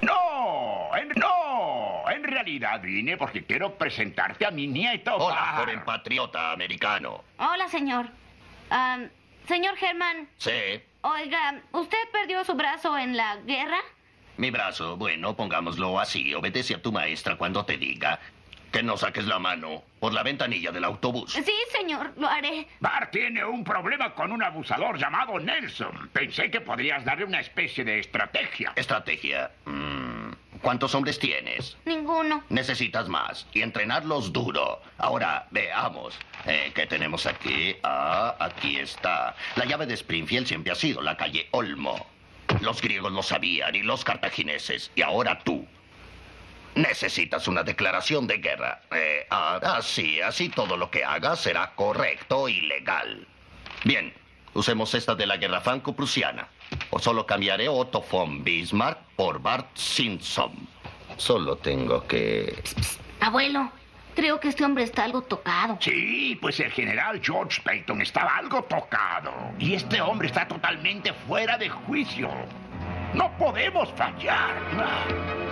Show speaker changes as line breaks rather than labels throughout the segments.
No, en, no. En realidad vine porque quiero presentarte a mi nieto.
Hola,
Bar.
joven patriota americano.
Hola, señor. Señor Germán,
Sí,
oiga, ¿usted perdió su brazo en la guerra?
mi brazo, bueno, pongámoslo así. Obedece a tu maestra cuando te diga que no saques la mano por la ventanilla del autobús.
Sí, señor, lo haré.
Bar tiene un problema con un abusador llamado Nelson. Pensé que podrías darle una especie de estrategia.
Estrategia. Mm, ¿Cuántos hombres tienes?
Ninguno.
Necesitas más y entrenarlos duro. Ahora, veamos. Eh, ¿Qué tenemos aquí? Ah, aquí está. La llave de Springfield siempre ha sido la calle Olmo. Los griegos lo sabían y los cartagineses. Y ahora tú. Necesitas una declaración de guerra. Eh, ah, así, así todo lo que hagas será correcto y legal. Bien, usemos esta de la guerra franco-prusiana. O solo cambiaré Otto von Bismarck por Bart Simpson. Solo tengo que...
Abuelo, creo que este hombre está algo tocado.
Sí, pues el general George Payton estaba algo tocado. Y este hombre está totalmente fuera de juicio. No podemos fallar.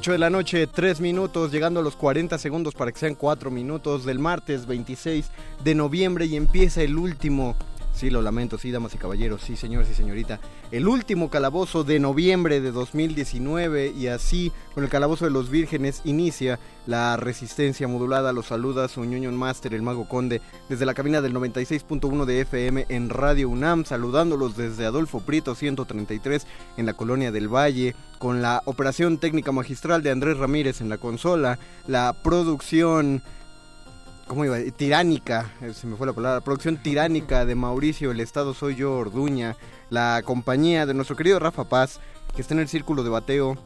Ocho de la noche, tres minutos, llegando a los 40 segundos para que sean cuatro minutos del martes 26 de noviembre y empieza el último, sí lo lamento, sí damas y caballeros, sí señor, sí señorita, el último calabozo de noviembre de 2019 y así con el calabozo de los vírgenes inicia la resistencia modulada, los saluda su ñoño master, el mago conde, desde la cabina del 96.1 de FM en Radio UNAM, saludándolos desde Adolfo Prieto 133 en la colonia del Valle, con la operación técnica magistral de Andrés Ramírez en la consola, la producción... ¿Cómo iba? Tiránica, eh, se me fue la palabra, producción tiránica de Mauricio, el Estado soy yo, Orduña, la compañía de nuestro querido Rafa Paz, que está en el círculo de bateo,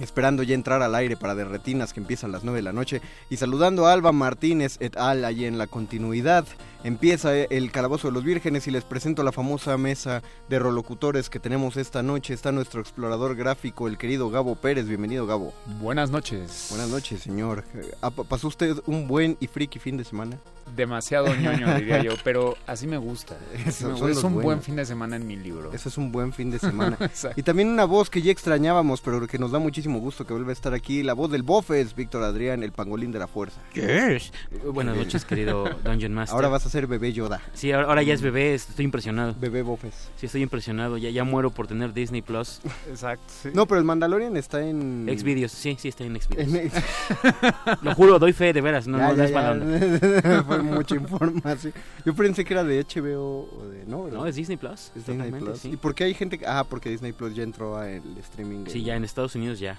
esperando ya entrar al aire para Derretinas que empiezan a las 9 de la noche. Y saludando a Alba Martínez et al allí en la continuidad empieza el calabozo de los vírgenes y les presento la famosa mesa de rolocutores que tenemos esta noche está nuestro explorador gráfico el querido Gabo Pérez bienvenido Gabo
Buenas noches.
buenas noches señor Eh, ¿ha- pasó usted un buen y friki fin de semana
Demasiado ñoño, diría yo, pero así me gusta. Así me gusta. Es un buen fin de semana en mi libro.
Ese es un buen fin de semana.
Exacto.
y también una voz que ya extrañábamos, pero que nos da muchísimo gusto que vuelva a estar aquí. La voz del Bofes, Víctor Adrián, el pangolín de la fuerza.
¿Qué es? Buenas noches, querido Dungeon Master.
Ahora vas a ser bebé Yoda.
Sí, ahora, ahora ya es bebé, estoy impresionado.
Bebé Bofes.
Sí, estoy impresionado. Ya, ya muero por tener Disney Plus.
Exacto. sí.
No, pero el Mandalorian está en...
Xvideos, sí, sí, está en Xvideos.
en-
Lo juro, doy fe, de veras, no,
Ya,
no, no
ya,
es onda.
Fue mucha información. Yo pensé que era de HBO o de... No, ¿verdad?
No, es Disney Plus.
Es Disney Plus.
sí.
¿Y por qué hay gente que... Ah, porque Disney Plus ya entró al streaming.
Sí, ya en Estados Unidos ya.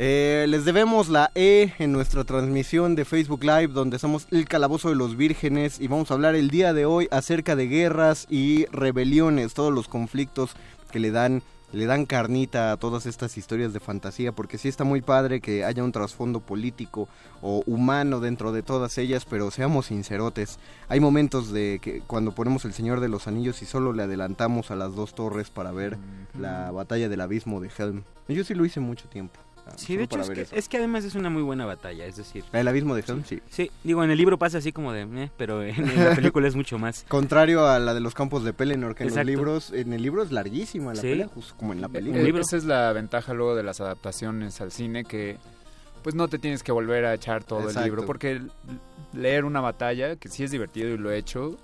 Eh, les debemos la E en nuestra transmisión de Facebook Live, donde somos el calabozo de los vírgenes y vamos a hablar el día de hoy acerca de guerras y rebeliones, todos los conflictos que le dan le dan carnita a todas estas historias de fantasía, porque sí está muy padre que haya un trasfondo político o humano dentro de todas ellas, pero seamos sincerotes, hay momentos de que cuando ponemos el Señor de los Anillos y solo le adelantamos a las dos torres para ver la batalla del abismo de Helm. Yo sí lo hice mucho tiempo.
Sí, de hecho es que,
eso.
es que además es una muy buena batalla, es decir...
El abismo de Helm, sí.
Sí, digo, en el libro pasa así como de, eh, pero en, en la película es mucho más.
Contrario a la de los campos de Pelennor, que en
Exacto.
los libros, en el libro es larguísima la
Sí.
pelea, justo como en la
Eh,
película.
Esa es la ventaja luego de las adaptaciones al cine que pues no te tienes que volver a echar todo
Exacto.
el libro porque leer una batalla que sí es divertido y lo he hecho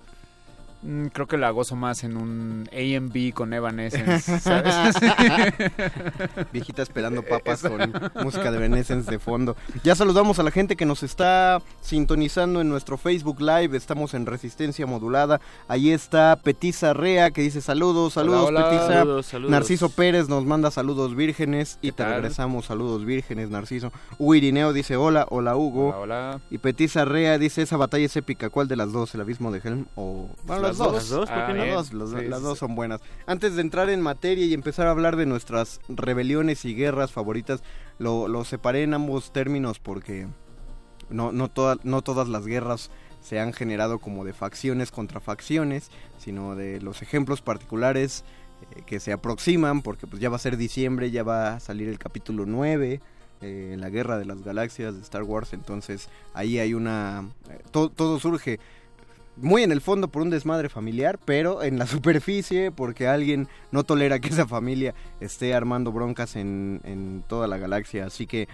creo que la gozo más en un A&B con Evanescence, ¿sabes?
Viejitas pelando
Eh,
papas con música de Evanescence de fondo. Ya saludamos a la gente que nos está sintonizando en nuestro Facebook Live. Estamos en Resistencia Modulada. Ahí está Petiza Rea que dice saludos, saludos
Hola, hola.
Petiza.
Saludos, saludos.
Narciso Pérez nos manda saludos vírgenes y
¿Qué
te
tal?
regresamos saludos vírgenes, Narciso. Hugo Irineo dice hola, hola Hugo.
Hola, hola.
Y Petiza Rea dice esa batalla es épica. ¿Cuál de las dos? ¿El abismo de Helm o...? Bueno, las, dos.
dos.
Las dos, ¿por
Ah,
qué no?
Las
bien.
dos, los-
Sí,
las
sí,
dos
sí.
son buenas. Antes de entrar en materia y empezar a hablar de nuestras rebeliones y guerras favoritas, lo, lo separé en ambos términos porque no, no, toda- no todas las guerras se han generado como de facciones contra facciones, sino de los ejemplos particulares eh, que se aproximan, porque pues ya va a ser diciembre, ya va a salir el capítulo 9, eh, la guerra de las galaxias de Star Wars, entonces ahí hay una... eh, to- todo surge muy en el fondo por un desmadre familiar, pero en la superficie porque alguien no tolera que esa familia esté armando broncas en, en toda la galaxia. Así que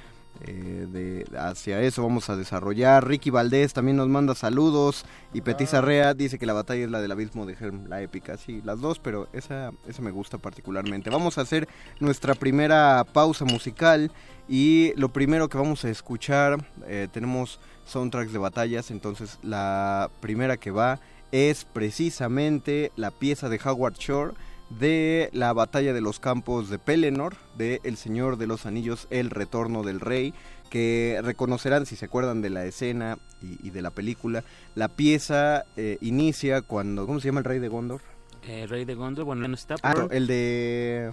eh, de, hacia eso vamos a desarrollar. Ricky Valdés también nos manda saludos y Petiza Rea dice que la batalla es la del abismo de Helm, la épica. Sí, las dos, pero esa, esa me gusta particularmente. Vamos a hacer nuestra primera pausa musical y lo primero que vamos a escuchar, eh, tenemos soundtracks de batallas, entonces la primera que va es precisamente la pieza de Howard Shore de la batalla de los campos de Pelennor, de El Señor de los Anillos, El Retorno del Rey, que reconocerán si se acuerdan de la escena y, y de la película. La pieza eh, inicia cuando, ¿cómo se llama el rey de Gondor?
Eh, Rey de Gondor, bueno, no está,
Ah, no, el de...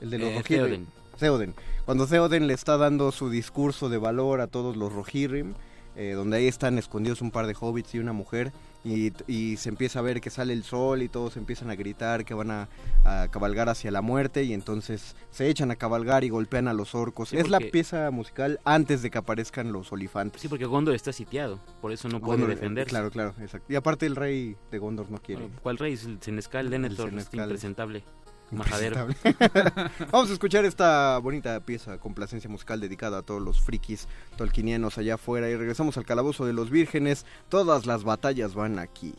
El de los
Eh,
Rohirrim.
Theoden.
Theoden. Cuando Theoden le está dando su discurso de valor a todos los Rohirrim, eh, donde ahí están escondidos un par de hobbits y una mujer, y, y se empieza a ver que sale el sol y todos empiezan a gritar que van a, a cabalgar hacia la muerte, y entonces se echan a cabalgar y golpean a los orcos.
Sí,
es la pieza musical antes de que aparezcan los olifantes.
Sí, porque Gondor está sitiado, por eso no puede
Gondor, eh,
defenderse.
Claro, claro, exacto. Y aparte el rey de Gondor no quiere.
Bueno, ¿Cuál rey? Es el Senescal, Denethor,
El
impresentable. Majadero.
Vamos a escuchar esta bonita pieza, complacencia musical dedicada a todos los frikis tolkienianos allá afuera y regresamos al calabozo de los vírgenes. Todas las batallas van aquí.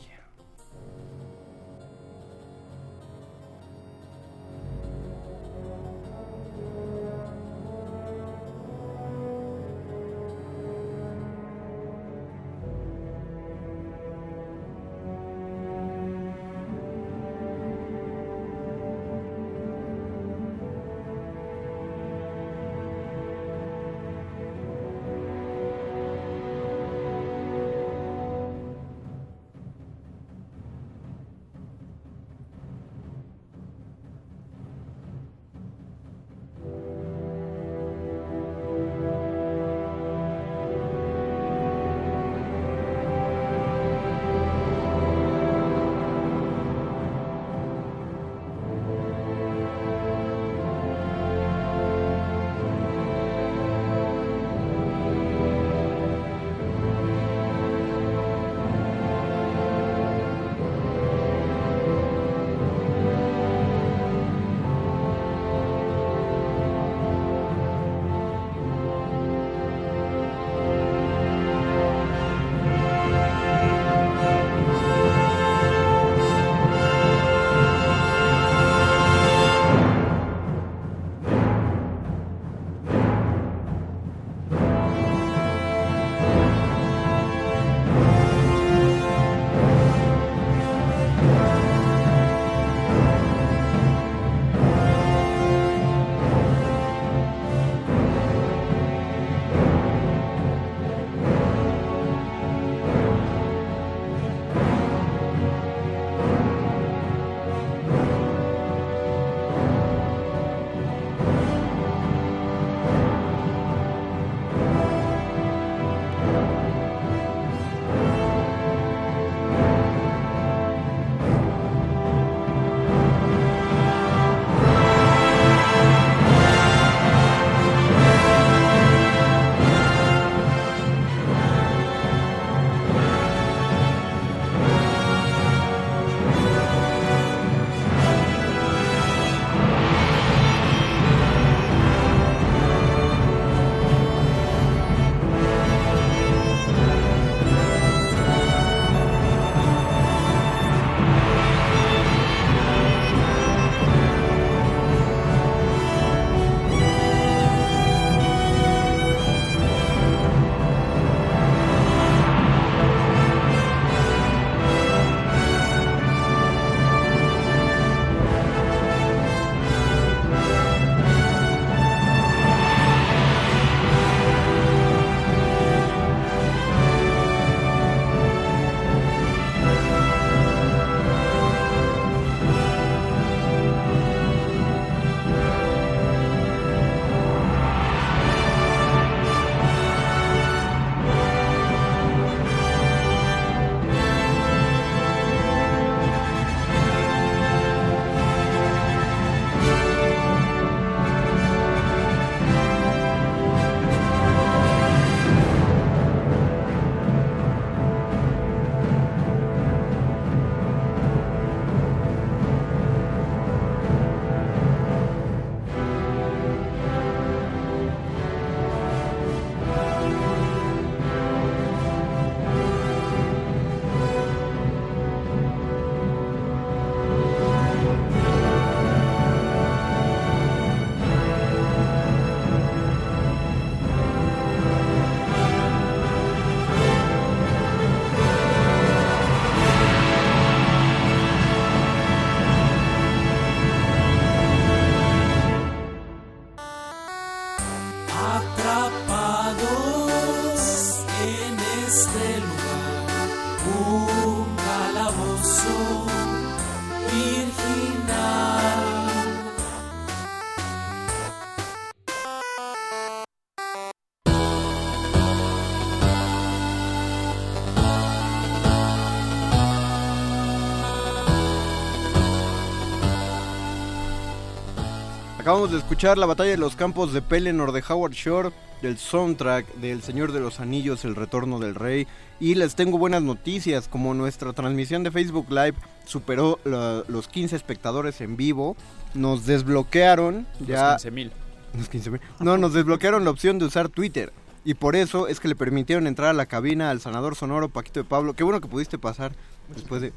Acabamos de escuchar la batalla de los campos de Pelennor de Howard Shore, del soundtrack del Señor de los Anillos, El Retorno del Rey. Y les tengo buenas noticias, como nuestra transmisión de Facebook Live superó la- los 15 espectadores en vivo, nos desbloquearon ya...
Los 15.000.
Los 15.000. No, nos desbloquearon la opción de usar Twitter. Y por eso es que le permitieron entrar a la cabina al sanador sonoro Paquito de Pablo. Qué bueno que pudiste pasar después de...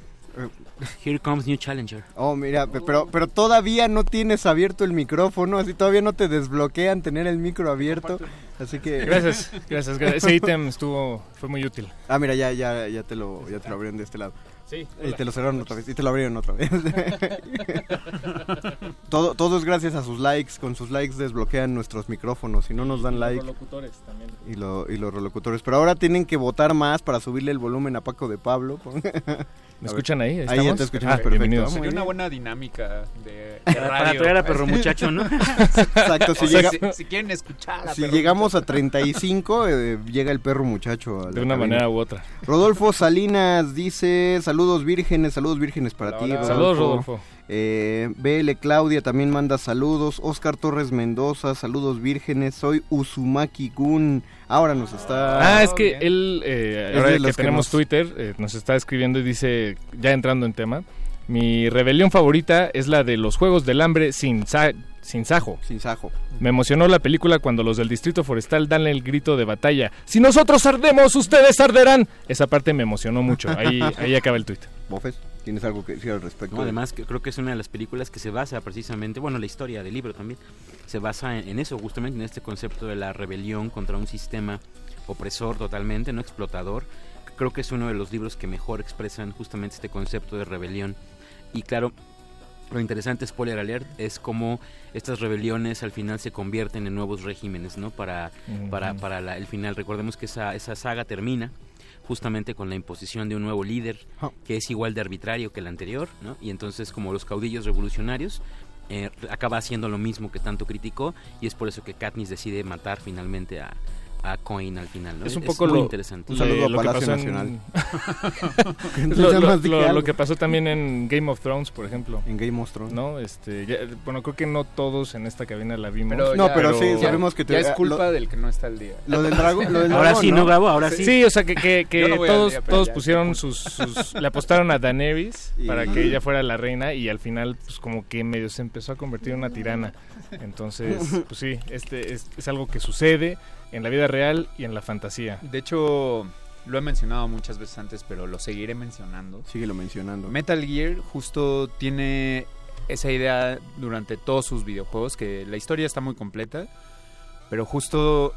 Here comes new challenger.
Oh, mira, pe- pero, pero todavía no tienes abierto el micrófono, así todavía no te desbloquean tener el micro abierto, así que...
Gracias, gracias, gracias. Ese ítem estuvo, fue muy útil.
Ah, mira, ya, ya, ya te lo, ya te lo abrieron de este lado.
Sí,
Y te lo cerraron otra vez, y te lo abrieron otra vez. todo, todo es gracias a sus likes, con sus likes desbloquean nuestros micrófonos, si no nos dan like...
Los locutores también.
Y, lo- y los relocutores. Pero ahora tienen que votar más para subirle el volumen a Paco de Pablo.
¿Me escuchan ahí?
Ahí ya
¿Estamos?
te escuchamos
Ah,
perfecto.
Sería una
bien.
buena dinámica de, de
Para- para
radio.
traer a Perro Muchacho, ¿no?
Exacto, si,
O sea,
llega-
si, si quieren escuchar a
si
Perro
llegamos a 35, eh, llega el perro muchacho.
De una
cabina.
manera u otra.
Rodolfo Salinas dice, saludos vírgenes, saludos vírgenes para ti.
hola.
Rodolfo.
Saludos, Rodolfo.
Eh, BL Claudia también manda saludos. Oscar Torres Mendoza, saludos vírgenes. Soy Uzumaki Gun. Ahora nos está...
Ah, es que él, eh,
Es
ahora
de
que
los que
tenemos
nos-
Twitter, eh, nos está escribiendo y dice, ya entrando en tema, mi rebelión favorita es la de los Juegos del Hambre sin, sa- sin sajo.
Sin sajo.
Me emocionó la película cuando los del Distrito Forestal dan el grito de batalla. Si nosotros ardemos, ustedes arderán. Esa parte me emocionó mucho. Ahí, ahí acaba el tweet.
Bofes, ¿tienes algo que decir al respecto?
No, además, que creo que es una de las películas que se basa precisamente, bueno, la historia del libro también, se basa en, en eso, justamente en este concepto de la rebelión contra un sistema opresor totalmente, no explotador. Creo que es uno de los libros que mejor expresan justamente este concepto de rebelión. Y claro, lo interesante, spoiler alert, es cómo estas rebeliones al final se convierten en nuevos regímenes, ¿no? Para, para, para la- el final. Recordemos que esa, esa saga termina justamente con la imposición de un nuevo líder que es igual de arbitrario que el anterior, ¿no? Y entonces como los caudillos revolucionarios eh, acaba haciendo lo mismo que tanto criticó y es por eso que Katniss decide matar finalmente a, a Coin al final, ¿no?
Es un poco
muy
lo,
interesante.
Un saludo a
lo que
Palacio
pasó en-
Nacional.
lo, que pasó también en Game of Thrones, por ejemplo.
En Game of Thrones.
¿No? Este, ya- bueno, creo que no todos en esta cabina la vimos.
Pero
No,
ya-
pero sí,
ya-
sabemos que te-
ya es culpa
lo-
del que no está al día.
Lo del dragón. Lo del
Ahora
dragón,
sí, ¿no, Gabo? Ahora sí.
Sí, o sea, que, que,
no
todos,
día,
todos
ya,
pusieron sus, sus- Le apostaron a Daenerys
Y-
para que ella fuera la reina y al final, pues como que medio se empezó a convertir en una tirana. Entonces, pues sí, este es, es algo que sucede en la vida real y en la fantasía.
De hecho, lo he mencionado muchas veces antes, pero lo seguiré mencionando.
Síguelo mencionando.
Metal Gear justo tiene esa idea durante todos sus videojuegos, que la historia está muy completa, pero justo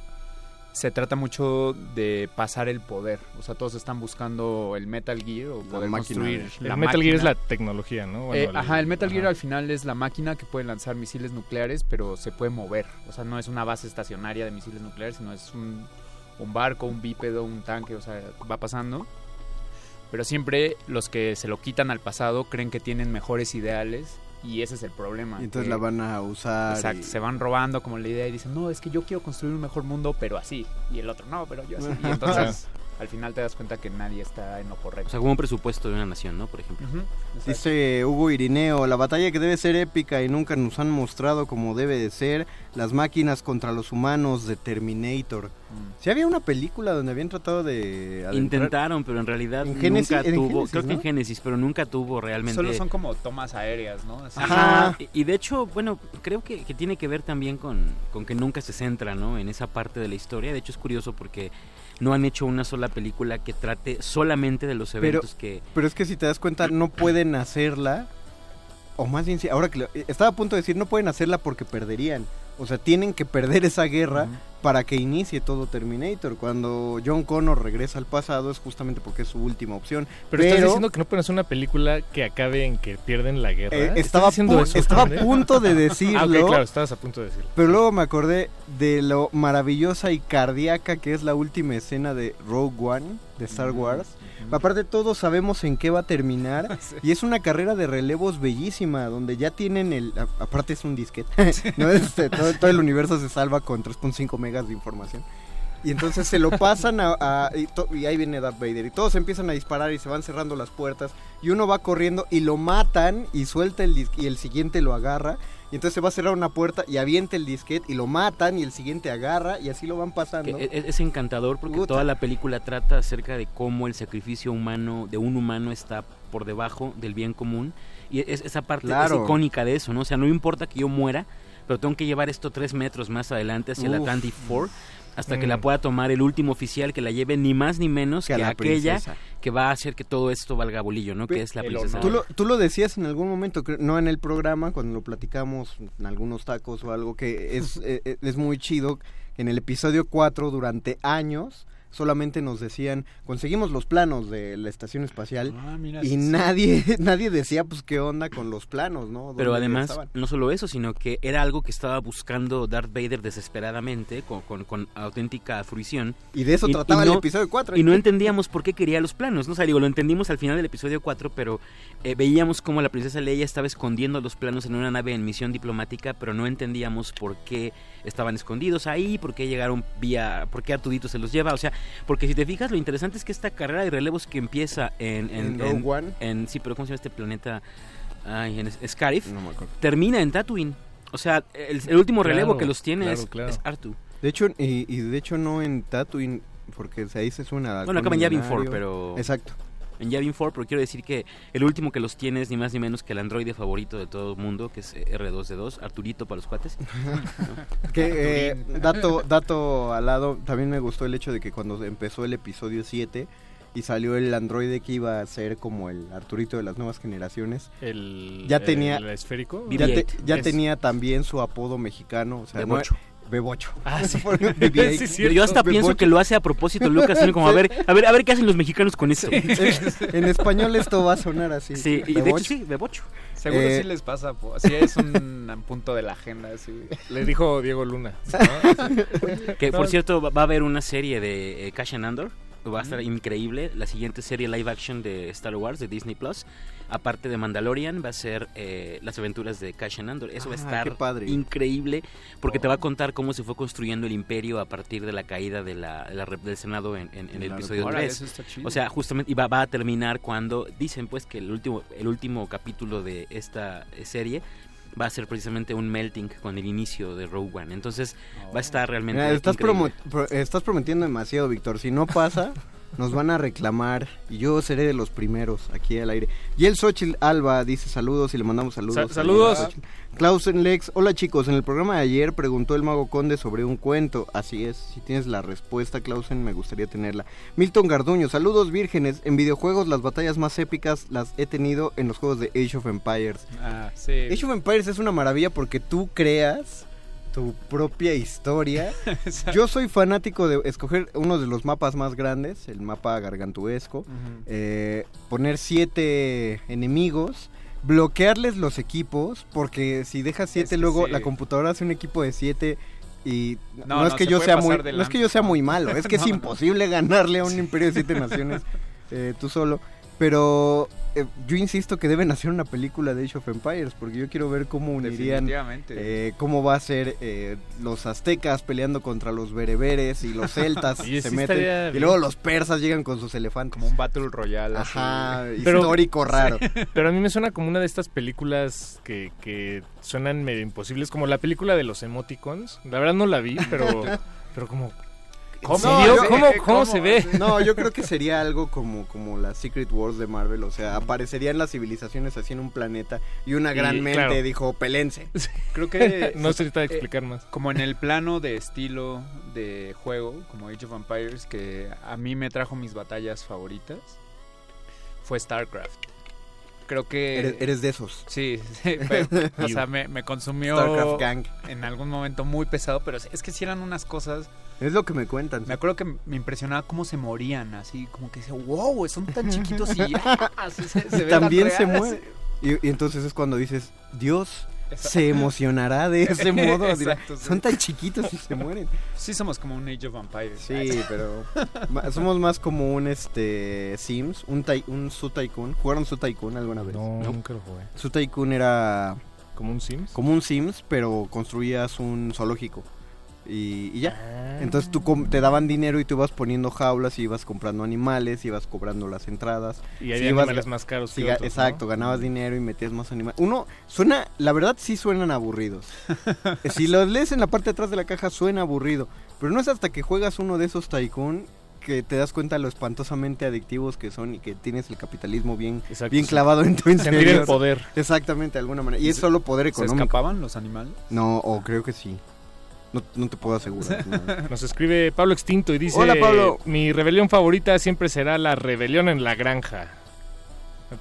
se trata mucho de pasar el poder. O sea, todos están buscando el Metal Gear o poder
máquina
construir
El
la
Metal Gear es la tecnología, ¿no?
Eh, ajá, el Metal Gear al final es la máquina que puede lanzar misiles nucleares, pero se puede mover. O sea, no es una base estacionaria de misiles nucleares, sino es un, un barco, un bípedo, un tanque, o sea, va pasando. Pero siempre los que se lo quitan al pasado creen que tienen mejores ideales y ese es el problema.
Y entonces
que-
la van a usar.
Exacto,
y-
se van robando como la idea y dicen, no, es que yo quiero construir un mejor mundo, pero así. Y el otro, no, pero yo así. Y entonces, al final te das cuenta que nadie está en lo
O
correcto.
sea, como un presupuesto de una nación, ¿no? Por ejemplo.
Dice Hugo Irineo, la batalla que debe ser épica y nunca nos han mostrado como debe de ser, las máquinas contra los humanos de Terminator.
Mm.
Si había una película donde habían tratado de... adentrar-
Intentaron, pero en realidad
En Génesis-
nunca
en
tuvo,
Génesis,
creo que en Génesis, pero nunca tuvo realmente...
Solo son como tomas aéreas, ¿no? Así.
Ajá.
Ajá.
Y de hecho, bueno, creo que, que tiene que ver también con, con que nunca se centra, ¿no? En esa parte de la historia. De hecho, es curioso porque no han hecho una sola película que trate solamente de los
Pero-
eventos que...
Pero es que si te das cuenta, no pueden hacerla, o más bien, si- ahora que lo- estaba a punto de decir, no pueden hacerla porque perderían. O sea, tienen que perder esa guerra para que inicie todo Terminator. Cuando John Connor regresa al pasado es justamente porque es su última opción.
Pero, estás diciendo que no hacer una película que acabe en que pierden la guerra.
Eh,
¿Estás
estaba pu-
eso,
estaba a punto de decirlo.
Ah, ok, claro, estabas a punto de decirlo.
Pero luego me acordé de lo maravillosa y cardíaca que es la última escena de Rogue One de Star Wars. Aparte todos sabemos en qué va a terminar y es una carrera de relevos bellísima donde ya tienen el aparte es un disquete. ¿no? Este, todo, todo el universo se salva con 3.5 megas de información. Y entonces se lo pasan a, a- y, to- y ahí viene Darth Vader y todos empiezan a disparar y se van cerrando las puertas y uno va corriendo y lo matan y suelta el disque y el siguiente lo agarra y entonces se va a cerrar una puerta y avienta el disquete y lo matan y el siguiente agarra y así lo van pasando.
Es, es encantador porque toda la película trata acerca de cómo el sacrificio humano de un humano está por debajo del bien común y es, esa parte
Claro.
es icónica de eso, ¿no? O sea, no importa que yo muera, pero tengo que llevar esto tres metros más adelante hacia la
Uf.
Tandy 4 hasta que
Mm.
la pueda tomar el último oficial que la lleve ni más ni menos
Que
que, aquella
princesa.
que va a hacer que todo esto valga bolillo, ¿no? Que es la princesa.
Tú lo, tú lo decías en algún momento, no en el programa, cuando lo platicamos en algunos tacos o algo, que es, eh, eh, es muy chido. En el episodio 4, durante años, solamente nos decían, conseguimos los planos de la estación espacial
Ah, mira,
y
sí,
nadie nadie decía, pues, qué onda con los planos, ¿no?
Pero
¿Dónde
además,
estaban?
no solo eso, sino que era algo que estaba buscando Darth Vader desesperadamente, con, con- con auténtica fruición.
Y de eso trataba el episodio 4.
Y no entendíamos por qué quería los planos, ¿no? O sea, digo, lo entendimos al final del episodio 4, pero eh, veíamos cómo la princesa Leia estaba escondiendo los planos en una nave en misión diplomática, pero no entendíamos por qué estaban escondidos ahí, por qué llegaron vía, por qué Artudito se los lleva, o sea, porque si te fijas, lo interesante es que esta carrera de relevos que empieza en...
En Rogue One.
en- sí, pero ¿cómo se llama este planeta? Ay, en Scarif.
No me acuerdo.
Termina en Tatooine. O sea, el, el último relevo
Claro,
que los tiene
claro,
es,
claro.
es Artu.
De hecho, y, y de hecho no en Tatooine, porque ahí se suena...
Bueno, acaba en Yavin 4, pero...
Exacto.
En Yavin 4, pero quiero decir que el último que los tiene es ni más ni menos que el androide favorito de todo el mundo, que es eh, R2D2, Arturito para los cuates.
Que, eh, dato, dato al lado, también me gustó el hecho de que cuando empezó el episodio 7 y salió el androide que iba a ser como el Arturito de las nuevas generaciones,
El-
ya tenía
el esférico.
ya, te-
BB-8.
ya
Es-
tenía también su apodo mexicano, o sea,
Bebocho.
no- Bebocho.
Ah, sí.
BB-8.
Sí, sí,
Yo, yo hasta pienso que lo hace a propósito, Lucas, como a ver, a ver, a ver qué hacen los mexicanos con esto.
en español esto va a sonar así.
Sí, y de hecho sí, Bebocho.
Seguro
Eh,
sí les pasa, po- sí es un punto de la agenda. Sí.
Le dijo Diego Luna.
Que por cierto va va a haber una serie de eh, Cash and Andor. Va a estar increíble. La siguiente serie live action de Star Wars de Disney Plus. Aparte de Mandalorian, va a ser eh, las aventuras de Cash and Andor. Eso va a
Ah,
estar
padre.
increíble porque te va a contar cómo se fue construyendo el imperio a partir de la caída de la, de la rep- del Senado en, en- en el episodio
Órale,
3.
eso está chido.
O sea, justamente y va, va a terminar cuando dicen pues que el último, el último capítulo de esta eh, serie va a ser precisamente un melting con el inicio de Rogue One. Entonces va a estar realmente...
Mira, estás,
increíble.
promo- pro- estás prometiendo demasiado, Víctor. Si no pasa, nos van a reclamar y yo seré de los primeros aquí al aire. Y el Xochitl Alba dice saludos y le mandamos saludos.
Sa- saludos.
Clausen Lex, hola chicos, en el programa de ayer preguntó el mago conde sobre un cuento. Así es, si tienes la respuesta, Clausen, me gustaría tenerla. Milton Garduño, saludos vírgenes. En videojuegos las batallas más épicas las he tenido en los juegos de Age of Empires.
Ah, sí.
Age of Empires es una maravilla porque tú creas tu propia historia. Yo soy fanático de escoger uno de los mapas más grandes, el mapa gargantuesco, eh, poner siete enemigos, bloquearles los equipos, porque si dejas siete luego
sí.
la computadora hace un equipo de siete y no,
No,
es que yo sea muy no es que yo sea muy malo, es que es
No,
imposible ganarle a un imperio de siete naciones eh, tú solo. Pero eh, yo insisto que deben hacer una película de Age of Empires, porque yo quiero ver cómo unirían, eh, cómo va a ser eh, los aztecas peleando contra los bereberes y los celtas
Oye,
se
sí
meten, y luego los persas llegan con sus elefantes.
Como un Battle Royale. así.
Ajá,
Pero-
histórico raro.
Pero a mí me suena como una de estas películas que, que suenan medio imposibles, como la película de los emoticons. La verdad no la vi, pero, pero como... ¿Cómo,
No, yo-
¿cómo,
eh,
cómo se ve?
No, yo creo que sería algo como, como la Secret Wars de Marvel, o sea, aparecerían las civilizaciones así en un planeta y una
Y,
gran mente
claro.
dijo, pelense.
Creo que
No se necesita
eh,
explicar más.
Como en el plano de estilo de juego, como Age of Empires, que a mí me trajo mis batallas favoritas, fue StarCraft. creo que...
Eres, eres de esos.
Sí, sí, pero, o sea, me, me consumió
Starcraft Gang.
en algún momento muy pesado, pero es que si eran unas cosas...
Es lo que me cuentan.
Me acuerdo que me impresionaba cómo se morían, así como que decía, wow, son tan chiquitos y así se, se
Y también se
real,
muere. Y, y entonces es cuando dices, Dios
Exacto.
se emocionará de ese modo. Dirá,
Exacto, sí.
Son tan chiquitos y se mueren.
Sí, somos como un Age of Vampires.
Sí, pero somos más como un este Sims, un, tai- un Su Tycoon. ¿Jugaron Su Tycoon alguna vez?
No, nunca lo jugué.
Su Tycoon era
¿Como un Sims?
como un Sims, pero construías un zoológico. Y, y ya.
Ah.
Entonces tú com- te daban dinero y tú ibas poniendo jaulas y ibas comprando animales, ibas cobrando las entradas.
Y había
ibas
animales más caros que ¿no?
Exacto, ganabas dinero y metías más animales. Uno, suena, la verdad sí suenan aburridos. si los lees en la parte de atrás de la caja suena aburrido. Pero no es hasta que juegas uno de esos Tycoon que te das cuenta de lo espantosamente adictivos que son y que tienes el capitalismo bien,
Exacto,
bien
sí.
clavado en tu
Sentir
interior.
el poder.
Exactamente, de alguna manera. Y es solo poder
¿Se
económico.
escapaban los animales?
No, o creo que sí. No, no te puedo asegurar. no.
Nos escribe Pablo Extinto y dice:
Hola, Pablo.
Mi rebelión favorita siempre será la rebelión en la granja.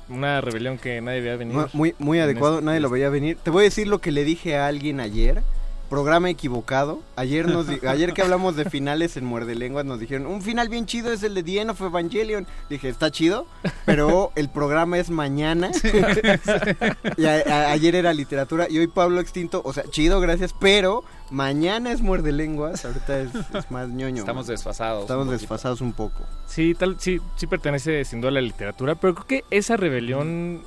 Una rebelión que nadie veía venir.
Mu- Muy, muy adecuado,
este-
nadie lo veía venir. Te voy a decir lo que le dije a alguien ayer. Programa equivocado. Ayer nos ayer que hablamos de finales en Muerde Lenguas nos dijeron, un final bien chido es el de The End of Evangelion. Dije, está chido, pero el programa es mañana. y a- a- ayer era literatura y hoy Pablo Extinto, o sea, chido, gracias, pero mañana es Muerde Lenguas, ahorita es, es más ñoño.
Estamos
man.
desfasados.
Estamos
un
desfasados un poco.
Sí, tal, sí, sí pertenece sin duda a la literatura, pero creo que esa rebelión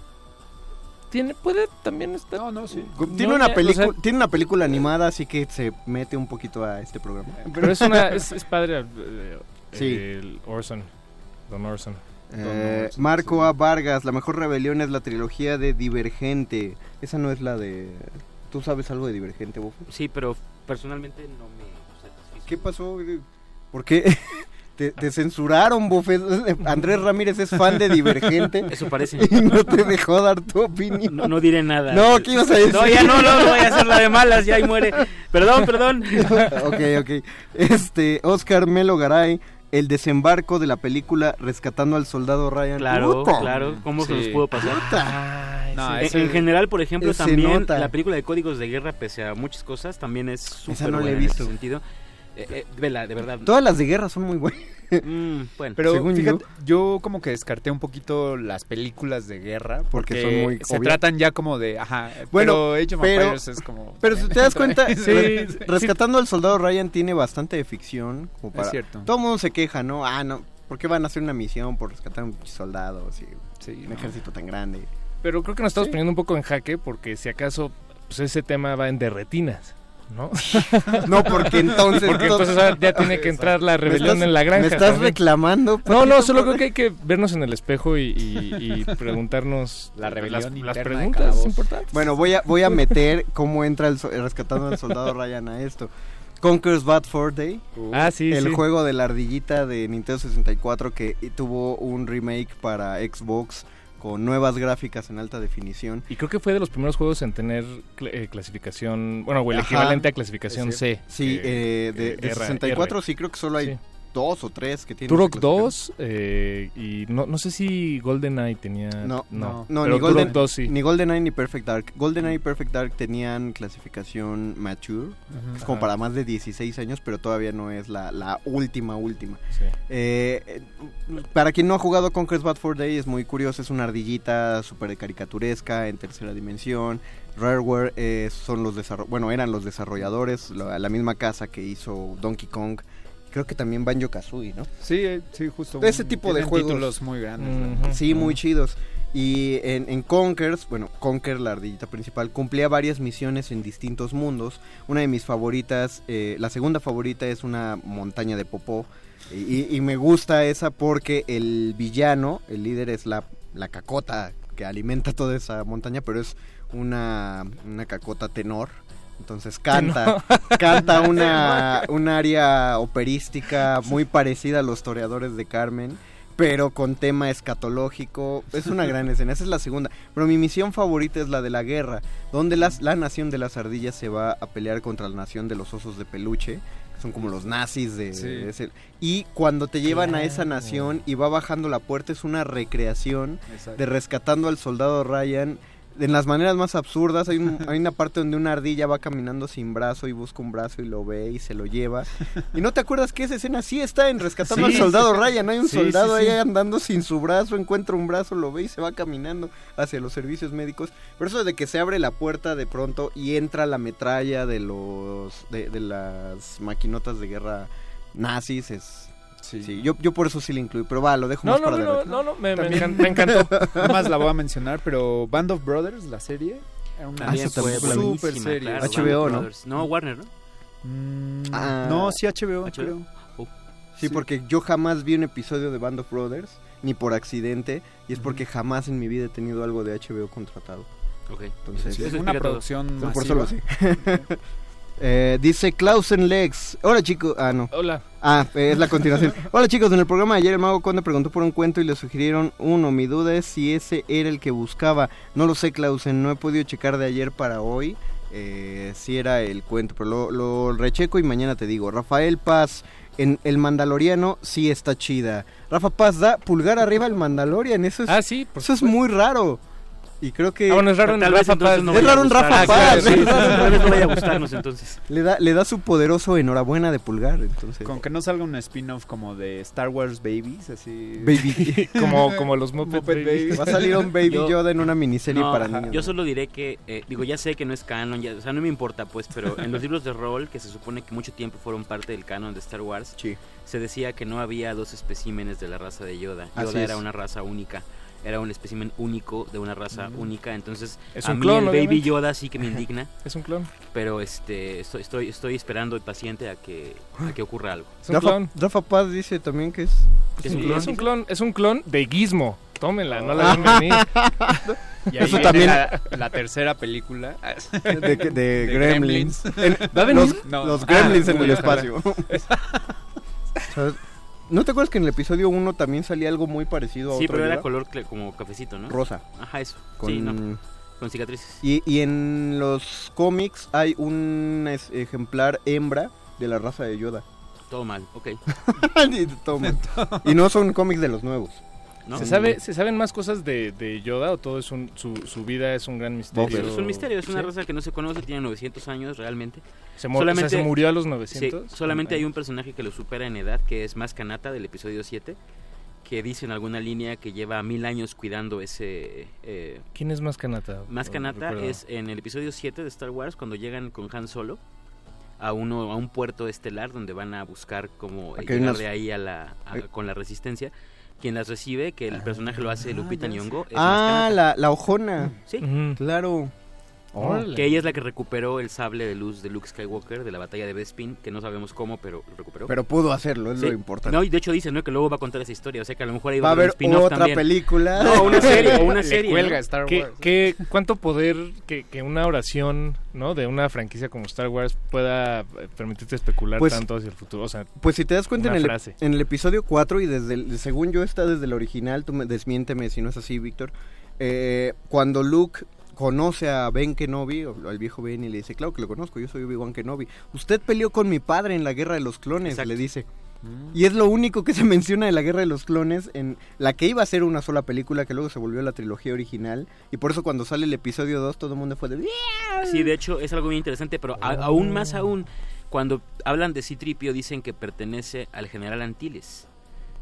tiene, puede también estar.
No, no, sí.
Tiene
No,
una película,
o sea,
tiene una película animada, así que se mete un poquito a este programa.
pero es una, es, es padre eh,
Sí.
el Orson, Don Orson.
Eh, Marco A. Vargas, la mejor rebelión es la trilogía de Divergente. Esa no es la de... ¿Tú sabes algo de Divergente, Bofo?
Sí, pero personalmente no me satisfizo.
¿Qué pasó? ¿Por qué? Te, te censuraron, Bofo. Andrés Ramírez es fan de Divergente.
Eso parece.
Y no te dejó dar tu opinión.
No, no diré nada.
No, ¿qué ibas a decir?
No, ya no, no, no voy a hacer la de malas, ya ahí muere. Perdón, perdón.
ok, ok. Este, Oscar Melo Garay, el desembarco de la película Rescatando al Soldado Ryan.
Claro,
Puta.
claro. ¿Cómo se nos pudo pasar?
Puta.
No,
En, general, por ejemplo, también
nota.
la película de Códigos de Guerra, pese a muchas cosas, también es súper
no la he
buena en
visto.
ese sentido. Eh, eh, vela, de verdad.
Todas las de guerra son muy buenas.
Mm, bueno,
Pero
Según
fíjate, yo. como que descarté un poquito las películas de guerra porque,
Porque son muy
se tratan ya como de, ajá,
Bueno,
pero Age of
pero-
Empires es como
Pero si te das cuenta,
Sí,
Re-
sí.
Rescatando al Soldado Ryan tiene bastante de ficción. Como para...
Es cierto.
Todo el mundo se queja, ¿no? Ah, no. ¿Por qué van a hacer una misión por rescatar a un soldado? Sí,
Sí,
un
no.
ejército tan grande.
Pero creo que nos estamos
Sí.
poniendo un poco en jaque porque si acaso pues ese tema va en derretinas, ¿no?
No, porque entonces.
Porque
to-
entonces ahora ya tiene que entrar la rebelión
estás-
en la granja.
Me estás
también.
reclamando.
No, no,
Patito?
solo creo que hay que vernos en el espejo y, y- y preguntarnos
La
las,
rebelión
las
de
preguntas importantes.
Bueno, voy a, voy a meter cómo entra el, el Rescatando al Soldado Ryan a esto. Conquer's Bad Fur Day.
ah, sí,
el
sí.
juego de la ardillita de Nintendo 64 que tuvo un remake para Xbox con nuevas gráficas en alta definición.
Y creo que fue de los primeros juegos en tener cl- eh, clasificación, bueno, o el
Ajá.
equivalente a clasificación C.
Sí,
que-
eh, de, de
R-
64
R.
sí creo que solo hay
Sí.
Dos o tres que tienen.
Turok
esa clasificación.
2 eh, y no, no sé si GoldenEye tenía...
No,
no,
no,
pero
ni, Golden,
Turok 2 sí.
ni GoldenEye ni Perfect Dark. GoldenEye y Perfect Dark tenían clasificación mature, es como
Ajá.
para más de 16 años, pero todavía no es la, la última, última.
Sí.
Eh, eh, para quien no ha jugado Conquest Bad for Day, es muy curioso, es una ardillita súper caricaturesca en tercera dimensión. Rareware eh, son los bueno, eran los desarrolladores, la, la misma casa que hizo Donkey Kong. Creo que también Banjo Kazooie, ¿no?
Sí, eh, sí, justo.
De ese tipo de juegos.
títulos muy grandes.
Sí, muy chidos. Y en, en Conkers, bueno, Conker, la ardillita principal, cumplía varias misiones en distintos mundos. Una de mis favoritas, eh, la segunda favorita es una montaña de popó. Y, y me gusta esa porque el villano, el líder es la, la cacota que alimenta toda esa montaña, pero es una, una cacota tenor. Entonces canta, canta una, un área operística muy parecida a los toreadores de Carmen, pero con tema escatológico. Es una gran escena, esa es la segunda. Pero mi misión favorita es la de la guerra, donde las, la nación de las ardillas se va a pelear contra la nación de los osos de peluche, que son como los nazis de,
Sí.
de ese- y cuando te llevan a esa nación y va bajando la puerta es una recreación
Exacto.
de rescatando al soldado Ryan en las maneras más absurdas hay, un- hay una parte donde una ardilla va caminando sin brazo y busca un brazo y lo ve y se lo lleva. Y no te acuerdas que esa escena sí está en rescatando
Sí.
al soldado Ryan hay un
Sí,
soldado
sí,
ahí andando sin su brazo encuentra un brazo lo ve y se va caminando hacia los servicios médicos. Pero eso de que se abre la puerta de pronto y entra la metralla de los de, de las maquinotas de guerra nazis es sí, yo, yo por eso sí le incluí pero va lo dejo
No,
más
no,
para
no, no, no, no, me, encantó.
Nada más la voy a mencionar, pero Band of Brothers, la serie, era una
fue
la vi.
super serie.
claro,
HBO, ¿no?
Brothers. No, Warner, ¿no?
Mm,
Ah.
no, sí HBO,
HBO.
creo.
Oh,
Sí, porque yo jamás vi un episodio de Band of Brothers, ni por accidente, y es porque jamás en mi vida he tenido algo de HBO contratado.
ok.
Entonces,
Sí,
Es una producción
por eso lo
masiva.
sé. Eh, dice Clausen Lex. Hola chicos. Ah, no.
Hola.
Ah, es la continuación. Hola chicos, en el programa de ayer el mago Conde preguntó por un cuento y le sugirieron uno. Mi duda es si ese era el que buscaba. No lo sé, Clausen, no he podido checar de ayer para hoy eh, si era el cuento, pero lo, lo recheco y mañana te digo. Rafael Paz, en El Mandaloriano sí está chida. Rafa Paz da pulgar arriba el Mandalorian, eso es,
Ah, sí, por
eso es muy raro. Y creo que...
Ah, bueno, es raro
Tal vez
Rafa
entonces
Paz.
no
Es raro
gustar.
Rafa
Ah,
Paz.
sí, Tal vez no vaya a gustarnos entonces.
Le da, le da su poderoso enhorabuena de pulgar, entonces...
Con que no salga un spin-off como de Star Wars Babies, así.
Baby.
Como, como los Muppet,
Muppet
Babies.
Babies.
Va a salir un Baby
Yo-
Yoda en una miniserie
No,
para niños.
Yo solo diré que, eh, digo, ya sé que no es canon, ya, o sea, no me importa, pues, pero en los libros de rol, que se supone que mucho tiempo fueron parte del canon de Star Wars,
Sí.
se decía que no había dos especímenes de la raza de Yoda.
Así
Yoda era
es.
una raza única. Era un espécimen único de una raza única, entonces
Es
a
un
mí
clon,
el Baby. Yoda sí que me indigna,
Es un clon.
pero este estoy estoy, estoy esperando paciente a que a que ocurra algo.
Es un
Rafa,
clon.
Rafa Paz dice también que es...
Que
Es un clon. Es un clon, es un clon de Gizmo. Tómenla, no la ven venir.
Y ahí
Eso
viene
también-
La, la tercera película.
De, de
De
Gremlins. En-
¿Va a venir?
los,
No.
los
Ah,
Gremlins en
muy
el espacio. ¿No te acuerdas que en el episodio 1 también salía algo muy parecido a
Sí,
otro
pero era color como cafecito, ¿no?
rosa?
Ajá, eso.
Con...
Sí, no, con cicatrices.
y, y en los cómics hay un ejemplar hembra de la raza de Yoda.
Todo mal, ok.
y no son cómics de los nuevos.
¿No?
¿Se, sabe, ¿Se saben más cosas de, de Yoda o todo es un, su, su vida es un gran misterio?
Es un misterio, es una
Sí.
raza que no se conoce, tiene 900 años realmente.
Se, mu- o sea,
Solamente-
se murió a los
Sí,
900.
solamente hay un personaje que lo supera en edad, que es Más Kanata del episodio 7, que dice en alguna línea que lleva mil años cuidando ese... eh,
¿Quién es más Kanata?
Más
No
Kanata es en el episodio 7 de Star Wars, cuando llegan con Han Solo a uno a un puerto estelar donde van a buscar como llegar de ahí a la a-
Ay.
con la resistencia. Quien las recibe, que el personaje lo hace Lupita
sé.
Nyong'o, es
Ah, la, la ojona.
Sí.
Claro.
Órale.
que ella es la que recuperó el sable de luz de Luke Skywalker de la batalla de Bespin, que no sabemos cómo, pero lo recuperó.
Pero pudo hacerlo, es
Sí.
lo importante.
No, y de hecho dice, ¿no? Que luego va a contar esa historia, o sea que a lo mejor ahí
Va a
haber
otra
también.
película.
No, una serie, o una
Le
serie.
cuelga
¿no?
Star
¿Qué,
Wars.
qué- cuánto poder que, que una oración ¿no? de una franquicia como Star Wars pueda eh, permitirte especular
Pues-
tanto hacia el futuro? O sea,
Pues si te das cuenta en el, en el episodio 4 y desde el- según yo está desde el original, tú me, desmiénteme si no es así, Víctor. eh, cuando Luke conoce a Ben Kenobi, o al viejo Ben, y le dice, claro que lo conozco, yo soy Obi-Wan Kenobi. Usted peleó con mi padre en la Guerra de los Clones,
Exacto.
le dice. Y es lo único que se menciona de la Guerra de los Clones en la que iba a ser una sola película que luego se volvió la trilogía original. Y por eso cuando sale el episodio 2 todo el mundo fue de...
Sí, de hecho es algo muy interesante, pero a- aún más aún, cuando hablan de Citripio dicen que pertenece al general Antilles.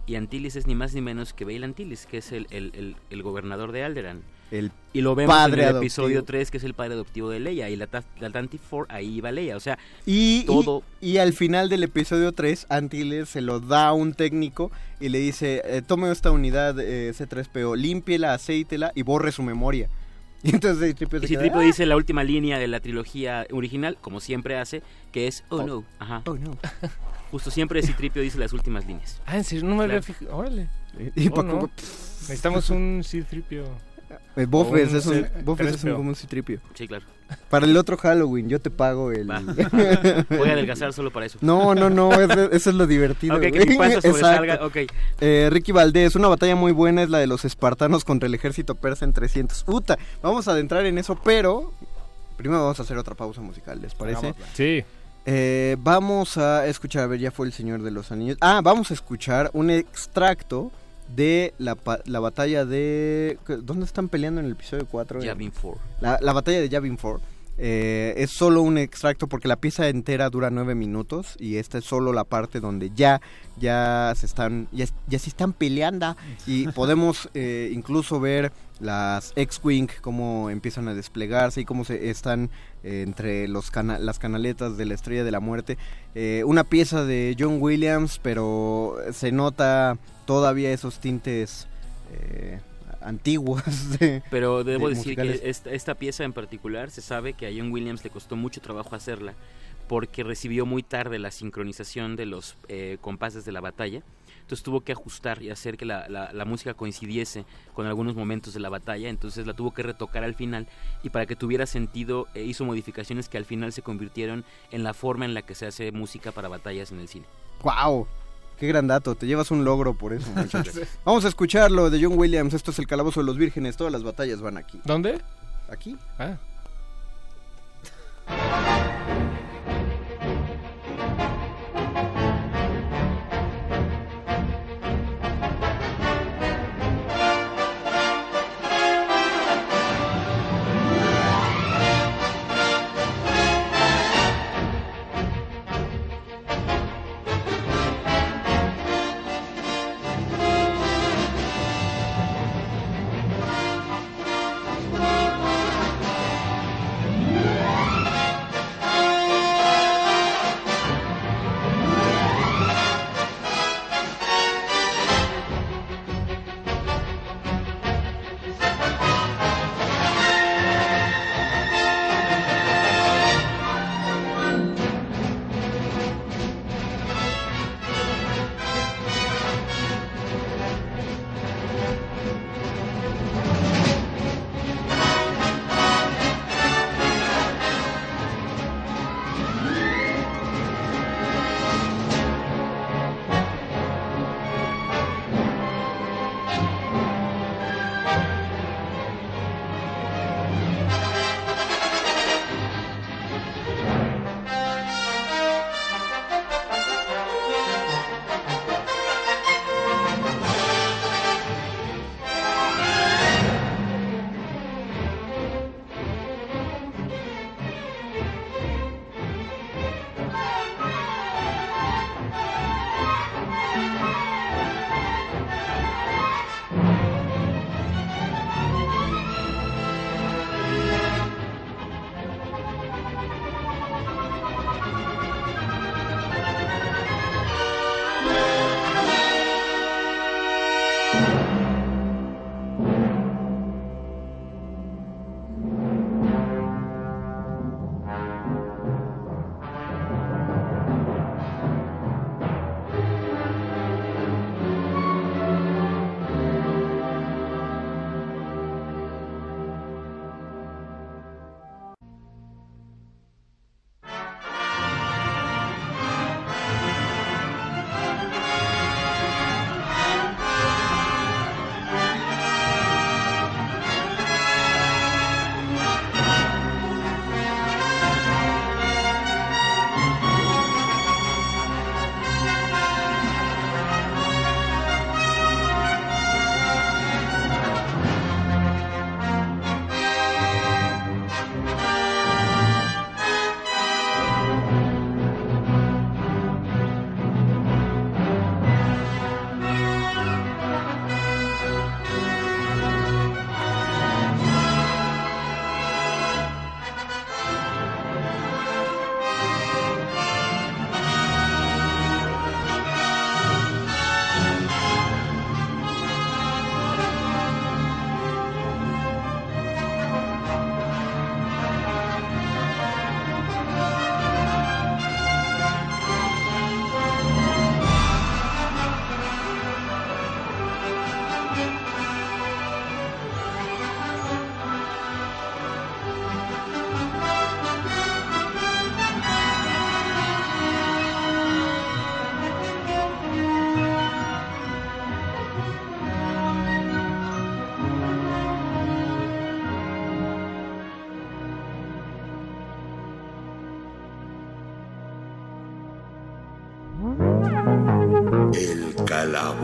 Y Antilles es ni más ni menos que Bail Antilles, que es el, el- el- el gobernador de Alderan.
El
Y lo vemos
padre
en el
adoptivo.
episodio 3, que es el padre adoptivo de Leia. Y la, la Tantive 4, ahí iba Leia. O sea,
Y,
Todo.
y, y al final del episodio 3, Antilles se lo da a un técnico y le dice, eh, tome esta unidad eh, C3PO, límpiela, aceítela y borre su memoria. Y entonces Citripio
y Citripio
"Ah".
dice la última línea de la trilogía original, como siempre hace, que es Oh,
Oh.
no. Ajá.
Oh, no.
Justo siempre Citripio dice las últimas líneas.
ah, en serio, no me había
Claro.
fijado. Órale.
Y
Oh,
Paco,
no. Necesitamos un C-Tripio.
Eh, Bofes
Un
es un, Bofes es un,
3PO.
como un Citripio.
Sí, claro.
Para el otro Halloween, yo te pago el...
Va. Voy a adelgazar solo para eso.
No, no, no, eso, eso es lo divertido.
Ok, que mi panza sobresalga.
Exacto.
Ok.
Eh, Ricky Valdés, una batalla muy buena es la de los espartanos contra el ejército persa en 300. Uta, vamos a adentrar en eso, pero primero vamos a hacer otra pausa musical, ¿les parece?
Sí.
Eh, vamos a escuchar, a ver, ya fue el Señor de los Anillos. Ah, vamos a escuchar un extracto de la, la batalla de... ¿Dónde están peleando en el episodio 4?
Yavin 4.
La, la batalla de Yavin 4. eh, es solo un extracto porque la pieza entera dura nueve minutos y esta es solo la parte donde ya ya se están ya, ya se están peleando y podemos eh, incluso ver las X-wing cómo empiezan a desplegarse y cómo se están eh, entre los cana- las canaletas de la Estrella de la Muerte Eh, una pieza de John Williams pero se nota todavía esos tintes eh, antiguos de-
Pero debo
de
decir
musicales.
que esta, esta pieza en particular se sabe que a John Williams le costó mucho trabajo hacerla porque recibió muy tarde la sincronización de los eh, compases de la batalla. Entonces tuvo que ajustar y hacer que la, la- la música coincidiese con algunos momentos de la batalla. Entonces la tuvo que retocar al final y para que tuviera sentido eh, hizo modificaciones que al final se convirtieron en la forma en la que se hace música para batallas en el cine.
¡Wow! Qué gran dato, te llevas un logro por eso, muchacho. Vamos a escucharlo de John Williams. Esto es el Calabozo de los Vírgenes. Todas las batallas van aquí.
¿Dónde?
Aquí.
Ah.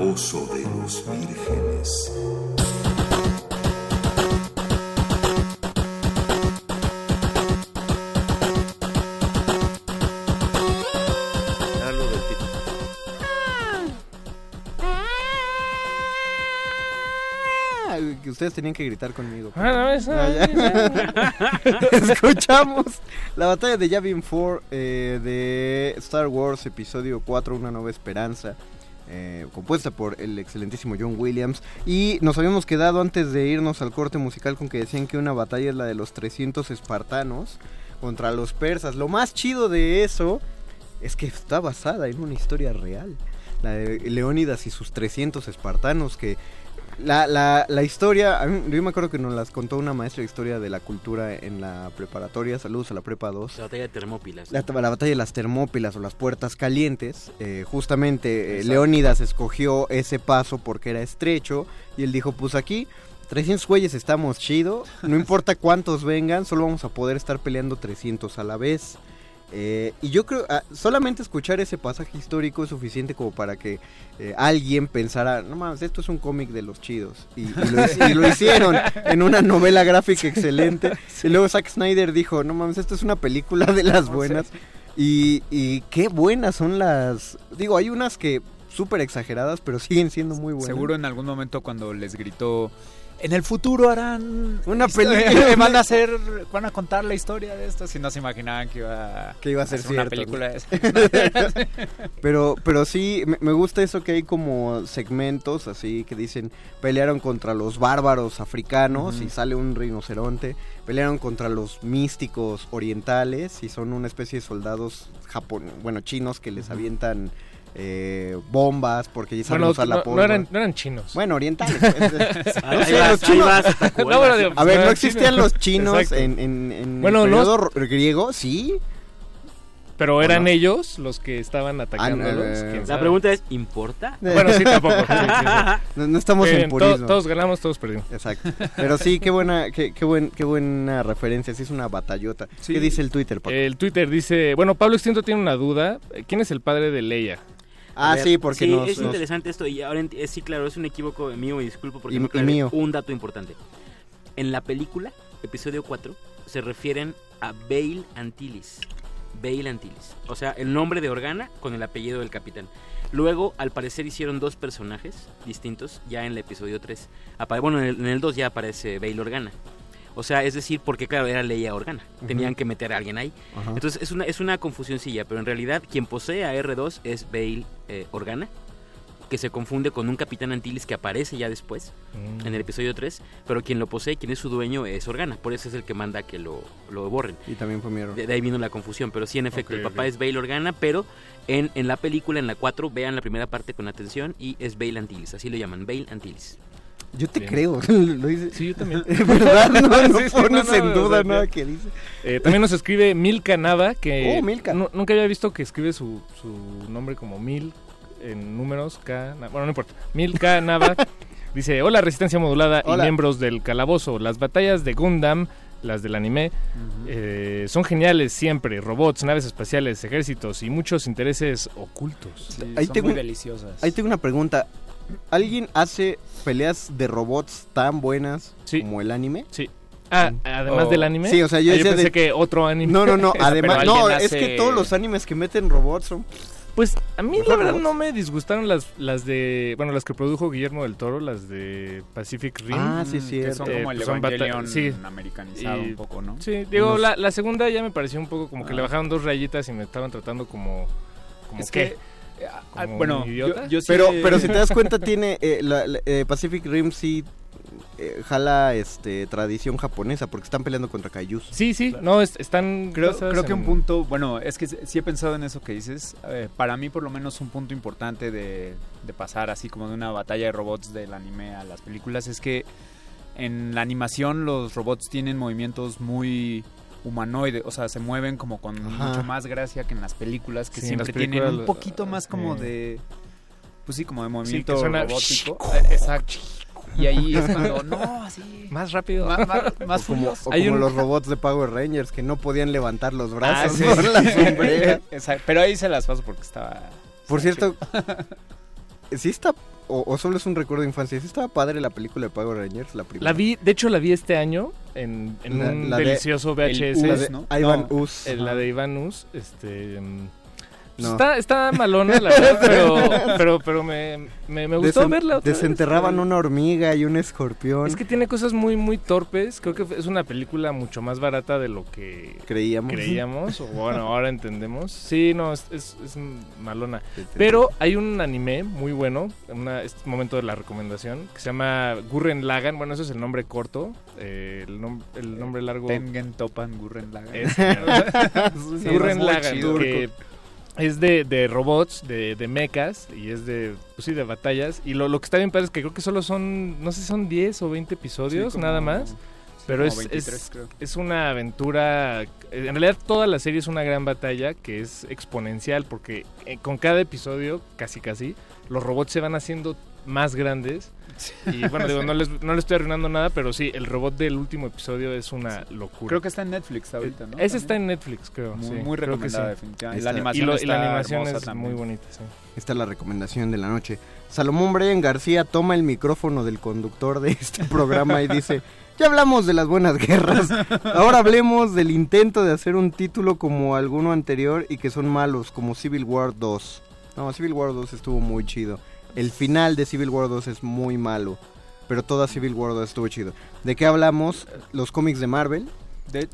Calabozo de los Vírgenes.
Que ustedes tenían que gritar conmigo.
Ah, no, eso-
Ah, ya. Escuchamos la batalla de Yavin 4 eh, de Star Wars Episodio 4, Una Nueva Esperanza. Eh, compuesta por el excelentísimo John Williams y nos habíamos quedado antes de irnos al corte musical con que decían que una batalla es la de los 300 espartanos contra los persas. Lo más chido de eso es que está basada en una historia real. La de Leónidas y sus 300 espartanos que la, la, la historia, a mí- yo me acuerdo que nos las contó una maestra de historia de la cultura en la preparatoria, saludos a la prepa 2.
La batalla de Termópilas.
La, la batalla de las Termópilas o las puertas calientes, eh, justamente eh. Leónidas escogió ese paso porque era estrecho y él dijo, pues aquí 300 güeyes estamos chido, no importa cuántos vengan, solo vamos a poder estar peleando 300 a la vez. Eh, y yo creo, ah, solamente escuchar ese pasaje histórico es suficiente como para que eh, alguien pensara, no mames, esto es un cómic de los chidos. Y, y lo, hic- y lo hicieron en una novela gráfica excelente. Y luego Zack Snyder dijo, no mames, esto es una película de las buenas. Y, y qué buenas son las... Digo, hay unas que súper exageradas, pero siguen siendo muy buenas.
Seguro en algún momento cuando les gritó en el futuro harán
Una película".
van a hacer van a contar la historia de esto si no se imaginaban que iba
que iba a ser
una película de
pero pero sí me, gusta eso que hay como segmentos así que dicen pelearon contra los bárbaros africanos y sale un rinoceronte pelearon contra los místicos orientales y son una especie de soldados japon bueno chinos que les avientan eh, bombas porque ya saben
Bueno,
usar la
no, no eran, no eran chinos.
Bueno, orientales. pues, eh, no sé,
vas,
los chinos.
vas, te acuerdas. No, bueno, digo,
a ver, no existían
chinos.
los chinos en, en, en
Bueno,
el
no-
periodo griego, sí.
Pero
¿O
eran
no?
ellos los que estaban atacándolos.
eh,
quién
La pregunta es, ¿importa?
Bueno, sí, tampoco.
No, no estamos
Bien,
en
to-
purismo.
todos ganamos, todos perdimos.
Exacto. Pero sí, qué buena, qué, qué, buen, qué buena referencia. Sí, es una batallota. ¿Qué dice el Twitter, Paco?
El Twitter dice, bueno, Pablo Extinto tiene una duda. ¿Quién es el padre de Leia?
Ah,
ver,
sí, porque
sí,
nos-
es
nos-
interesante esto y ahora eh, sí, claro, es un equívoco mío, me disculpo porque
Y-
no
y mío.
un dato importante. En la película, episodio 4, se refieren a Bale Antilles. Bale Antilles. O sea, el nombre de Organa con el apellido del capitán. Luego, al parecer, hicieron dos personajes distintos ya en el episodio 3. Apa- bueno, en el, en el 2 ya aparece Bale Organa. O sea, es decir, porque claro, era Leia Organa. Tenían que meter a alguien ahí. Entonces es una, es una confusioncilla, pero en realidad quien posee a R2 es Bale eh, Organa, que se confunde con un Capitán Antilles que aparece ya después,
Mm.
en el episodio 3, pero quien lo posee, quien es su dueño, es Organa, por eso es el que manda que lo, lo borren.
Y también fue mi error.
De, de ahí vino la confusión, pero sí, en efecto, el papá es Bale Organa, pero en, en la película, en la 4, vean la primera parte con atención y es Bale Antilles, así lo llaman, Bale Antilles.
Yo te
Bien.
creo. lo dice.
Sí, yo también.
¿Verdad? No, no
Sí, sí,
pones
no, no,
en duda nada
que-
dice.
Eh, también nos escribe Milka Nava, que
Oh, Milka.
nu- nunca había visto que escribe su, su nombre como Mil en números K. Bueno, no importa. Milka Nava dice: Hola, resistencia modulada
Hola.
y miembros del calabozo. Las batallas de Gundam, las del anime, eh, son geniales siempre. Robots, naves espaciales, ejércitos y muchos intereses ocultos.
Ahí tengo un- Ahí tengo una pregunta. ¿Alguien hace peleas de robots tan buenas como el anime?
Sí. Ah, además
Oh.
del anime.
Sí, o sea, yo,
Ah,
decía
pensé
de-
que otro anime.
No, no, no, además, no, es que todos los animes que meten robots son...
Pues a mí la verdad
robots.
no me disgustaron las, las de, bueno, las que produjo Guillermo del Toro, las de Pacific Rim.
Ah, sí, sí,
que son
Eh,
como el
pues
Evangelion
sí.
americanizado
Y-
un poco, ¿no?
Sí, digo,
Unos-
la, la segunda ya me pareció un poco como que
Ah.
le bajaron dos rayitas y me estaban tratando como, como
Es
¿qué?
que, ah,
¿Como
bueno,
un idiota?
yo- yo sí-
Pero, pero si te das cuenta, tiene eh, la- la- eh, Pacific Rim sí eh, jala este tradición japonesa porque están peleando contra kaijus.
Sí, sí, no, es- están
Creo, creo que
en-
un punto, bueno, es que sí sí he pensado en eso que dices. eh, para mí, por lo menos, un punto importante de, de pasar así como de una batalla de robots del anime a las películas es que en la animación los robots tienen movimientos muy humanoides, o sea, se mueven como con
Ajá.
mucho más gracia que en las películas, que
Sí,
siempre tienen un poquito más como
eh.
de, pues sí, como de
Sí,
movimiento
suena-
robótico. Eh, Exacto. Y ahí es cuando, no, así,
Más rápido.
más, más, más
O como,
furioso.
o
Hay
como
un-
los robots de Power Rangers que no podían levantar los
Ah,
brazos
sí.
por las sombreras.
Exacto, Pero ahí se las paso porque estaba...
Por
estaba
cierto, sí está, o, o solo es un recuerdo de infancia, sí estaba padre la película de Power Rangers, la primera.
La vi, de hecho la vi este año en, en
La-
un
la de-
delicioso VHS.
el Us, ¿no? Ivan Us.
en la de Iván Us, este... mm, pues
No.
Está, está malona, la verdad, pero, pero, pero me, me, me gustó
Desen-
verla otra vez.
Desenterraban una hormiga y un escorpión.
Es que tiene cosas muy, muy torpes. Creo que es una película mucho más barata de lo que
Creíamos.
creíamos, o bueno, ahora entendemos. Sí, no, es, es, es malona. Pero hay un anime muy bueno, una, es momento de la recomendación, que se llama Gurren Lagann. Bueno, ese es el nombre corto. eh, el, nom- el nombre largo.
Tengen Topan Gurren Lagann.
Es-
Sí,
Gurren
chido.
que es de, de robots, de, de mechas, y es de, pues sí, de batallas. Y lo, lo que está bien padre es que creo que solo son, no sé si son 10 o 20 episodios,
Sí, como-
nada más.
sí,
Pero es,
23
es, es una aventura, en realidad toda la serie es una gran batalla que es exponencial porque eh, con cada episodio, casi casi, los robots se van haciendo más grandes. Y bueno, digo, no les, no les estoy arruinando nada, pero sí, el robot del último episodio es una locura.
Creo que está en Netflix ahorita, ¿no?
Ese
También.
está en Netflix, creo.
Muy-
sí,
muy
creo que
recomendada,
sí.
definitivamente. La animación
y, lo- y
está
la animación es
también.
muy bonita, sí.
Esta es la recomendación de la noche. Salomón Brian García toma el micrófono del conductor de este programa y dice, ya hablamos de las buenas guerras, ahora hablemos del intento de hacer un título como alguno anterior y que son malos, como Civil War 2. No, Civil War 2 estuvo muy chido. El final de Civil War 2 es muy malo, pero toda Civil War 2 estuvo chido. ¿De qué hablamos? Los cómics de Marvel.
De-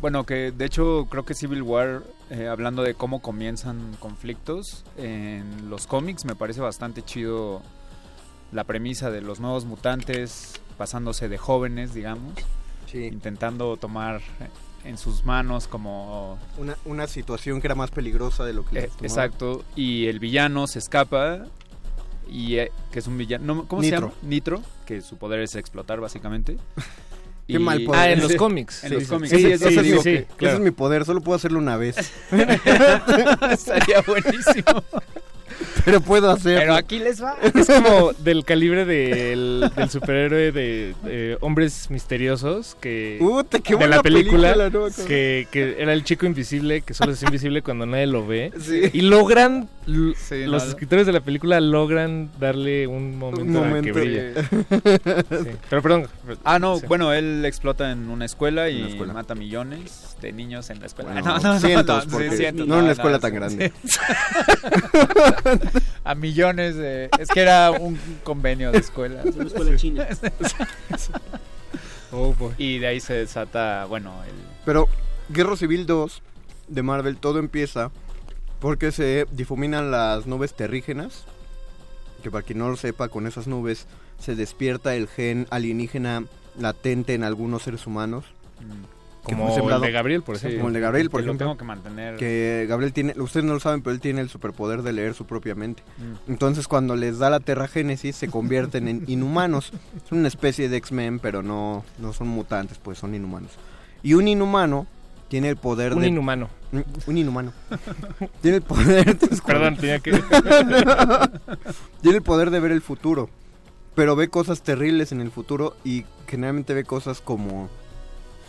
bueno, que de hecho creo que Civil War, eh, hablando de cómo comienzan conflictos en los cómics, me parece bastante chido la premisa de los nuevos mutantes pasándose de jóvenes, digamos, intentando tomar en sus manos como...
Una, una situación que era más peligrosa de lo que
Eh,
les
exacto, y el villano se escapa y eh, que es un villano, no, ¿cómo
Nitro.
se llama? Nitro, que su poder es explotar básicamente.
Qué mal poder.
Ah, en los cómics.
En
Sí,
los
sí,
cómics.
sí,
Sí, digo
claro.
Ese es mi poder, solo puedo hacerlo una vez.
Estaría buenísimo.
Pero puedo hacerlo.
Pero aquí les va.
Es como del calibre del, del superhéroe de eh, Hombres Misteriosos que
Puta, qué
de
buena
la película,
película, no
que, que era el chico invisible que solo es invisible cuando nadie lo ve
Sí.
y logran
Sí,
los
no,
escritores de la película logran darle un momento,
Un
en que
momento.
brilla. Sí. Pero perdón.
Ah, no,
Sí.
bueno, él explota en una escuela y
una escuela.
mata millones de niños en la escuela.
Bueno,
no, no, no,
cientos,
no, sí, cientos,
no en una escuela tan grande.
A millones de... Es que era un convenio de escuelas.
Una escuela china.
Oh, boy.
Y de ahí se desata, bueno, el...
Pero Guerra Civil 2 de Marvel, todo empieza porque se difuminan las nubes terrígenas. Que para quien no lo sepa, con esas nubes se despierta el gen alienígena latente en algunos seres humanos. que
Como el
sembrado-
de Gabriel, por
Sí,
ejemplo.
Como el de Gabriel, por
que lo
ejemplo.
tengo que mantener.
Que Gabriel tiene, ustedes no lo saben, pero él tiene el superpoder de leer su propia mente.
Mm.
Entonces cuando les da la terragénesis se convierten en inhumanos. Es una especie de X-Men, pero no, no son mutantes, pues son inhumanos. Y un inhumano tiene el poder
Un
de...
inhumano.
Mm, Un inhumano. tiene el poder...
Perdón, tenía que...
tiene el poder de ver el futuro. Pero ve cosas terribles en el futuro y generalmente ve cosas como...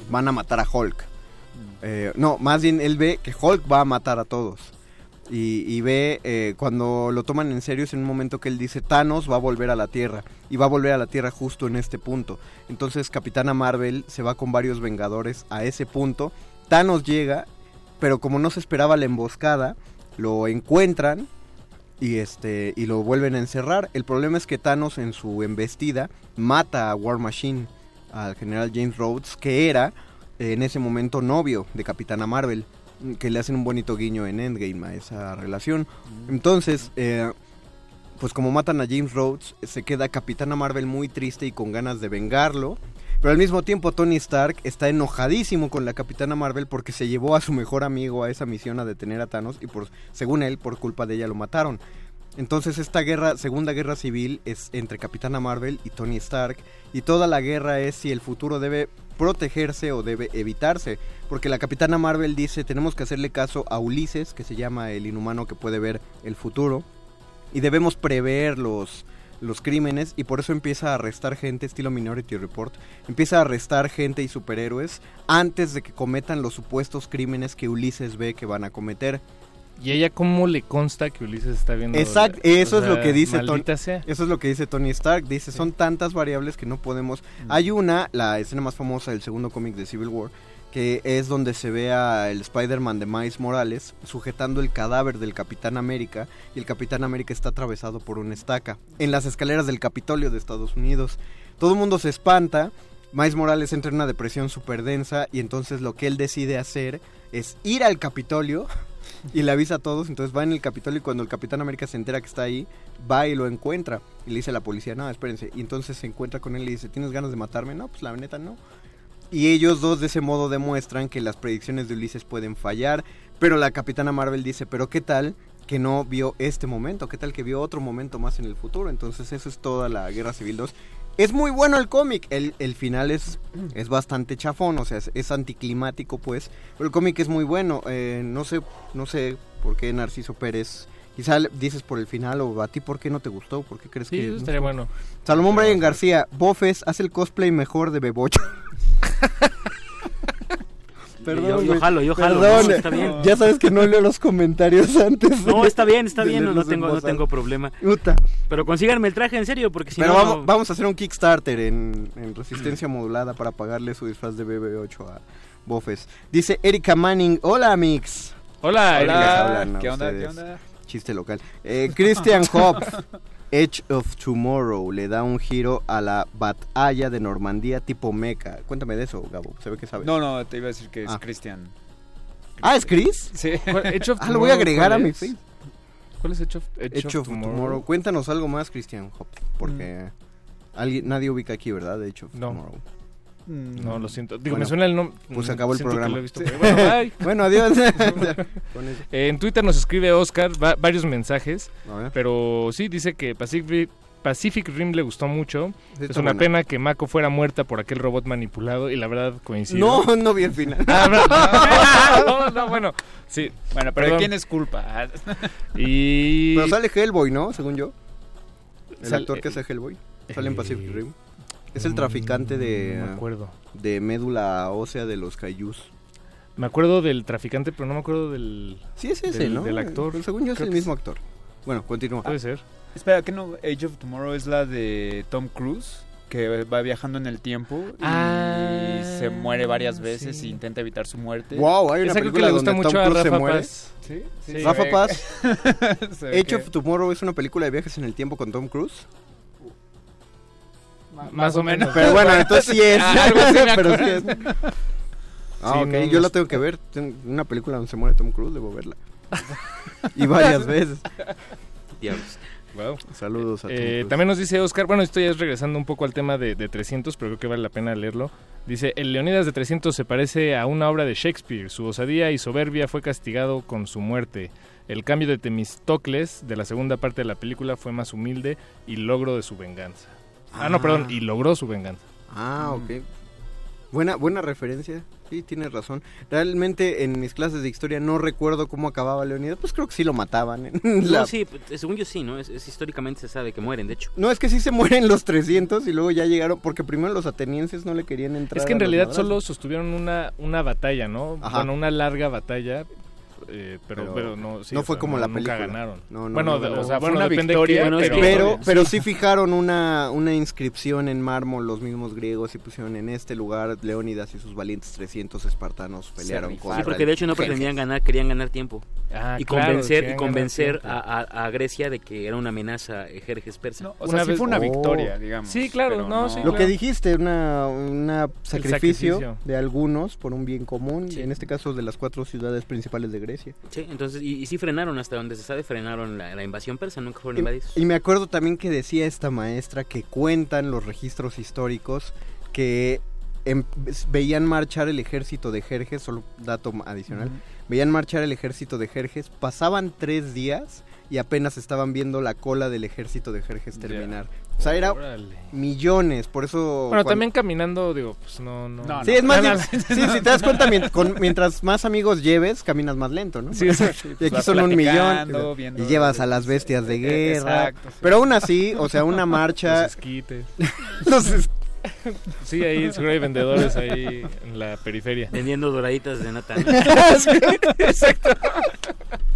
Van a matar a Hulk. Eh, no, más bien él ve que Hulk va a matar a todos. Y, ve, eh, cuando lo toman en serio, es en un momento que él dice, Thanos va a volver a la Tierra. Y va a volver a la Tierra justo en este punto. Entonces Capitana Marvel se va con varios Vengadores a ese punto. Thanos llega, pero como no se esperaba la emboscada, lo encuentran y este y lo vuelven a encerrar. El problema es que Thanos en su embestida mata a War Machine, al general James Rhodes, que era eh, en ese momento novio de Capitana Marvel, mm, que le hacen un bonito guiño en Endgame a esa relación. Entonces, eh, pues como matan a James Rhodes, se queda Capitana Marvel muy triste y con ganas de vengarlo. Pero al mismo tiempo Tony Stark está enojadísimo con la Capitana Marvel porque se llevó a su mejor amigo a esa misión a detener a Thanos y por según él por culpa de ella lo mataron. Entonces esta guerra, segunda guerra civil es entre Capitana Marvel y Tony Stark y toda la guerra es si el futuro debe protegerse o debe evitarse, porque la Capitana Marvel dice tenemos que hacerle caso a Ulises, que se llama el inhumano que puede ver el futuro, y debemos prever los, los crímenes y por eso empieza a arrestar gente estilo Minority Report, empieza a arrestar gente y superhéroes antes de que cometan los supuestos crímenes que Ulises ve que van a cometer.
¿Y ella cómo le consta que Ulises está viendo?
Exacto,
o
eso es lo que dice Tony.
sea.
Eso es lo que dice Tony Stark. Dice, son tantas variables que no podemos. Hay una, la escena más famosa del segundo cómic de Civil War, que es donde se ve a el Spider-Man de Miles Morales sujetando el cadáver del Capitán América y el Capitán América está atravesado por una estaca en las escaleras del Capitolio de Estados Unidos. Todo el mundo se espanta. Miles Morales entra en una depresión súper densa y entonces lo que él decide hacer es ir al Capitolio y le avisa a todos, entonces va en el Capitolio y cuando el Capitán América se entera que está ahí, va y lo encuentra y le dice a la policía, no, espérense, y entonces se encuentra con él y dice, ¿tienes ganas de matarme? No, pues la neta no. Y ellos dos de ese modo demuestran que las predicciones de Ulises pueden fallar, pero la Capitana Marvel dice, pero ¿qué tal que no vio este momento? ¿Qué tal que vio otro momento más en el futuro? Entonces eso es toda la Guerra Civil 2. Es muy bueno el cómic, el, el final es, es bastante chafón, o sea, es, es anticlimático pues, pero el cómic es muy bueno, eh, no sé, no sé por qué Narciso Pérez, quizá dices por el final o a ti por qué no te gustó, por qué crees
Sí,
que...
eso estaría bueno.
Salomón Brian García, Bofes hace el cosplay mejor de Bebocho. Perdón,
Yo- jalo, yo jalo,
perdón.
no, está bien.
Ya sabes que no leo los comentarios antes.
No, está bien, está bien, no, tengo, no tengo problema.
Puta.
Pero consíganme el traje en serio, porque si
Pero
no...
vamos,
no-
vamos a hacer un Kickstarter en, en resistencia modulada para pagarle su disfraz de BB8 a Bofes. Dice Erika Manning, hola mix.
Hola,
Hola,
hablan a
¿qué onda,
ustedes.
qué onda?
Chiste local. Eh, Christian Hopf, Edge of Tomorrow, le da un giro a la batalla de Normandía tipo mecha. Cuéntame de eso, Gabo, se ve que sabes.
No, no, te iba a decir que es
Ah.
Christian.
Ah, ¿es Chris?
Sí.
¿Cuál- Edge of
Ah, lo voy a agregar a
¿cuál
mi
es?
feed.
¿Cuál es Edge of, Edge
Edge of Tomorrow. Cuéntanos algo más, Christian Hopf, porque alguien, nadie ubica aquí, ¿verdad? De Edge of
No.
Tomorrow.
No, lo siento. Digo,
Bueno,
me suena el nombre.
Pues se acabó el programa.
lo he visto por ahí. Bueno, bye.
Bueno, adiós.
Eh, en Twitter nos escribe Oscar va- varios mensajes, pero sí dice que Pacific, Pacific Rim le gustó mucho.
Sí,
es una
buena.
pena que Mako fuera muerta por aquel robot manipulado y la verdad coincido.
No, no vi el final.
Ah, no, no, no, bueno, sí.
Bueno, pero
Perdón.
¿quién es culpa?
Y
Pero sale Hellboy, ¿no? Según yo. El
Sal-
actor que hace Hellboy. Sale en
eh,
Pacific Rim. Es el traficante de,
No me acuerdo.
de médula ósea de los Kaijus.
Me acuerdo del traficante, pero no me acuerdo del.
Sí, es ese,
del,
¿no?
Del actor.
Pero según yo es el
que
mismo actor. Bueno, continúa.
Puede ser.
Espera, ¿qué no? Age of Tomorrow es la de Tom Cruise, que va viajando en el tiempo y
Ah,
se muere varias veces
sí.
e intenta evitar su muerte.
Wow, hay una
que
película
le gusta
donde
mucho
Tom
a
Cruise se
Rafa
muere.
¿Sí?
Paz.
Sí,
Sí.
se
Rafa Paz, Age
que-
of Tomorrow es una película de viajes en el tiempo con Tom Cruise.
Más o menos.
Pero bueno, entonces sí es.
Ah, algo así me
pero sí es. Ah,
Sí,
ok,
no,
yo
no
la tengo que ver. Una película donde se muere Tom Cruise, debo verla. y varias veces.
Diablos.
Wow.
Saludos a
Eh,
Cruise.
también nos dice Oscar, bueno, esto ya es regresando un poco al tema de, de 300, pero creo que vale la pena leerlo. Dice, el Leonidas de 300 se parece a una obra de Shakespeare. Su osadía y soberbia fue castigado con su muerte. El cambio de Temistocles de la segunda parte de la película fue más humilde y logro de su venganza. Ah, no,
Ah.
perdón, y logró su venganza.
Ah, ok. Buena, buena referencia. Sí, tienes razón. Realmente en mis clases de historia no recuerdo cómo acababa Leonidas. Pues creo que sí lo mataban. en la-
No, sí, pues, según yo sí, ¿no? Es, es- históricamente se sabe que mueren, de hecho.
No, es que sí se mueren los 300 y luego ya llegaron, porque primero los atenienses no le querían entrar.
Es que en realidad solo sostuvieron una, una batalla, ¿no?
Ajá.
Bueno, una larga batalla. Eh, pero,
Pero
pero, no, sí,
no
o
fue
sea,
como
no-
la
nunca
película.
ganaron.
No, no,
bueno,
no
de-
ganaron.
o sea,
Fue
bueno,
una
depende
victoria,
pero,
Pero,
Sí.
pero sí fijaron una, una inscripción en mármol los mismos griegos y pusieron en este lugar Leónidas y sus valientes 300 espartanos pelearon contra
Sí, porque de hecho no pretendían ganar, querían ganar tiempo.
Ah,
y
claro,
convencer, y convencer a, a- a Grecia de que era una amenaza eh, Jerjes persa.
No, o
Una
sea, sí
vez-
fue una
Oh.
victoria, digamos.
Sí, claro, no, sí,
Lo
claro.
que dijiste, una, una sacrificio,
sacrificio.
de algunos por un bien común,
Sí.
en este caso de las cuatro ciudades principales de Grecia.
Sí, entonces, y, y sí frenaron hasta donde se sabe, frenaron la, la invasión persa, nunca fueron
Y,
invadidos.
y me acuerdo también que decía esta maestra que cuentan los registros históricos que em- veían marchar el ejército de Jerjes, solo dato adicional, veían marchar el ejército de Jerjes, pasaban tres días y apenas estaban viendo la cola del ejército de Jerjes terminar. Sea, era
Órale.
millones, por eso...
Bueno,
cuando-
también caminando, digo, pues no, no.
No,
Sí, es más...
No, no,
bien- sí, si te das cuenta, con- mientras más amigos lleves, caminas más lento, ¿no?
Sí, exacto.
Y aquí son un millón. Y llevas a las bestias de guerra.
Exacto, sí.
Pero aún así, o sea, una marcha...
Los esquites.
los es-
Sí, ahí seguro hay vendedores ahí en la periferia.
Vendiendo doraditas de nata.
Exacto.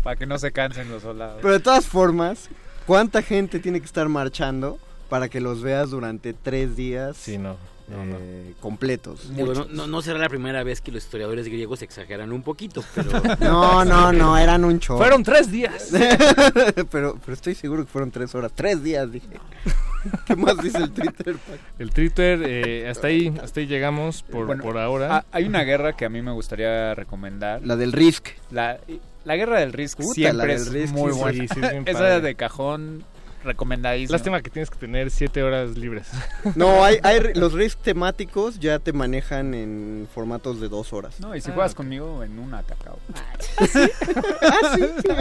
Para que no se cansen los soldados.
Pero de todas formas, ¿cuánta gente tiene que estar marchando para que los veas durante tres días?
Sí, no.
eh, completos.
Digo, no, no, no será la primera vez que los historiadores griegos exageran un poquito, pero...
No, no, no, eran un show.
Fueron tres días.
pero, pero estoy seguro que fueron tres horas. Tres días, dije. ¿Qué más dice el Twitter? Paco?
El Twitter, eh, hasta ahí, hasta ahí llegamos por,
Bueno,
por ahora.
ah, hay una guerra que a mí me gustaría recomendar.
La del Risk.
La, la guerra del Risk
Puta,
siempre
la del
es
Risk,
muy
sí,
buena.
sí, sí, es
Esa de cajón recomendadísima.
Lástima que tienes que tener siete horas libres.
No, hay, hay los Risk temáticos ya te manejan en formatos de dos horas.
No, y si
Ah,
juegas
ok.
conmigo en una te acabo.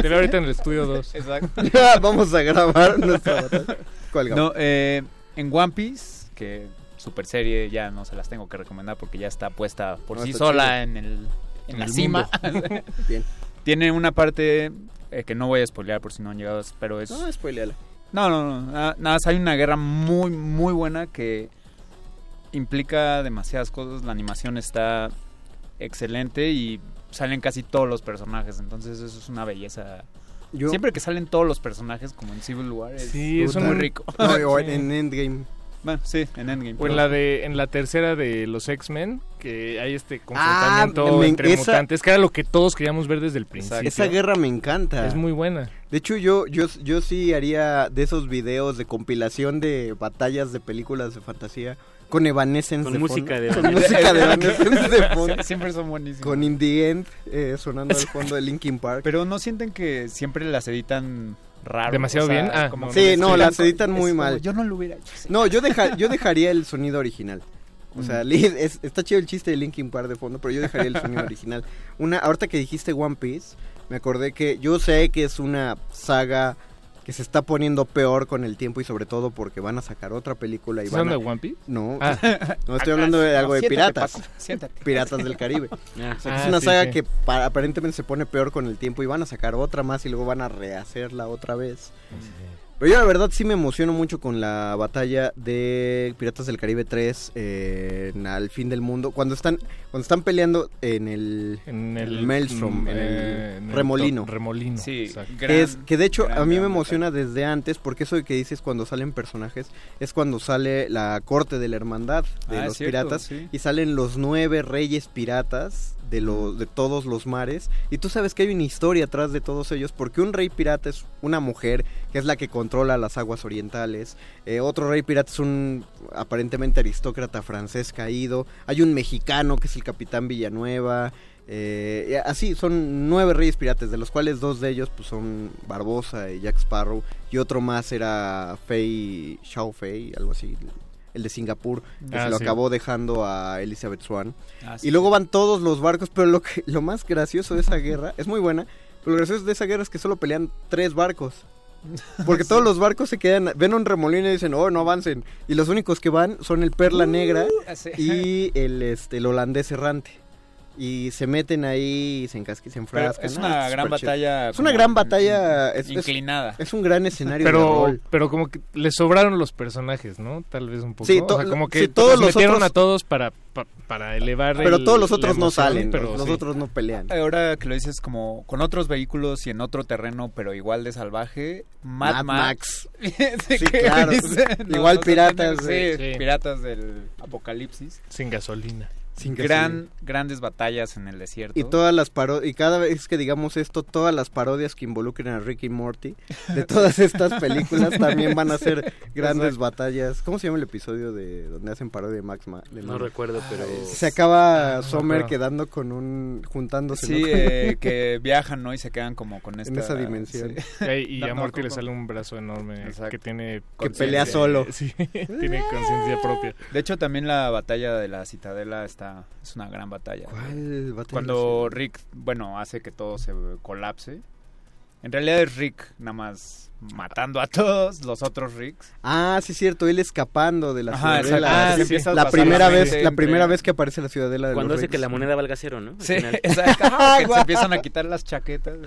Te veo ahorita en el estudio 2.
Exacto.
Vamos a grabar nuestra batalla. ¿Cuál
No, eh, en One Piece, que super serie ya no se las tengo que recomendar porque ya está puesta por
No,
sí sola
chido.
en, el, en,
En
la
el
cima.
Bien.
Tiene una parte eh, que no voy a spoilear por si no han llegado, pero es...
No, spoileala.
No, no, no. Nada, nada más hay una guerra muy, muy buena que implica demasiadas cosas. La animación está excelente y salen casi todos los personajes. Entonces eso es una belleza.
Yo-
Siempre que salen todos los personajes, como en Civil War, es,
Sí, es
muy rico.
No, o en Endgame.
Bueno, sí, en Endgame.
O en la de en la tercera de los X-Men, que hay este
Ah,
confrontamiento
me-
entre
esa-
mutantes, que era lo que todos queríamos ver desde el principio.
Esa guerra me encanta.
Es muy buena.
De hecho, yo, yo, yo sí haría de esos videos de compilación de batallas de películas de fantasía con Evanescence
Con
de
música
fondo.
de
Con música de Evanescence de fondo.
Siempre son buenísimos.
Con In the End eh, sonando al fondo de Linkin Park.
Pero no sienten que siempre las editan raro.
Demasiado
o sea,
bien. Ah,
como
no,
Sí, no, las editan muy
como,
mal.
Yo no lo hubiera hecho.
No, yo, deja, yo dejaría el sonido original. O sea,
Mm.
es- está chido el chiste de Linkin Park de fondo, pero yo dejaría el sonido original. Una, ahorita que dijiste One Piece, me acordé que yo sé que es una saga que se está poniendo peor con el tiempo y sobre todo porque van a sacar otra película y
¿Estás
van a...
de One Piece?
No,
Ah.
no estoy hablando de algo de
Siéntate,
piratas.
Siéntate.
Piratas del Caribe.
Ah,
O sea, que
Ah,
es una
sí,
saga
sí.
que pa- aparentemente se pone peor con el tiempo y van a sacar otra más y luego van a rehacerla otra vez. Pero yo la verdad sí me emociono mucho con la batalla de Piratas del Caribe 3 eh, en Al fin del mundo. Cuando están, cuando están peleando en el,
En el,
el Maelstrom, en el
en el
remolino.
remolino.
Sí, gran-
es, que de hecho
gran,
a mí me emociona desde antes porque eso de que dices cuando salen personajes es cuando sale la corte de la hermandad de
Ah,
los
cierto,
piratas
sí.
y salen los nueve reyes piratas de los de todos los mares. Y tú sabes que hay una historia atrás de todos ellos porque un rey pirata es una mujer que es la que controla las aguas orientales. Eh, otro rey pirata es un aparentemente aristócrata francés caído. Hay un mexicano que es el capitán Villanueva. Eh, así son nueve reyes piratas de los cuales dos de ellos pues son Barbosa y Jack Sparrow y otro más era Fei Xiao Fei algo así el de Singapur que
Ah,
se lo
sí.
acabó dejando a Elizabeth Swan
Ah, sí,
y luego van todos los barcos, pero lo, que, lo más gracioso de esa guerra, es muy buena, pero lo gracioso de esa guerra es que solo pelean tres barcos. Porque todos los barcos se quedan, ven un remolino y dicen, oh, no avancen. Y los únicos que van son el Perla Negra
sí.
y el, este, el holandés errante. Y se meten ahí y se encasquen, se enfrascan.
es
Ah,
una gran batalla.
Es una gran batalla, es, es-
inclinada.
es un gran escenario de
Pero,
rol.
pero como que le sobraron los personajes, ¿no? Tal vez un poco.
Sí,
o
to-
sea, como que
sí, todos
los metieron
otros-
a todos para, pa- para elevar
Pero
el-
todos los otros no salen,
pero
los
sí.
otros no pelean.
Ahora que lo dices como con otros vehículos y en otro terreno, pero igual de salvaje, Mad,
Mad
Max.
Sí, claro. Igual piratas,
Sí.
Sí.
piratas del apocalipsis.
Sin gasolina.
Sin
Gran, grandes batallas en el desierto.
Y todas las paro y cada vez que digamos esto, todas las parodias que involucren a Rick y Morty de todas estas películas también van a ser grandes
Exacto.
batallas. ¿Cómo se llama el episodio de donde hacen parodia de Max Ma- de
No
Max?
recuerdo, pero...
Se acaba
no
Sommer quedando con un juntándose
Sí,
¿no?
eh, que viajan, ¿no? Y se quedan como con esta...
en esa dimensión.
sí.
Y, y
No,
a
no,
Morty le sale un brazo enorme
Exacto.
que tiene...
Que pelea solo.
Sí, tiene conciencia propia.
De hecho, también la batalla de la Citadela está... Es una gran batalla.
¿Cuál batalla
Cuando? Rick, bueno, hace que todo se colapse. En realidad es Rick nada más matando a todos los otros Ricks.
Ah, sí es cierto, él escapando de la
Ajá,
ciudadela.
Ah, sí.
La primera vez, la primera vez que aparece la ciudadela de
Cuando
los
hace que la moneda valga cero, ¿no? Al
Sí,
final.
exacto.
Ay,
que
guau.
se empiezan a quitar las chaquetas.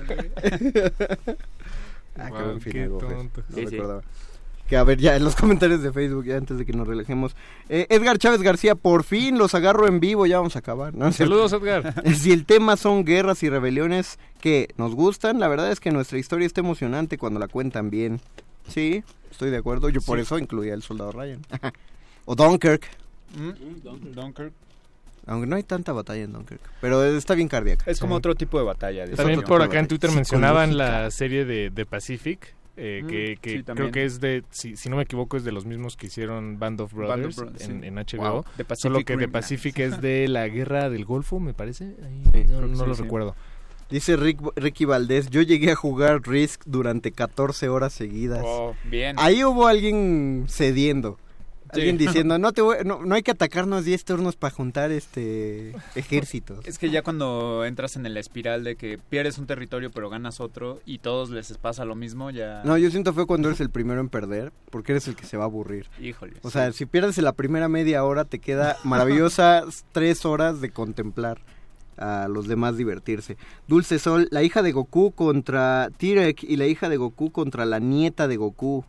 Ah, qué buen final,
tonto.
No
Sí, sí.
Que a ver, ya en los comentarios de Facebook, ya antes de que nos relajemos. Eh, Edgar Chávez García, por fin los agarro en vivo, ya vamos a acabar. ¿no?
Saludos, Edgar.
Si el tema son guerras y rebeliones que nos gustan, la verdad es que nuestra historia está emocionante cuando la cuentan bien. Sí, estoy de acuerdo. Yo por
Sí.
eso incluía el soldado Ryan. o Dunkirk.
Mm, Dunkirk.
Aunque no hay tanta batalla en Dunkirk. Pero está bien cardíaca.
Es como otro tipo de batalla. de
También por acá en Twitter mencionaban la serie de, de Pacific, eh,
Mm,
que, que
sí,
creo que es de, si, si no me equivoco, es de los mismos que hicieron Band of Brothers,
Band of Brothers,
en,
sí.
en HBO.
Wow. The Pacific
Solo que The. Pacific es de la guerra del Golfo, me parece. Ahí
Sí,
no no
sí,
lo
sí.
recuerdo.
Dice Rick, Ricky Valdés, yo llegué a jugar Risk durante 14 horas seguidas.
Oh, bien.
Ahí hubo alguien cediendo.
Sí.
Alguien diciendo, no, te voy- no, no hay que atacarnos 10 turnos para juntar este ejércitos.
Es que ya cuando entras en la espiral de que pierdes un territorio pero ganas otro y todos les pasa lo mismo, ya...
No, yo siento feo cuando eres el primero en perder, porque eres el que se va a aburrir.
Híjole.
O sea, si pierdes en la primera media hora, te queda maravillosas tres horas de contemplar a los demás divertirse. Dulce Sol, la hija de Goku contra Tirek y la hija de Goku contra la nieta de Goku.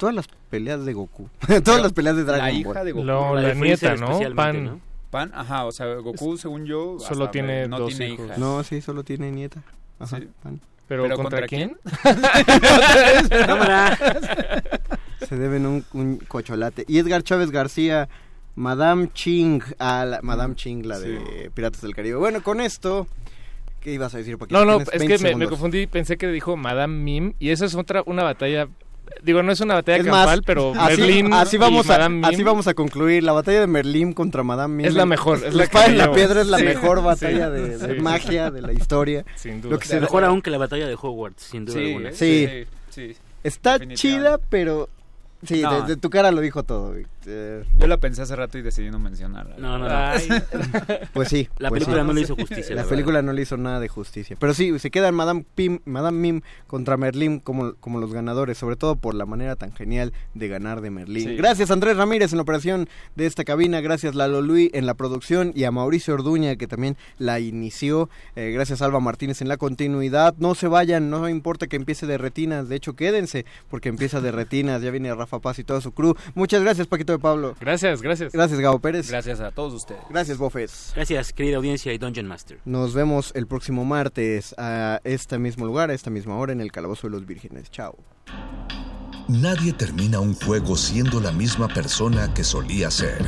Todas las peleas de Goku. Todas las peleas de Dragon
La
Ball.
hija de Goku.
Lo- la nieta, ¿no? Pan.
Pan, ajá, o sea, Goku, según yo,
Solo
hasta
tiene
no
dos
tiene
hijos.
hijas.
No, sí, solo tiene nieta. Ajá,
Sí.
pan.
¿Pero,
¿Pero
contra,
contra
quién?
Se deben un, un cocholate. Y Edgar Chávez García, Madame Ching, a la, Madame Ching, la de Piratas del Caribe. Bueno, con esto, ¿qué ibas a decir? Paquito?
No, no, es
20
que me, me confundí, pensé que dijo Madame Mim, y esa es otra, una batalla, digo, no es una batalla
Es
campal,
más,
pero
así,
Merlín
así
y
vamos a,
Madame Mim
así vamos a concluir. La batalla de Merlín contra Madame Mim.
Es la mejor, es
la
la
espada
que
en la piedra es la
Sí,
mejor
sí,
batalla de, de
sí.
magia de la historia.
Sin duda.
Lo que se
Mejor aún que la batalla de Hogwarts, sin duda
Sí,
alguna.
Sí.
sí, sí.
Está chida, pero... Sí,
No.
desde tu cara lo dijo todo. Vic. Eh,
Yo la pensé hace rato y decidí no mencionarla.
No, no, no.
Pues sí.
La
pues
película
sí.
no le hizo justicia.
La
verdad.
película no le hizo nada de justicia. Pero sí, se quedan Madame, Pim, Madame Mim contra Merlín como, como los ganadores, sobre todo por la manera tan genial de ganar de Merlín.
Sí.
Gracias Andrés Ramírez en la operación de esta cabina, gracias Lalo Luis en la producción y a Mauricio Orduña que también la inició. Eh, gracias Alba Martínez en la continuidad. No se vayan, no importa que empiece de retinas, de hecho quédense porque empieza de retinas. Ya viene Rafa Paz y todo su crew. Muchas gracias Paquito de Pablo.
Gracias, gracias.
Gracias Gabo Pérez.
Gracias a todos ustedes.
Gracias Bofes.
Gracias, querida audiencia y Dungeon Master.
Nos vemos el próximo martes a este mismo lugar, a esta misma hora en el Calabozo de los Vírgenes. Chao.
Nadie termina un juego siendo la misma persona que solía ser.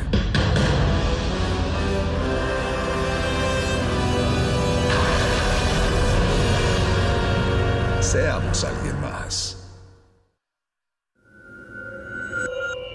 Seamos alguien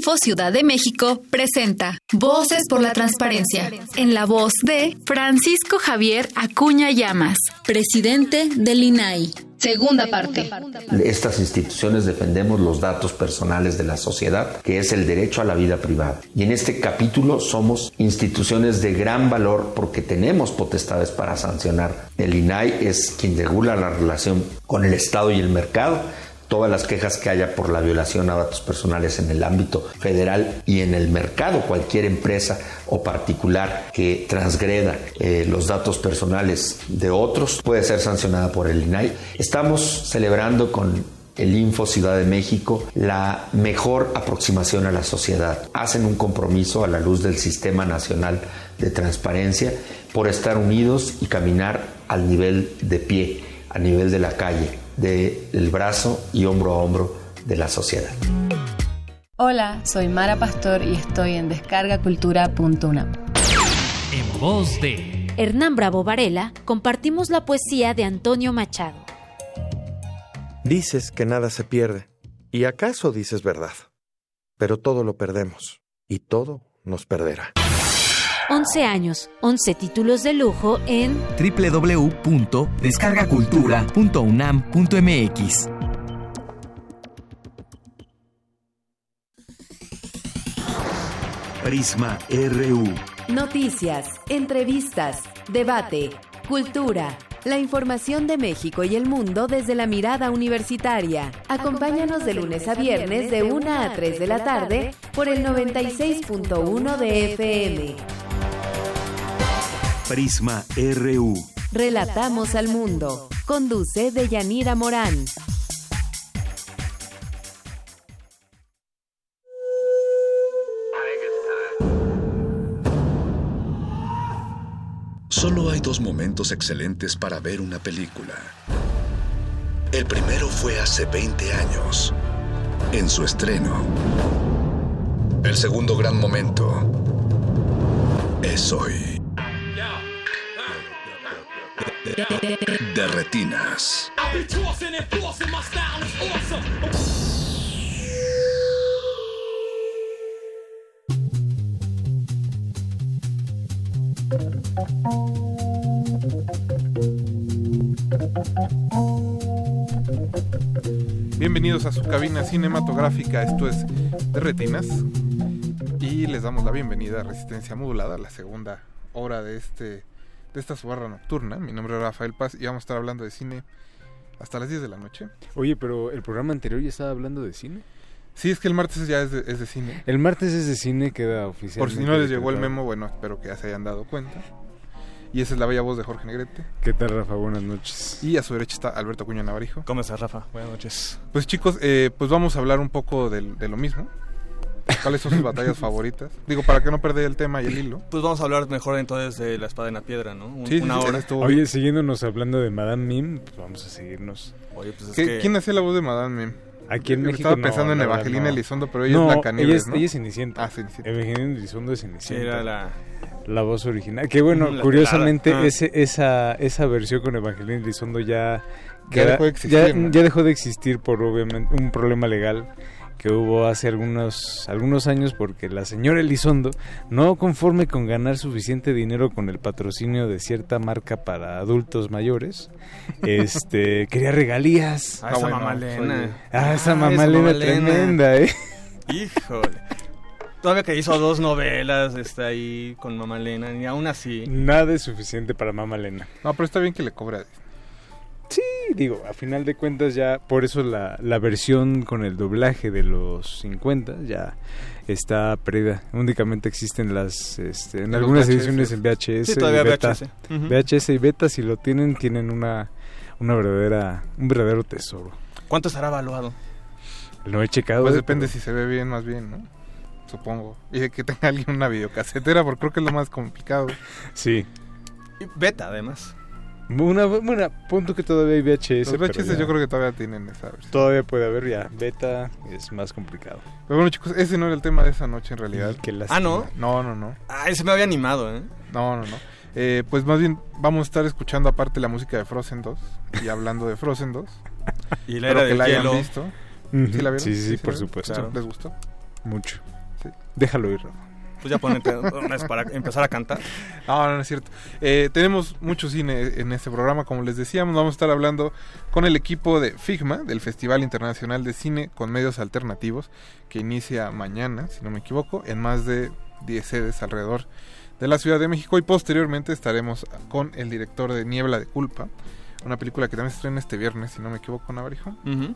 Info Ciudad de México presenta Voces por la Transparencia, en la voz de Francisco Javier Acuña Llamas, presidente del INAI. Segunda parte.
Estas instituciones defendemos los datos personales de la sociedad, que es el derecho a la vida privada. Y en este capítulo somos instituciones de gran valor porque tenemos potestades para sancionar. El INAI es quien regula la relación con el Estado y el mercado todas las quejas que haya por la violación a datos personales en el ámbito federal y en el mercado, cualquier empresa o particular que transgreda eh, los datos personales de otros puede ser sancionada por el INAI. Estamos celebrando con el Info Ciudad de México la mejor aproximación a la sociedad. Hacen un compromiso a la luz del Sistema Nacional de Transparencia por estar unidos y caminar al nivel de pie, a nivel de la calle, del brazo y hombro a hombro de la sociedad.
Hola, soy Mara Pastor y estoy en descargacultura.unam.
En voz de
Hernán Bravo Varela, compartimos la poesía de Antonio Machado.
Dices que nada se pierde, y acaso dices verdad, pero todo lo perdemos, y todo nos perderá.
11 años, 11 títulos de lujo en
www.descargacultura.unam.mx
Prisma RU.
Noticias, entrevistas, debate, cultura. La información de México y el mundo desde la mirada universitaria. Acompáñanos de lunes a viernes de 1 a 3 de la tarde por el 96.1 de FM.
Prisma RU.
Relatamos al mundo. Conduce Deyanira Morán.
Solo hay dos momentos excelentes para ver una película. El primero fue hace 20 años, en su estreno. El segundo gran momento es hoy. De retinas.
Bienvenidos a su cabina cinematográfica, esto es de Retinas. Y les damos la bienvenida a Resistencia Modulada, la segunda hora de este de esta subarra nocturna. Mi nombre es Rafael Paz y vamos a estar hablando de cine hasta las 10 de la noche.
Oye, pero el programa anterior ya estaba hablando de cine.
Sí, es que el martes ya es de, es de cine.
El martes es de cine, queda oficial.
Por si no les llegó el memo, bueno, espero que ya se hayan dado cuenta. Y esa es la bella voz de Jorge Negrete.
¿Qué tal, Rafa? Buenas noches.
Y a su derecha está Alberto Cuña Navarijo.
¿Cómo estás, Rafa? Buenas noches.
Pues chicos, eh, pues vamos a hablar un poco de, lo mismo. ¿Cuáles son sus batallas favoritas? Digo, para que no perder el tema y el hilo.
Pues vamos a hablar mejor entonces de la espada en la piedra, ¿no? Un-
Sí, sí,
una
sí,
hora.
estuvo
Oye, siguiéndonos hablando de Madame Mim, pues vamos a seguirnos.
Oye, pues es
¿Qué-
que...
¿Quién hacía la voz de Madame Mim?
Aquí en
Yo
México
Estaba
no,
pensando en
la verdad,
Evangelina
no.
Elizondo, pero ella
No,
es Blancanieves,
ella es,
¿no?
ella es Cenicienta.
Ah, Cenicienta.
Evangelina Elizondo es Cenicienta.
era la...
La voz original. Que bueno,
La
curiosamente.
Ah.
ese, esa, esa versión con Evangelina Elizondo ya...
Ya dejó de existir,
ya-
¿no?
ya dejó de existir por obviamente un problema legal que hubo hace algunos algunos años porque la señora Elizondo no conforme con ganar suficiente dinero con el patrocinio de cierta marca para adultos mayores este quería regalías.
Ah, esa mamalena.
ah esa
Ah,
mamalena tremenda eh
Híjole. Todavía que hizo dos novelas, está ahí con Mamá Elena, y aún así...
nada es suficiente para mamá Lena
No, pero está bien que le cobre a
Sí, digo, a final de cuentas ya, por eso la, la versión con el doblaje de los 50 ya está perdida. Únicamente existen las, este, en algunas
VHS.
ediciones en VHS,
Sí, todavía
y beta.
VHS.
VHS y beta, si lo tienen, tienen una, una verdadera, un verdadero tesoro.
¿Cuánto estará evaluado?
Lo he checado.
Pues depende
pero-
si se ve bien, más bien, ¿no? Supongo. Y de que tenga alguien una videocasetera, porque creo que es lo más complicado.
Sí.
Y Beta, además.
Una, una, punto que todavía hay VHS.
Los VHS yo creo que todavía tienen esa versión.
Todavía puede haber ya. Beta es más complicado.
Pero bueno, chicos, ese no era el tema de esa noche en realidad.
Ah, ¿no?
No, no, no.
Ay, se me había animado, ¿eh?
No, no, no. Eh, pues más bien vamos a estar escuchando aparte la música de Frozen 2 y hablando de Frozen 2.
Y la
Espero
era
que la hayan
hielo.
visto. ¿Sí la vieron?
Sí, sí, sí, por supuesto.
Claro. ¿Les gustó?
Mucho.
Sí.
Déjalo ir, Rafa.
Pues ya vez para empezar a cantar.
No, no, no es cierto. Eh, tenemos mucho cine en este programa, como les decíamos. Vamos a estar hablando con el equipo de Figma, del Festival Internacional de Cine con Medios Alternativos, que inicia mañana, si no me equivoco, en más de 10 sedes alrededor de la Ciudad de México. Y posteriormente estaremos con el director de Niebla de Culpa, una película que también se estrena este viernes, si no me equivoco, Navarijo.
Ujú.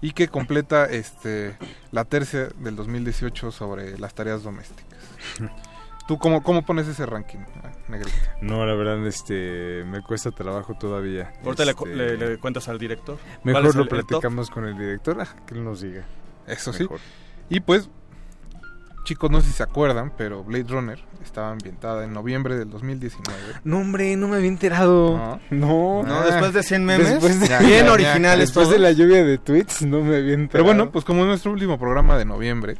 Y que completa este la tercia del 2018 sobre las tareas domésticas. ¿Tú cómo, cómo pones ese ranking, Negrita?
No, la verdad, este, me cuesta trabajo todavía.
Ahorita le,
Este,
le- le cuentas al director. ¿Cuál
Mejor lo
el- el top?
platicamos con el director, ah, que él nos diga.
Eso sí. Y pues, chicos, no sé si se acuerdan, pero Blade Runner estaba ambientada en noviembre del 2019.
No, hombre, no me había enterado. No.
No, después de 100 memes,
Después de-
Ya,
bien
ya, ya.
originales
Después de la lluvia de tweets, no me había enterado.
Pero bueno, pues como es nuestro último programa de noviembre,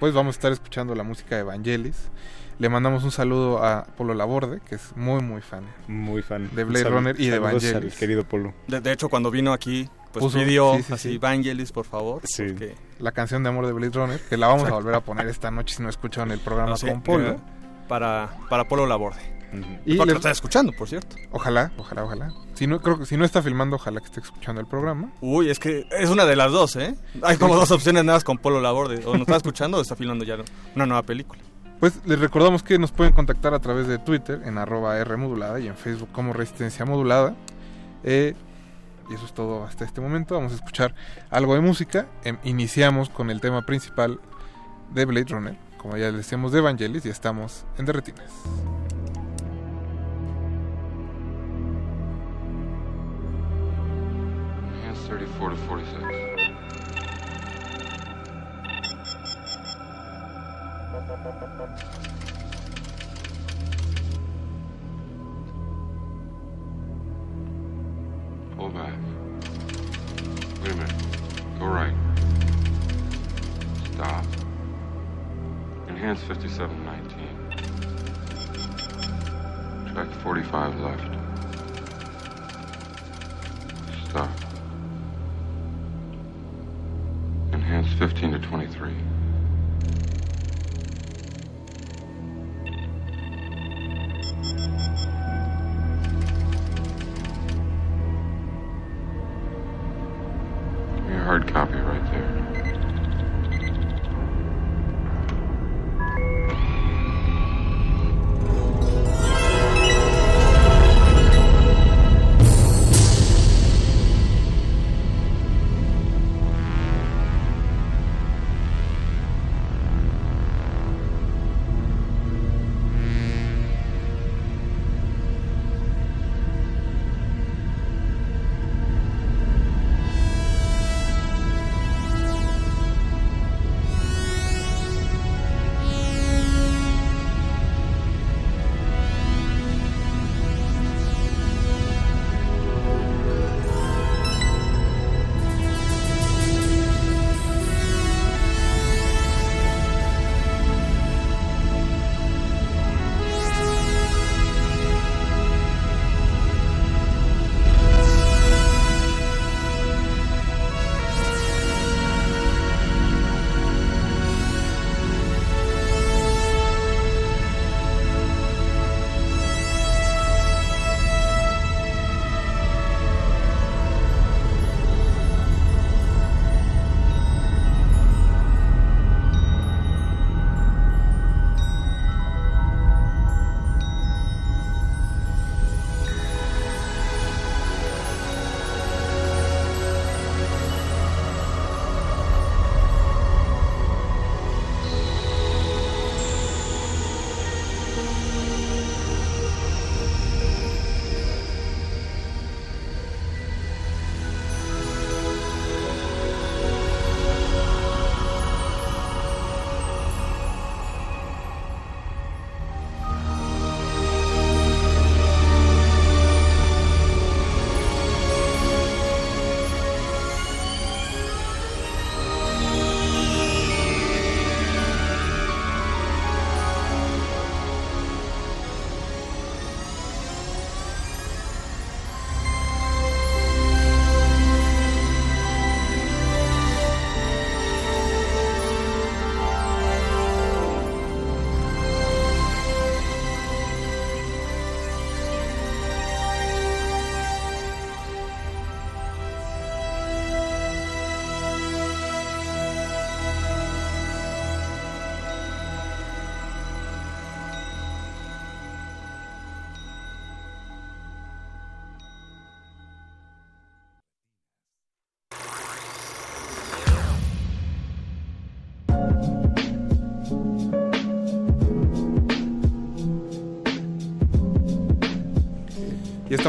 pues vamos a estar escuchando la música de Evangelis. Le mandamos un saludo a Polo Laborde, que es muy, muy fan.
Muy fan.
De Blade Runner y de Evangelis.
al querido Polo.
De, de hecho, cuando vino aquí, pues
Puso-
pidió
sí, sí,
así,
sí.
Vangelis, por favor.
Sí.
porque-
La canción de amor de Blade Runner, que la vamos a volver a poner esta noche si no escucharon el programa
no
con Polo.
eh, para, para Polo Laborde.
Y
Y lo está escuchando, por cierto.
Ojalá, ojalá, ojalá. Si no, creo que si no está filmando, ojalá que esté escuchando el programa.
Uy, es que es una de las dos, ¿eh? Hay como dos opciones nada más con Polo Laborde. O nos está escuchando o está filmando ya una nueva película.
Pues les recordamos que nos pueden contactar a través de Twitter en arroba R modulada y en Facebook como Resistencia Modulada. Eh, y eso es todo hasta este momento. Vamos a escuchar algo de música. Em, iniciamos con el tema principal de Blade Runner. Como ya les decíamos de Evangelis y estamos en Derretinas.
Hands 34 to 46. Pull back. Wait a minute. Go right. Stop. Enhance 5719. Track 45 left. Stop. Enhance 15 to 23.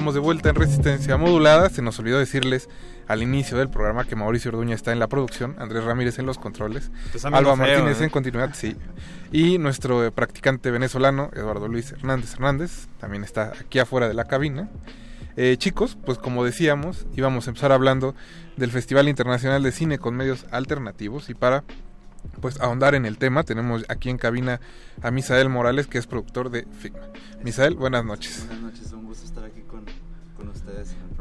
Estamos de vuelta en Resistencia Modulada. Se nos olvidó decirles al inicio del programa que Mauricio Orduña está en la producción, Andrés Ramírez en los controles,
Te amigo
Alba
feo,
Martínez
¿eh?
en continuidad, sí. Y nuestro eh, practicante venezolano, Eduardo Luis Hernández Hernández, también está aquí afuera de la cabina. Eh, chicos, pues como decíamos, íbamos a empezar hablando del Festival Internacional de Cine con Medios Alternativos y para pues ahondar en el tema tenemos aquí en cabina a Misael Morales que es productor de Figma. Misael, buenas noches.
Buenas noches,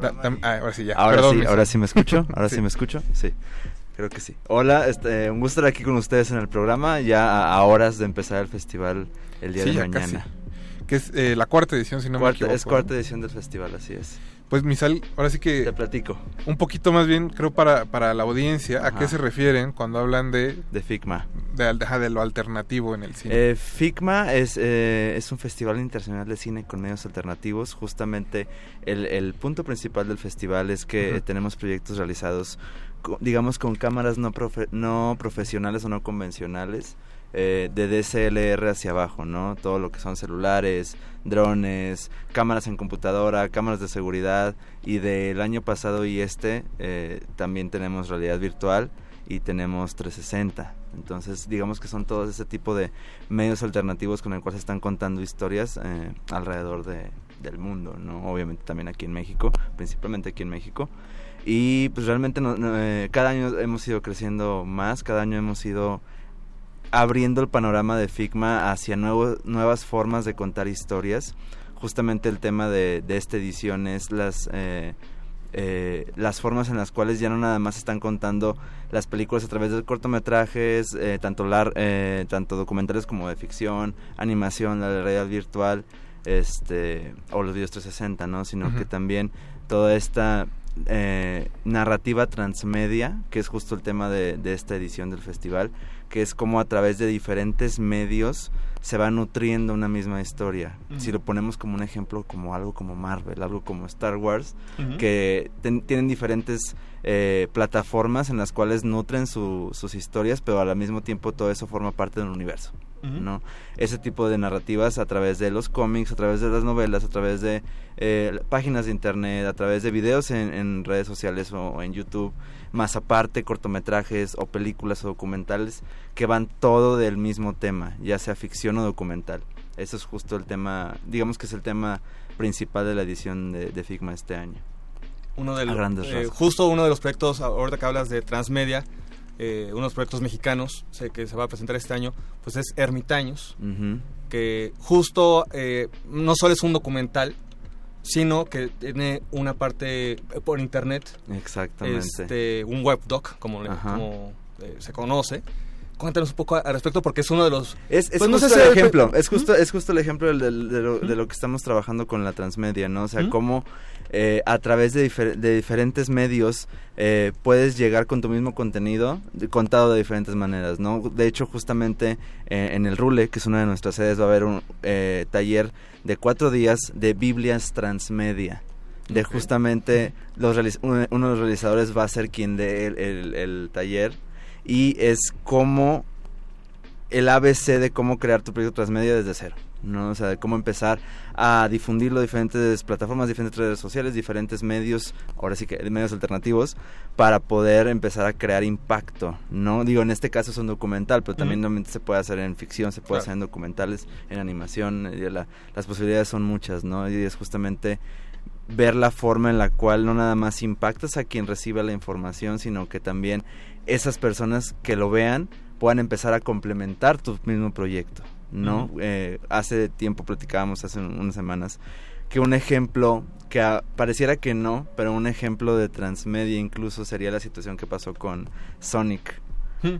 Da- dam- ah, ahora sí, ya.
Ahora
Perdón,
sí, ahora sí me escucho. Ahora sí.
Sí.
me escucho. Sí, creo que sí. Hola, este, un gusto estar aquí con ustedes en el programa, ya a, a horas de empezar el festival el día
Sí,
de mañana.
casi. Que es eh, la cuarta edición, si no
Cuarta-
me equivoco.
es cuarta edición del festival, así es.
Pues Misal, ahora sí que...
Te platico.
Un poquito más bien, creo, para, para la audiencia, ¿a qué se refieren cuando hablan de...
De Figma.
De, de lo alternativo en el cine.
Eh, Figma es, eh, es un festival internacional de cine con medios alternativos. Justamente el, el punto principal del festival es que tenemos proyectos realizados, digamos, con cámaras no, profe- no profesionales o no convencionales. Eh, de DSLR hacia abajo, ¿no? Todo lo que son celulares, drones, cámaras en computadora, cámaras de seguridad y del año pasado y este eh, también tenemos realidad virtual y tenemos 360. Entonces, digamos que son todos ese tipo de medios alternativos con el cual se están contando historias eh, alrededor de, del mundo, ¿no? Obviamente también aquí en México, principalmente aquí en México. Y pues realmente no- no, eh, cada año hemos ido creciendo más, cada año hemos ido abriendo el panorama de Figma hacia nuevo- nuevas formas de contar historias. Justamente el tema de, de esta edición es las, eh, eh, las formas en las cuales ya no nada más están contando las películas a través de cortometrajes, eh, tanto, lar- tanto documentales como de ficción, animación, la realidad virtual, este, o los videos 360, ¿no? Sino que también toda esta eh, narrativa transmedia, que es justo el tema de, de esta edición del festival, que es como a través de diferentes medios se va nutriendo una misma historia. Si lo ponemos como un ejemplo, como algo como Marvel, algo como Star Wars, que ten- tienen diferentes eh, plataformas en las cuales nutren su- sus historias, pero al mismo tiempo todo eso forma parte de un universo. ¿no? Ese tipo de narrativas a través de los cómics, a través de las novelas, a través de eh, páginas de internet, a través de videos en, en redes sociales o, o en YouTube, más aparte cortometrajes o películas o documentales que van todo del mismo tema, ya sea ficción o documental. Eso es justo el tema, digamos que es el tema principal de la edición de, de Figma este año.
uno de los, eh, justo uno de los proyectos, ahorita que hablas de transmedia, eh, unos proyectos mexicanos sé que se va a presentar este año, pues es Ermitaños,
Ujú.
que justo eh, no solo es un documental, sino que tiene una parte por internet,
Exactamente.
este, un webdoc, como, le- como eh, se conoce. Cuéntanos un poco al respecto porque es uno de los...
Es, es
pues, no sé
justo
si-
el ejemplo, es justo, es justo el ejemplo de, lo, de lo que estamos trabajando con la transmedia, ¿no? O sea, cómo eh, a través de, difer- de diferentes medios eh, puedes llegar con tu mismo contenido contado de diferentes maneras, ¿no? De hecho, justamente eh, en el Rule, que es una de nuestras sedes, va a haber un eh, taller de cuatro días de Biblias transmedia. De justamente los uno uno de los realizadores va a ser quien dé el, el- el taller y es cómo el ABC de cómo crear tu proyecto transmedia desde cero, ¿no? O sea, de cómo empezar a difundirlo en diferentes plataformas, diferentes redes sociales, diferentes medios, ahora sí que medios alternativos, para poder empezar a crear impacto, ¿no? Digo, en este caso es un documental, pero también se puede hacer en ficción, se puede
Claro.
hacer en documentales, en animación, la- las posibilidades son muchas, ¿no? Y es justamente ver la forma en la cual no nada más impactas a quien recibe la información, sino que también esas personas que lo vean puedan empezar a complementar tu mismo proyecto, ¿no? Eh, hace tiempo platicábamos, hace un- unas semanas, que un ejemplo que a- pareciera que no, pero un ejemplo de transmedia incluso sería la situación que pasó con Sonic.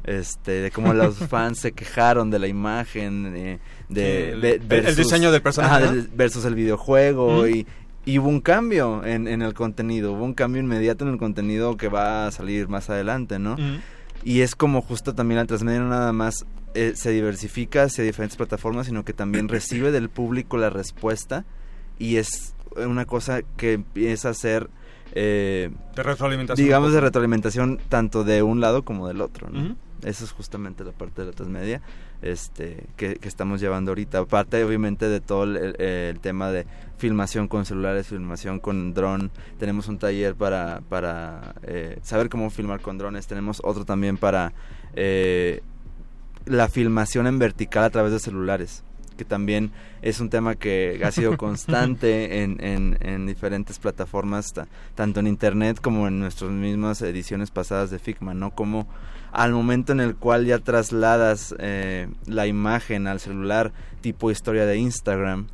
Este, de cómo los fans se quejaron de la imagen, eh, de,
Sí, el- diseño del personaje,
Ajá,
¿no?
versus el videojuego y, y hubo un cambio en, en el contenido, hubo un cambio inmediato en el contenido que va a salir más adelante, ¿no? Y es como justo también la transmedia no nada más eh, se diversifica hacia diferentes plataformas, sino que también recibe del público la respuesta y es una cosa que empieza a ser, eh,
De retroalimentación.
digamos, de retroalimentación tanto de un lado como del otro, ¿no? Esa es justamente la parte de la transmedia este, que, estamos llevando ahorita. Aparte, obviamente, de todo el tema de filmación con celulares, filmación con dron. Tenemos un taller para, para eh, saber cómo filmar con drones. Tenemos otro también para eh, la filmación en vertical a través de celulares que también es un tema que ha sido constante en, en, en diferentes plataformas, ta- tanto en internet como en nuestras mismas ediciones pasadas de Figma, ¿no? Como al momento en el cual ya trasladas eh, la imagen al celular, tipo historia de Instagram,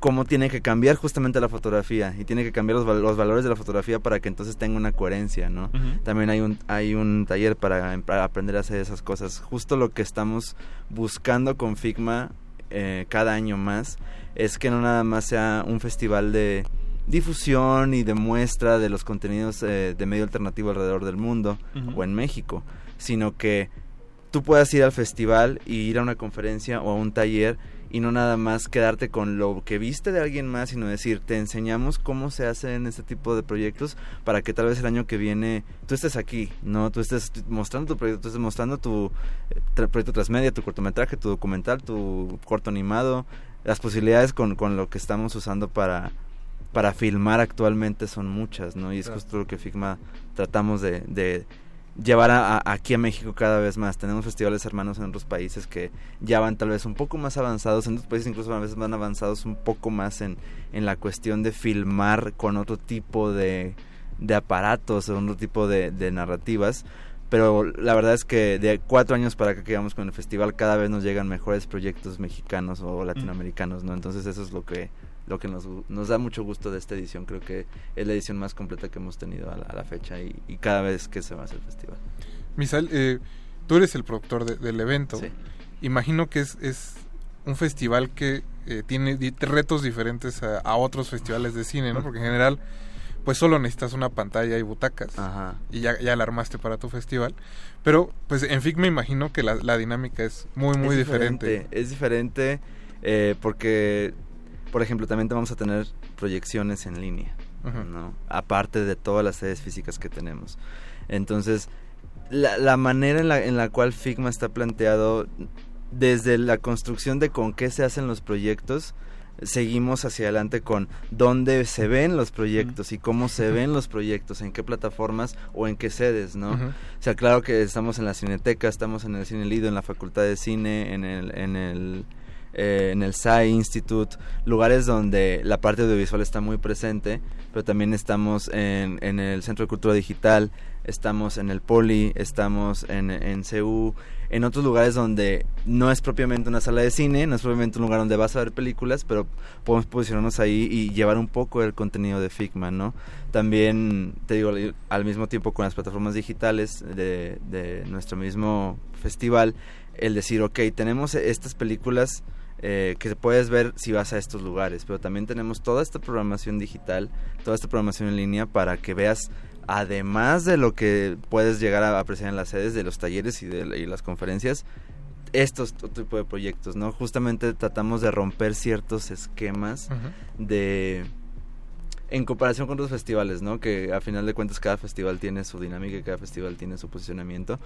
cómo tiene que cambiar justamente la fotografía y tiene que cambiar los, val- los valores de la fotografía para que entonces tenga una coherencia, ¿no? También hay un, hay un taller para, para aprender a hacer esas cosas. Justo lo que estamos buscando con Figma eh, cada año más es que no nada más sea un festival de, difusión y de muestra de los contenidos eh, de medio alternativo alrededor del mundo o en México, sino que tú puedas ir al festival y ir a una conferencia o a un taller y no nada más quedarte con lo que viste de alguien más, sino decir, te enseñamos cómo se hacen este tipo de proyectos para que tal vez el año que viene tú estés aquí, ¿no? Tú estés mostrando tu proyecto, tú estés mostrando tu eh, tra- proyecto transmedia, tu cortometraje, tu documental, tu corto animado, las posibilidades con, con lo que estamos usando para, para filmar actualmente son muchas, ¿no? Y es justo lo que Figma tratamos de, de llevar a, a- aquí a México cada vez más. Tenemos festivales hermanos en otros países que ya van tal vez un poco más avanzados, en otros países incluso a veces van avanzados un poco más en, en la cuestión de filmar con otro tipo de, de aparatos, o otro tipo de, de narrativas. Pero la verdad es que de cuatro años para acá que vamos con el festival, cada vez nos llegan mejores proyectos mexicanos o latinoamericanos, ¿no? Entonces eso es lo que lo que nos, nos da mucho gusto de esta edición. Creo que es la edición más completa que hemos tenido a la, a la fecha y, y cada vez que se va a hacer el festival.
Misael, eh, tú eres el productor de- del evento.
Sí.
Imagino que es, es un festival que eh, tiene retos diferentes a, a otros festivales de cine, ¿no? Porque en general, pues solo necesitas una pantalla y butacas. Y ya, ya la armaste para tu festival. Pero, pues en FIC me imagino que la, la dinámica es muy, muy
es
diferente.
Es diferente eh, porque, por ejemplo, también vamos a tener proyecciones en línea,
Ujú.
¿no? Aparte de todas las sedes físicas que tenemos. Entonces, la, la manera en la, en la cual Figma está planteado, desde la construcción de con qué se hacen los proyectos, seguimos hacia adelante con dónde se ven los proyectos y cómo se ven los proyectos, en qué plataformas o en qué sedes, ¿no? O sea, claro que estamos en la Cineteca, estamos en el Cine Lido, en la Facultad de Cine, en el, en el, eh, en el SAI Institute, lugares donde la parte audiovisual está muy presente, pero también estamos en, en el Centro de Cultura Digital, estamos en el Poli, estamos en, en CEU, en otros lugares donde no es propiamente una sala de cine, no es propiamente un lugar donde vas a ver películas, pero podemos posicionarnos ahí y llevar un poco el contenido de Figma, ¿no? También, te digo, al mismo tiempo con las plataformas digitales de, de nuestro mismo festival, el decir, ok, tenemos estas películas eh, que puedes ver si vas a estos lugares, pero también tenemos toda esta programación digital, toda esta programación en línea para que veas además de lo que puedes llegar a apreciar en las sedes de los talleres y de y las conferencias, estos tipo de proyectos, ¿no? Justamente tratamos de romper ciertos esquemas de en comparación con otros festivales, ¿no? Que a final de cuentas cada festival tiene su dinámica cada festival tiene su posicionamiento,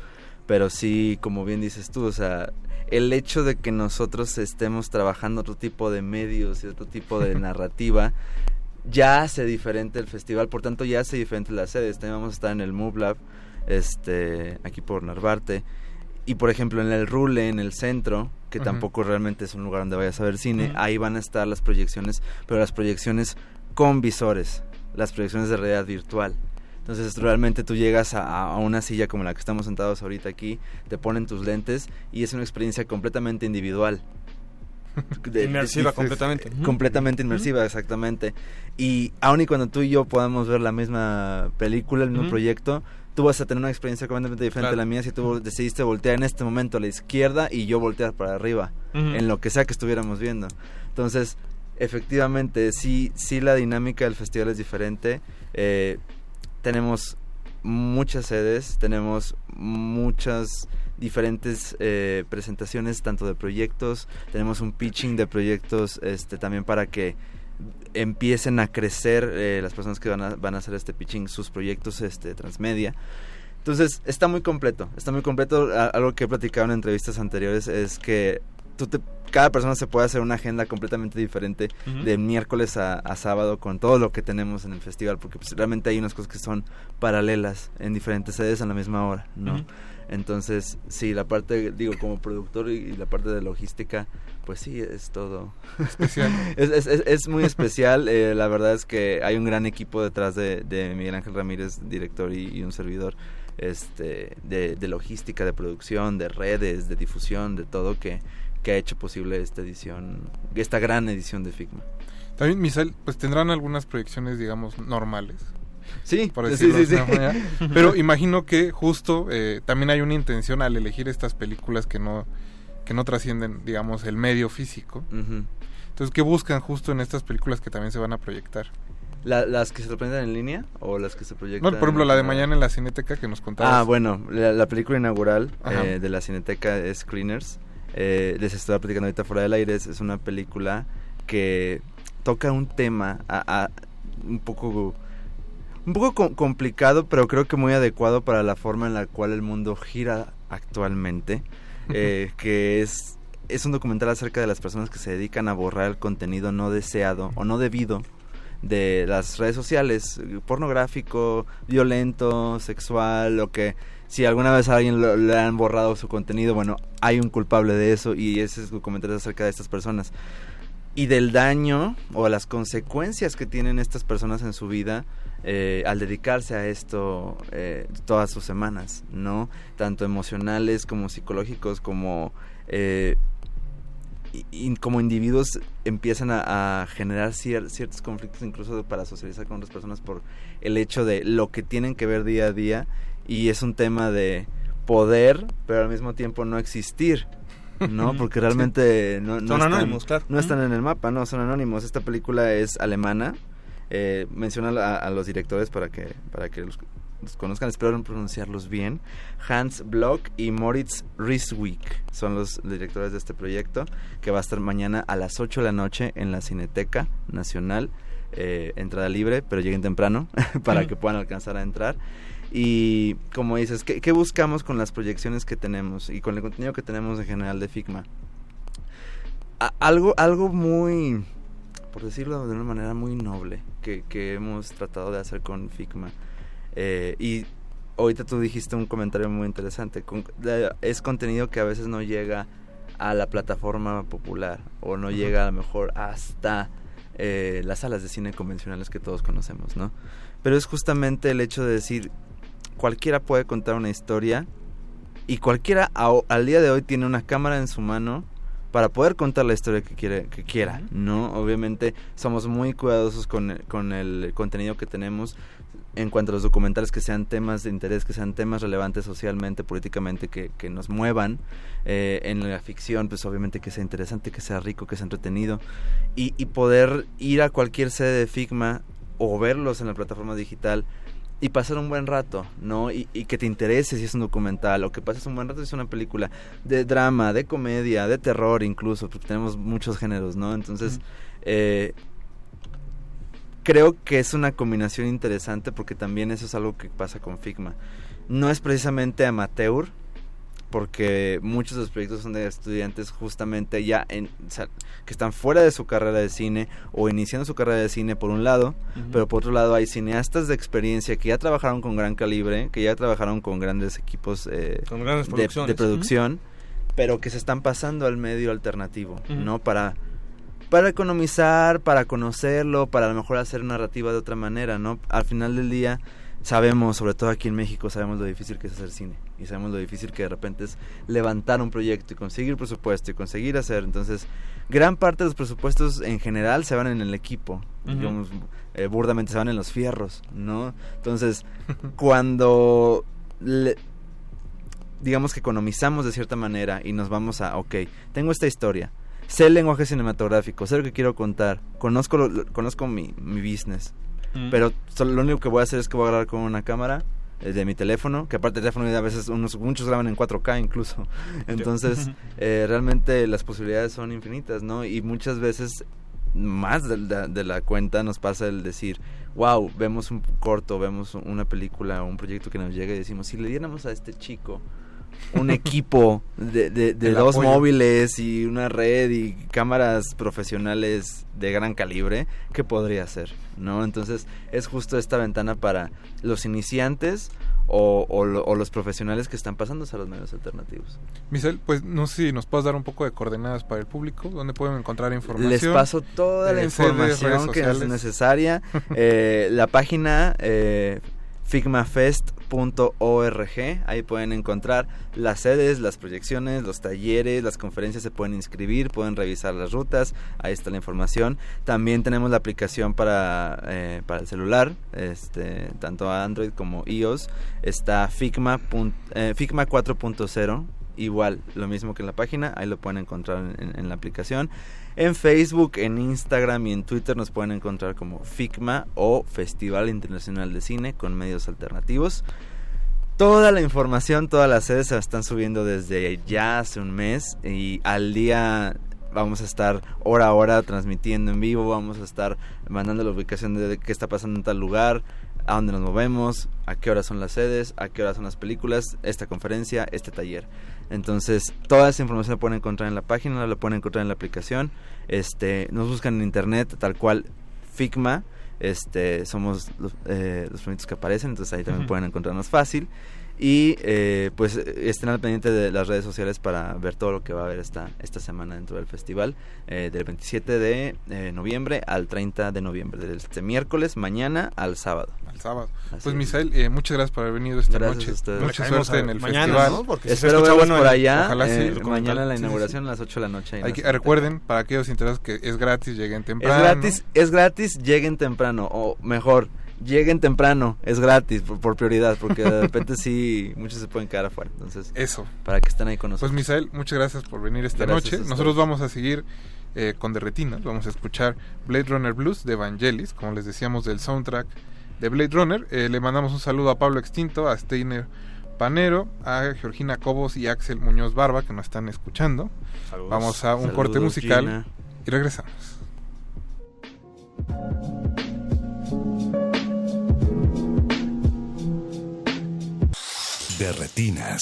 pero sí, como bien dices tú, o sea, el hecho de que nosotros estemos trabajando otro tipo de medios y otro tipo de narrativa ya hace diferente el festival, por tanto ya hace diferente las sedes. También vamos a estar en el Move Lab, este, aquí por Narvarte. Y por ejemplo en el Rule, en el centro, que tampoco realmente es un lugar donde vayas a ver cine, ahí van a estar las proyecciones, pero las proyecciones con visores, las proyecciones de realidad virtual. Entonces realmente tú llegas a, a una silla como la que estamos sentados ahorita aquí, te ponen tus lentes y es una experiencia completamente individual. De-
Inmersiva
de-
completamente.
Completamente inmersiva, exactamente. Y aun y cuando tú y yo podamos ver la misma película, el mismo proyecto, tú vas a tener una experiencia completamente diferente
Claro.
a la mía si tú decidiste voltear en este momento a la izquierda y yo voltear para arriba, en lo que sea que estuviéramos viendo. Entonces, efectivamente, sí, sí la dinámica del festival es diferente. Eh, tenemos muchas sedes, tenemos muchas diferentes eh, presentaciones tanto de proyectos, tenemos un pitching de proyectos este también para que empiecen a crecer eh, las personas que van a, van a hacer este pitching, sus proyectos este transmedia. Entonces, está muy completo, está muy completo. Algo que he platicado en entrevistas anteriores es que tú te- cada persona se puede hacer una agenda completamente diferente de miércoles a, a sábado con todo lo que tenemos en el festival, porque pues, realmente hay unas cosas que son paralelas en diferentes sedes a la misma hora, ¿no? Entonces, sí, la parte, digo, como productor y, y la parte de logística, pues sí, es todo.
Especial.
es, es, es- es muy especial. eh, la verdad es que hay un gran equipo detrás de, de Miguel Ángel Ramírez, director y, y un servidor, este, de, de logística, de producción, de redes, de difusión, de todo que, que ha hecho posible esta edición, esta gran edición de Figma.
También, Misael, pues tendrán algunas proyecciones, digamos, normales.
Sí,
por
sí,
manera. Pero imagino que justo eh, también hay una intención al elegir estas películas que no, que no trascienden, digamos, el medio físico. Entonces, ¿qué buscan justo en estas películas que también se van a proyectar?
La- ¿Las que se presentan en línea o las que se proyectan?
No, por ejemplo, la de mañana en la Cineteca que nos contabas.
Ah, bueno, la, la película inaugural eh, de la Cineteca es Screeners. Eh, les estaba platicando ahorita fuera del aire. Es, es una película que toca un tema a- a- un poco un poco com- complicado, pero creo que muy adecuado para la forma en la cual el mundo gira actualmente, eh, que es es un documental acerca de las personas que se dedican a borrar el contenido no deseado o no debido de las redes sociales, pornográfico, violento, sexual, o que si alguna vez a alguien lo- le han borrado su contenido, bueno, hay un culpable de eso y ese es documental acerca de estas personas y del daño o las consecuencias que tienen estas personas en su vida eh, al dedicarse a esto eh, todas sus semanas, ¿no? Tanto emocionales como psicológicos, como eh, como individuos empiezan a, a generar cier- ciertos conflictos incluso para socializar con otras personas por el hecho de lo que tienen que ver día a día y es un tema de poder pero al mismo tiempo no existir no porque realmente no, no
Son
están,
anónimos, claro.
no están en el mapa no son anónimos. Esta película es alemana. Eh, menciona a, a los directores para que para que los, los conozcan. Espero pronunciarlos bien. Hans Block y Moritz Rieswick son los directores de este proyecto que va a estar mañana a las 8 de la noche en la Cineteca Nacional. Eh, entrada libre pero lleguen temprano para que puedan alcanzar a entrar y como dices ¿qué, qué buscamos con las proyecciones que tenemos y con el contenido que tenemos en general de Figma A- algo algo muy por decirlo de una manera muy noble que, que hemos tratado de hacer con Figma eh, y ahorita tú dijiste un comentario muy interesante. con- de- es contenido que a veces no llega a la plataforma popular o no llega a lo mejor hasta eh, las salas de cine convencionales que todos conocemos, ¿no? Pero es justamente el hecho de decir, cualquiera puede contar una historia y cualquiera a- al día de hoy tiene una cámara en su mano para poder contar la historia que quiere que quiera no obviamente somos muy cuidadosos con el, con el contenido que tenemos en cuanto a los documentales que sean temas de interés que sean temas relevantes socialmente políticamente que, que nos muevan Eh, en la ficción pues obviamente que sea interesante que sea rico que sea entretenido. Y, y poder ir a cualquier sede de Figma o verlos en la plataforma digital y pasar un buen rato, ¿no? Y, y que te interese si es un documental o que pases un buen rato si es una película de drama, de comedia, de terror incluso, porque tenemos muchos géneros, ¿no? Entonces, eh, creo que es una combinación interesante porque también eso es algo que pasa con Figma. No es precisamente amateur, porque muchos de los proyectos son de estudiantes justamente ya en, o sea, que están fuera de su carrera de cine o iniciando su carrera de cine por un lado, pero por otro lado hay cineastas de experiencia que ya trabajaron con gran calibre, que ya trabajaron con grandes equipos eh,
Con grandes
de- producción, pero que se están pasando al medio alternativo. ¿no? Para para economizar, para conocerlo, para a lo mejor hacer narrativa de otra manera, ¿no? Al final del día sabemos, sobre todo aquí en México, sabemos lo difícil que es hacer cine y sabemos lo difícil que de repente es levantar un proyecto y conseguir presupuesto y conseguir hacer. Entonces, gran parte de los presupuestos en general se van en el equipo, digamos, eh, burdamente se van en los fierros, ¿no? Entonces, cuando le- digamos que economizamos de cierta manera y nos vamos a, ok, tengo esta historia, sé el lenguaje cinematográfico, sé lo que quiero contar, conozco, lo- conozco mi, mi business,
Mm.
pero solo, lo único que voy a hacer es que voy a grabar con una cámara de mi teléfono, que aparte el teléfono a veces unos, muchos graban en 4K incluso, entonces eh, realmente las posibilidades son infinitas, ¿no? Y muchas veces más de la, de la cuenta nos pasa el decir, wow, vemos un corto, vemos una película o un proyecto que nos llega y decimos, si le diéramos a este chico un equipo de, de- dos
apoyo.
móviles y una red y cámaras profesionales de gran calibre, ¿qué podría hacer? ¿No? Entonces es justo esta ventana para los iniciantes o, o lo- o los profesionales que están pasándose a los medios alternativos.
Michelle, pues no sé si nos puedes dar un poco de coordenadas para el público, dónde pueden encontrar información.
Les paso toda la
eh,
información que es necesaria. Eh, la página eh, figmafest.org, ahí pueden encontrar las sedes, las proyecciones, los talleres, las conferencias se pueden inscribir, pueden revisar las rutas, ahí está la información. También tenemos la aplicación para, eh, para el celular, este, tanto Android como iOS. Está Figma, eh, Figma 4.0 igual, lo mismo que en la página, ahí lo pueden encontrar en, en la aplicación. En Facebook, en Instagram y en Twitter nos pueden encontrar como FICMA o Festival Internacional de Cine con medios alternativos. Toda la información, todas las sedes se están subiendo desde ya hace un mes y al día vamos a estar hora a hora transmitiendo en vivo, vamos a estar mandando la ubicación de qué está pasando en tal lugar, a dónde nos movemos, a qué horas son las sedes, a qué horas son las películas, esta conferencia, este taller. Entonces, toda esa información la pueden encontrar en la página, la pueden encontrar en la aplicación. Este, nos buscan en internet tal cual Figma, este, somos los, eh, los primeros que aparecen, entonces ahí también pueden encontrarnos fácil. Y eh, pues estén al pendiente de las redes sociales para ver todo lo que va a haber esta, esta semana dentro del festival, eh, del 27 de eh, noviembre al 30 de noviembre, desde este miércoles, mañana al sábado.
Al sábado.
Así
Pues
es.
Misael, eh, muchas gracias por haber venido esta
Gracias
noche.
a ustedes.
Mucha suerte
a-
en el
mañana,
festival.
¿no? Porque si Espero verlos bueno por allá,
Ojalá sí,
eh, mañana la
sí,
inauguración
sí.
a las 8 de la noche
Hay que- recuerden, para aquellos interesados, que es gratis, lleguen temprano.
Es gratis, es gratis, lleguen temprano, o mejor, lleguen temprano, es gratis por, por prioridad, porque de repente sí, muchos se pueden quedar afuera, entonces
Eso.
para que estén ahí con
Pues
nosotros.
Misael, muchas gracias por venir esta
Gracias
noche. Nosotros vamos a seguir eh, con Derretinas, vamos a escuchar Blade Runner Blues de Vangelis, como les decíamos del soundtrack de Blade Runner. Eh, le mandamos un saludo a Pablo Extinto, a Steiner Panero, a Georgina Cobos y a Axel Muñoz Barba que nos están escuchando.
Saludos.
Vamos a un
Saludos,
corte musical
Gina.
y regresamos.
De retinas.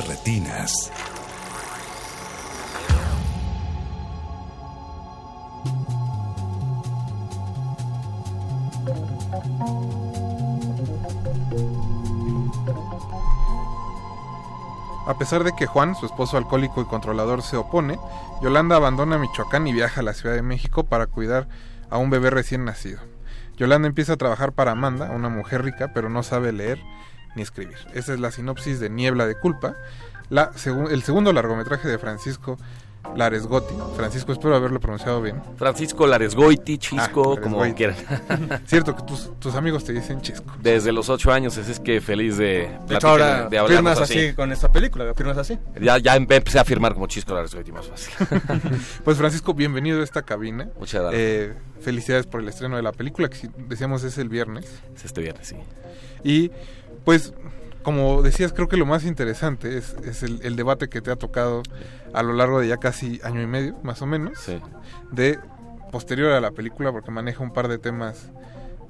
Retinas.
A pesar de que Juan, su esposo alcohólico y controlador, se opone, Yolanda abandona Michoacán y viaja a la Ciudad de México para cuidar a un bebé recién nacido. Yolanda empieza a trabajar para Amanda, una mujer rica, pero no sabe leer ni escribir. Esa es la sinopsis de Niebla de Culpa, la segu- el segundo largometraje de Francisco Laresgotti. Francisco, espero haberlo pronunciado bien.
Francisco Laresgoiti, Chisco,
Ah,
como quieran.
Cierto que tus, tus amigos te dicen Chisco.
Desde los ocho años, así es que feliz de,
De hecho,
platicar-
ahora
de
firmas así. con esta película, firmas así.
Ya, ya em- empecé a firmar como Chisco Laresgoiti más fácil.
Pues Francisco, bienvenido a esta cabina.
Muchas gracias.
Eh, felicidades por el estreno de la película, que decíamos es el viernes.
Es este viernes, sí.
Y pues, como decías, creo que lo más interesante es, es el, el debate que te ha tocado a lo largo de ya casi año y medio, más o menos, de posterior a la película, porque maneja un par de temas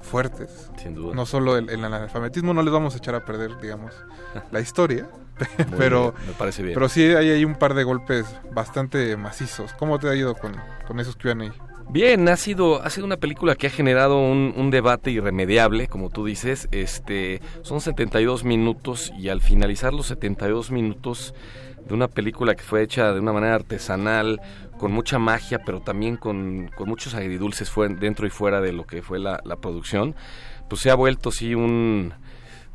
fuertes.
Sin duda.
No solo el, el analfabetismo, no les vamos a echar a perder, digamos, la historia, pero,
bien, me parece bien.
pero sí hay ahí un par de golpes bastante macizos. ¿Cómo te ha ido con, con esos Q&A?
Bien, ha sido, ha sido una película que ha generado un, debate irremediable, como tú dices. Este, son 72 minutos y al finalizar los 72 minutos de una película que fue hecha de una manera artesanal, con mucha magia, pero también con, con muchos agridulces fue, dentro y fuera de lo que fue la, la producción, pues se ha vuelto sí un,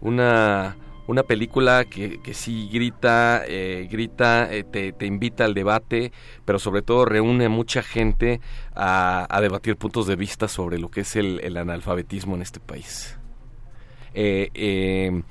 una, una película que, que sí grita, eh, grita, eh, te, te invita al debate, pero sobre todo reúne a mucha gente a, a debatir puntos de vista sobre lo que es el, el analfabetismo en este país. Eh, eh,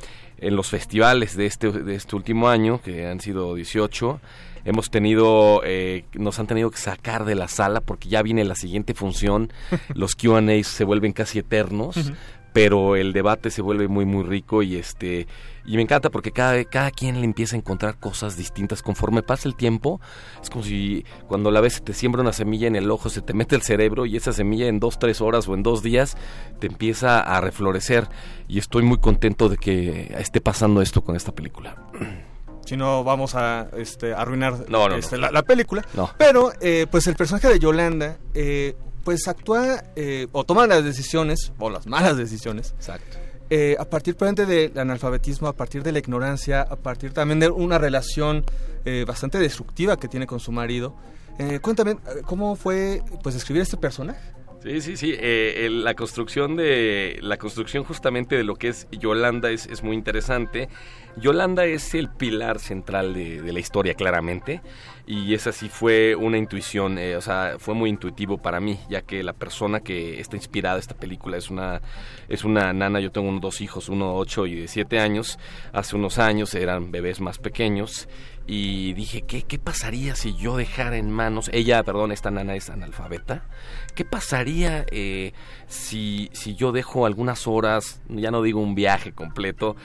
en los festivales de este, de este último año, que han sido 18, hemos tenido, eh, nos han tenido que sacar de la sala porque ya viene la siguiente función, los Q&A se vuelven casi eternos, pero el debate se vuelve muy muy rico y este y me encanta porque cada, cada quien le empieza a encontrar cosas distintas conforme pasa el tiempo es como si cuando la vez se te siembra una semilla en el ojo se te mete el cerebro y esa semilla en dos tres horas o en dos días te empieza a reflorecer y estoy muy contento de que esté pasando esto con esta película
Si no, vamos a este, arruinar
No, no,
este,
no.
La, la película.
No.
Pero, eh, pues el personaje de Yolanda, eh, pues actúa eh, o toma las decisiones, o las malas decisiones.
Exacto.
Eh, a partir del analfabetismo, a partir de la ignorancia, a partir también de una relación eh, bastante destructiva que tiene con su marido. Eh, cuéntame, eh, ¿cómo fue pues escribir este personaje?
Sí, sí, sí. eh, la construcción de la construcción justamente de lo que es Yolanda es, es muy interesante. Yolanda es el pilar central de, la historia, claramente, y esa sí fue una intuición, eh, o sea, fue muy intuitivo para mí, ya que la persona que está inspirada esta película es una es una nana. Yo tengo dos hijos, uno de ocho y de siete años. Hace unos años eran bebés más pequeños y dije, ¿qué, ¿qué pasaría si yo dejara en manos, ella, perdón, esta nana es analfabeta, ¿qué pasaría eh, si, si yo dejo algunas horas, ya no digo un viaje completo,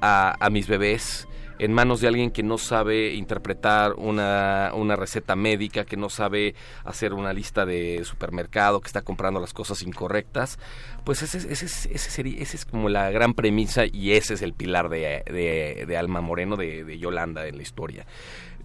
a, mis bebés en manos de alguien que no sabe interpretar una, una receta médica, que no sabe hacer una lista de supermercado, que está comprando las cosas incorrectas, pues ese, es- ese, es- ese, sería, ese es como la gran premisa y ese es el pilar de, de, de Alma Moreno, de, de Yolanda en la historia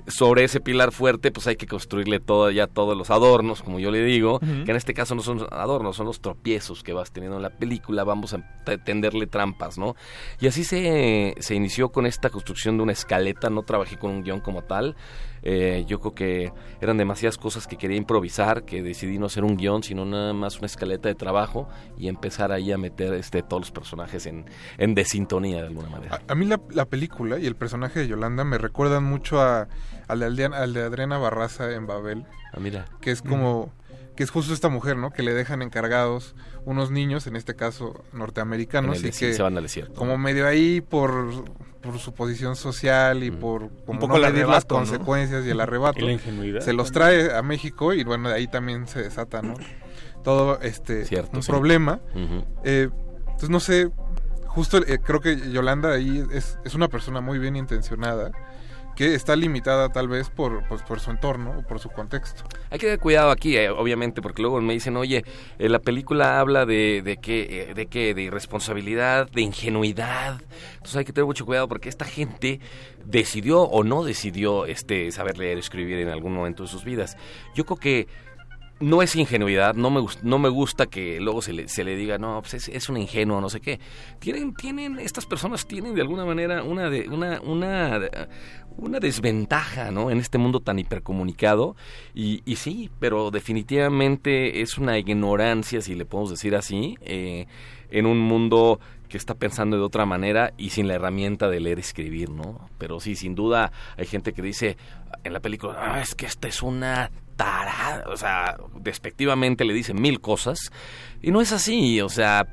sobre ese pilar fuerte, pues hay que construirle todo, ya todos los adornos, como yo le digo, que en este caso no son adornos, son los tropiezos que vas teniendo en la película, vamos a tenderle trampas, ¿no? Y así se, se inició con esta construcción de una escaleta, no trabajé con un guion como tal, eh, yo creo que eran demasiadas cosas que quería improvisar, que decidí no hacer un guion, sino nada más una escaleta de trabajo y empezar ahí a meter este, todos los personajes en, en desintonía de alguna manera.
A mí la, la película y el personaje de Yolanda me recuerdan mucho a, al, de Aldea- al de Adriana Barraza en Babel.
Ah, mira.
Que es como... Que es justo esta mujer, ¿no? Que le dejan encargados unos niños, en este caso norteamericanos,
En el
y que
se van al desierto.
como medio ahí por, por su posición social y por como
poco
no
el
medir las consecuencias y el arrebato,
Y la ingenuidad
se los trae a México y bueno, de ahí también se desata, ¿no? todo este
Cierto,
un
sí.
problema. Eh, entonces no sé, justo eh, creo que Yolanda ahí es, es una persona muy bien intencionada que está limitada tal vez por, pues, por su entorno o por su contexto.
Hay que tener cuidado aquí, eh, obviamente, porque luego me dicen, oye, eh, la película habla de, de qué, eh, de qué, de irresponsabilidad, de ingenuidad. Entonces hay que tener mucho cuidado porque esta gente decidió o no decidió este saber leer y escribir en algún momento de sus vidas. Yo creo que no es ingenuidad, no me, no me gusta que luego se le, se le diga, no, pues es, es un ingenuo, no sé qué. Tienen, tienen, estas personas tienen de alguna manera una, de, una, una, una desventaja, ¿no? En este mundo tan hipercomunicado. Y, y sí, pero definitivamente es una ignorancia, si le podemos decir así, eh, en un mundo que está pensando de otra manera y sin la herramienta de leer y escribir, ¿no? Pero sí, sin duda hay gente que dice en la película, "Ah, es que esta es una tarada, o sea, despectivamente le dice mil cosas y no es así, o sea,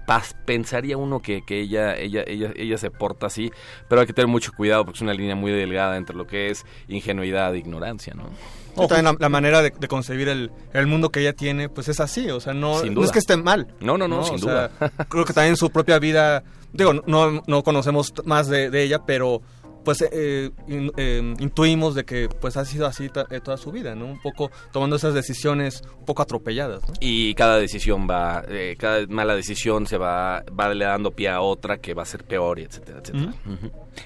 pensaría uno que, que ella, ella, ella, ella se porta así, pero hay que tener mucho cuidado porque es una línea muy delgada entre lo que es ingenuidad e ignorancia, ¿no?
Y también la, la manera de, de concebir el, el mundo que ella tiene, pues es así, o sea, no,
Sin
no es que esté mal.
No, no, no, sin
O sea,
duda.
creo que también su propia vida, digo, no, no conocemos más de, de ella, pero pues eh, in- eh, intuimos de que pues ha sido así ta- eh, toda su vida, ¿no? Un poco tomando esas decisiones un poco atropelladas, ¿no?
Y cada decisión va, eh, cada mala decisión se va, va le dando pie a otra que va a ser peor, y etcétera, etcétera.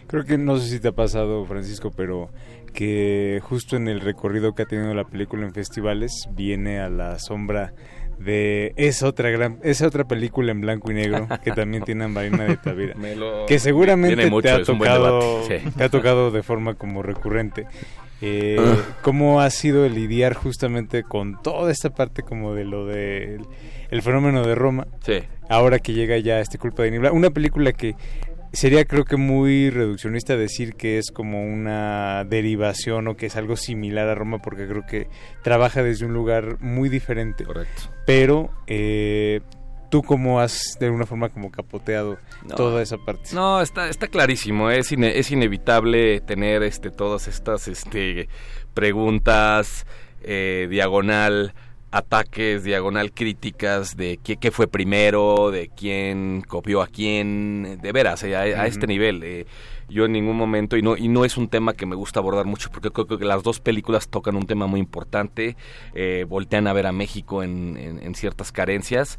Creo que no sé si te ha pasado, Francisco, pero que justo en el recorrido que ha tenido la película en festivales viene a la sombra de esa otra gran esa otra película en blanco y negro que también tiene a Marina de Tavira
lo-
que seguramente
mucho,
te ha
es
tocado
sí.
te ha tocado de forma como recurrente Eh,
Ah.
cómo ha sido el lidiar justamente con toda esta parte como de lo del el fenómeno de Roma
Sí.
ahora que llega ya este culpa de niebla una película que sería creo que muy reduccionista decir que es como una derivación o que es algo similar a Roma porque creo que trabaja desde un lugar muy diferente
correcto
pero eh, tú cómo has de alguna forma como capoteado
No.
toda esa parte
No, está, está clarísimo. Es, ine- es inevitable tener este, todas estas este, preguntas eh, diagonal, ataques, diagonal críticas de qué, qué fue primero, de quién copió a quién, de veras, eh, a, a este nivel. eh, yo en ningún momento, y no, y no es un tema que me gusta abordar mucho, porque creo que las dos películas tocan un tema muy importante, eh, voltean a ver a México en, en- en ciertas carencias,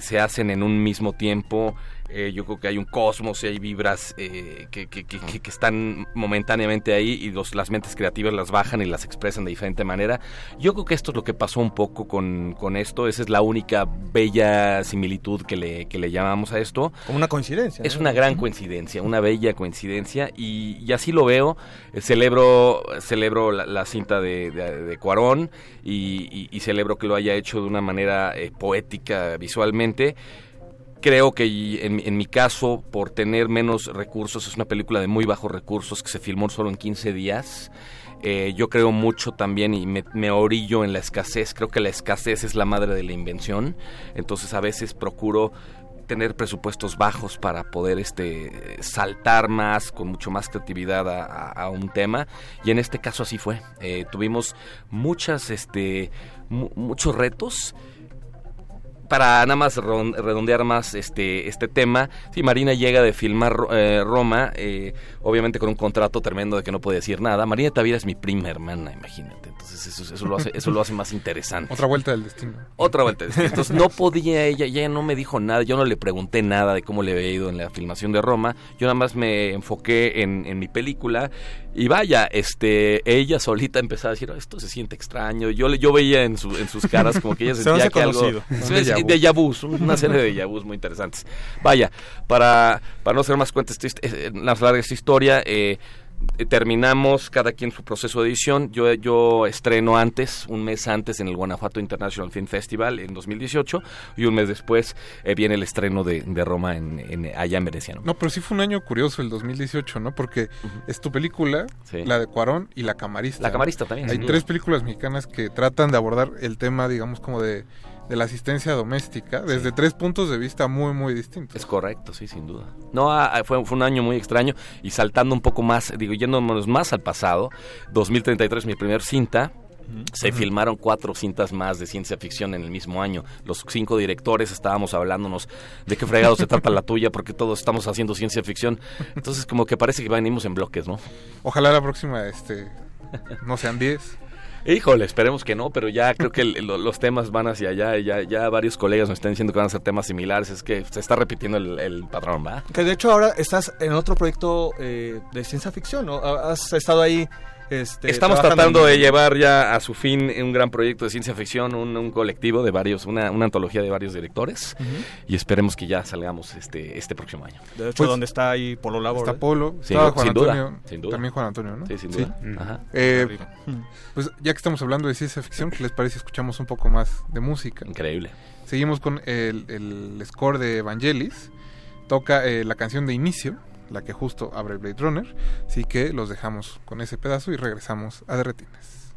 se hacen en un mismo tiempo, eh, yo creo que hay un cosmos y hay vibras eh, que, que- que- que- están momentáneamente ahí y los, las mentes creativas las bajan y las expresan de diferente manera. Yo creo que esto es lo que pasó un poco con, con esto, esa es la única bella similitud que le, que le llamamos a esto.
Como una coincidencia.
Es
¿no?
una gran coincidencia, una bella coincidencia y, y así lo veo. Celebro, celebro la, la cinta de, de, de Cuarón y, y- y celebro que lo haya hecho de una manera eh, poética visualmente. Creo que en, mi- caso, por tener menos recursos, es una película de muy bajos recursos que se filmó solo en 15 días. Eh, yo creo mucho también y me, orillo en la escasez. Creo que la escasez es la madre de la invención. Entonces a veces procuro tener presupuestos bajos para poder este saltar más con mucho más creatividad a, un tema y en este caso así fue Eh, tuvimos muchas este mu- muchos retos para nada más redondear más este este tema, sí, Marina llega de filmar eh, Roma, eh, obviamente con un contrato tremendo de que no puede decir nada. Marina Tavira es mi prima hermana, imagínate. Entonces eso, eso lo hace eso lo hace más interesante.
Otra vuelta del destino.
Otra vuelta. de destino. Entonces no podía ella, ella no me dijo nada, yo no le pregunté nada de cómo le había ido en la filmación de Roma, yo nada más me enfoqué en, en mi película y vaya, este, ella solita empezaba a decir, "Oh, esto se siente extraño, yo, yo veía en, su- en sus caras como que ella
Se
sentía
hace
que algo...
conocido. Vu.
déjà vus, una serie de vus muy interesantes. Vaya, para, para no hacer más cuenta, esta hist- eh, más larga esta historia, eh, eh, terminamos cada quien su proceso de edición. Yo, yo estreno antes, un mes antes en el Guanajuato International Film Festival en 2018 y un mes después eh, viene el estreno de, de Roma en, en- allá en Venecia. ¿no?
Pero sí fue un año curioso el 2018, ¿no? Porque es tu película,
Sí.
la de Cuarón y La Camarista.
La Camarista también,
Hay tres películas mexicanas que tratan de abordar el tema, digamos, como de, de la asistencia doméstica desde tres puntos de vista muy, muy distintos.
Es correcto, sí, sin duda. No, ah, ah, fue, fue un año muy extraño y saltando un poco más, digo, yéndonos más al pasado, 2033, mi primer cinta, Se filmaron cuatro cintas más de ciencia ficción en el mismo año. Los cinco directores estábamos hablándonos de qué fregado se trata la tuya, porque todos estamos haciendo ciencia ficción. Entonces, como que parece que venimos en bloques, ¿no?
Ojalá la próxima, este, no sean 10.
Híjole, esperemos que no, pero ya creo que los temas van hacia allá. Ya, ya varios colegas me están diciendo que van a ser temas similares. Es que se está repitiendo el, el patrón, ¿va?
Que de hecho ahora estás en otro proyecto eh, de ciencia ficción, ¿no? Has estado ahí. Este,
Estamos tratando
en-
de llevar ya a su fin un gran proyecto de ciencia ficción, un, un colectivo de varios, una, una antología de varios directores. Y esperemos que ya salgamos este, este próximo año.
De hecho,
Pues,
donde está ahí Polo Labor.
Está
¿eh?
Polo,
du-
Juan
sin duda,
Antonio,
sin duda.
también Juan Antonio, ¿no?
Sí, sin duda. Ajá.
Eh, pues ya que estamos hablando de ciencia ficción, ¿qué les parece si escuchamos un poco más de música?
Increíble.
Seguimos con el, el score de Evangelis. Toca eh, la canción de inicio, la que justo abre Blade Runner. Así que los dejamos con ese pedazo y regresamos a Derretines.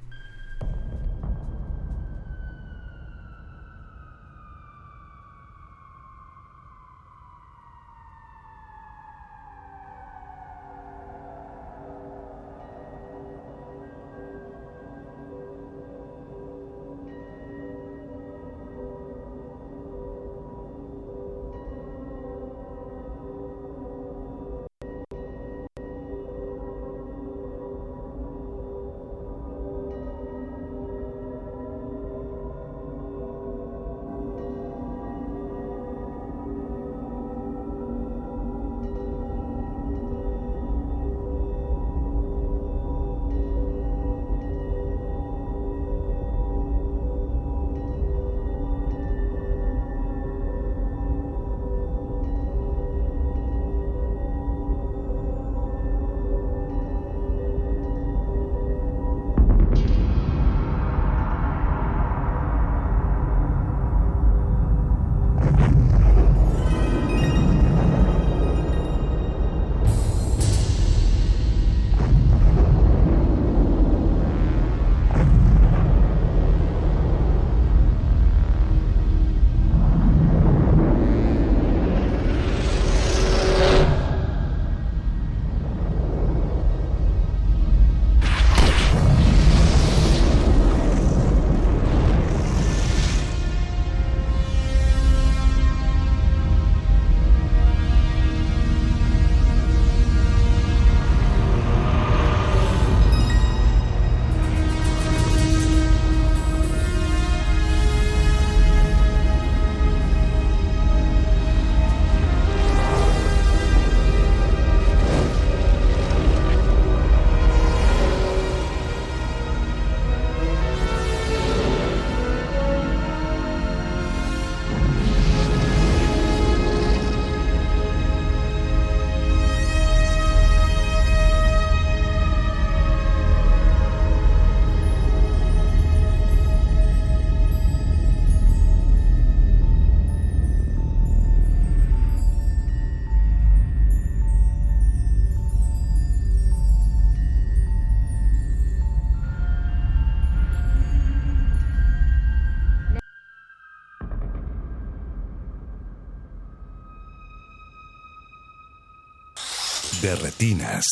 De retinas.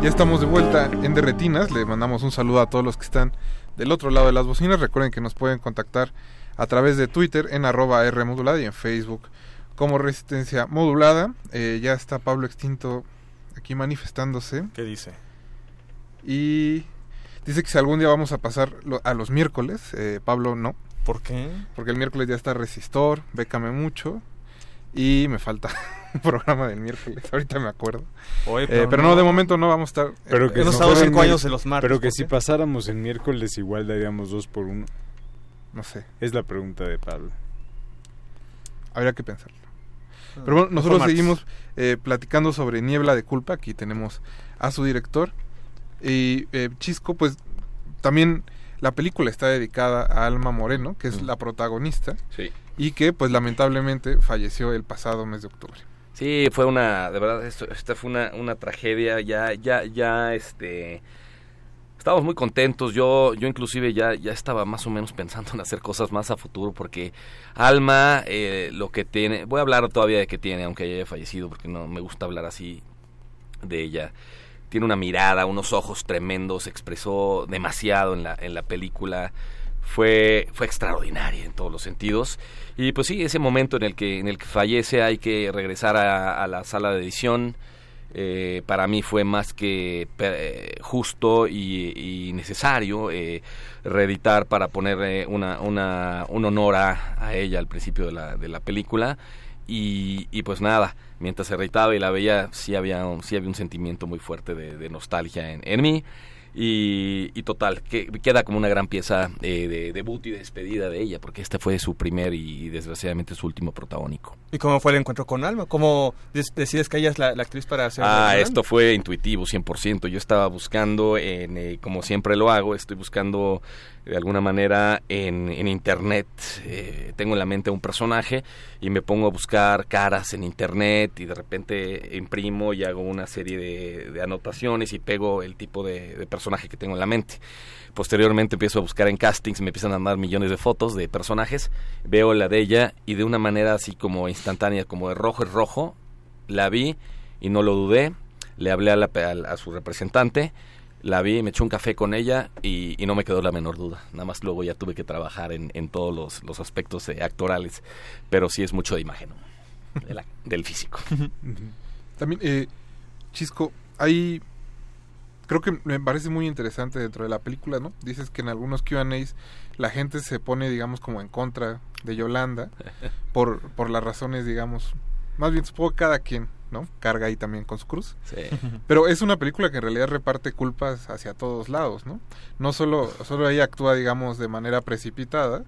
Ya estamos de vuelta en Derretinas. Le mandamos un saludo a todos los que están del otro lado de las bocinas. Recuerden que nos pueden contactar a través de Twitter en arroba R modulada y en Facebook como Resistencia Modulada. Eh, ya está Pablo Extinto aquí manifestándose.
¿Qué dice?
Y dice que si algún día vamos a pasar lo- a los miércoles, eh, Pablo no.
¿Por qué?
Porque el miércoles ya está Resistor, Bécame Mucho. Y me falta un programa del miércoles, ahorita me acuerdo.
Oye,
Eh,
pero
no,
no.
de momento no vamos a estar.
Pero que,
hemos
si
estado cinco
en
años en los martes.
Pero que
¿por
si pasáramos en miércoles igual daríamos dos por uno.
No sé.
Es la pregunta de Pablo.
Habría que pensarlo. Pero bueno, nosotros seguimos eh, platicando sobre Niebla de Culpa. Aquí tenemos a su director. Y eh, Chisco, pues también la película está dedicada a Alma Moreno, que es la protagonista.
Sí.
Y que, pues lamentablemente, falleció el pasado mes de octubre.
Sí, fue una, de verdad, esto, esta fue una, una tragedia, ya, ya, ya, este, estábamos muy contentos. Yo, yo inclusive ya, ya estaba más o menos pensando en hacer cosas más a futuro porque Alma, eh, lo que tiene, voy a hablar todavía de que tiene, aunque haya fallecido, porque no me gusta hablar así de ella. Tiene una mirada, unos ojos tremendos, expresó demasiado en la, en la película. Fue, fue extraordinaria en todos los sentidos. Y pues sí, ese momento en el que, en el que fallece hay que regresar a, la sala de edición. Eh, para mí fue más que eh, justo y, y necesario eh, reeditar para poner una, una, un honor a, a, ella al principio de la, de la película. Y, y, pues nada, mientras se reeditaba y la veía, sí había un, sí había un sentimiento muy fuerte de, de nostalgia en, en mí. Y, y, total, que queda como una gran pieza eh, de debut y de despedida de ella, porque este fue su primer y desgraciadamente su último protagónico.
¿Y cómo fue el encuentro con Alma? ¿Cómo decides que ella es la, la actriz para hacer?
Ah, esto fue intuitivo, 100%. Yo estaba buscando, en, eh, como siempre lo hago, estoy buscando de alguna manera en, en internet. Eh, tengo en la mente un personaje y me pongo a buscar caras en internet y de repente imprimo y hago una serie de, anotaciones y pego el tipo de, personaje que tengo en la mente. Posteriormente empiezo a buscar en castings, me empiezan a mandar millones de fotos de personajes, veo la de ella y de una manera así como instantánea, como de rojo es rojo, la vi y no lo dudé, le hablé a, la, a su representante la vi, me eché un café con ella y, y, no me quedó la menor duda. Nada más luego ya tuve que trabajar en, en todos los, los aspectos eh, actorales, pero sí es mucho de imagen, ¿no? de la, del físico.
También, eh, Chisco, hay... Creo que me parece muy interesante dentro de la película, ¿no? Dices que en algunos Q&As la gente se pone, digamos, como en contra de Yolanda por, por las razones, digamos, más bien supongo cada quien ¿no? Carga ahí también con su cruz.
Sí.
Pero es una película que en realidad reparte culpas hacia todos lados, ¿no? No solo, solo ella actúa, digamos, de manera precipitada,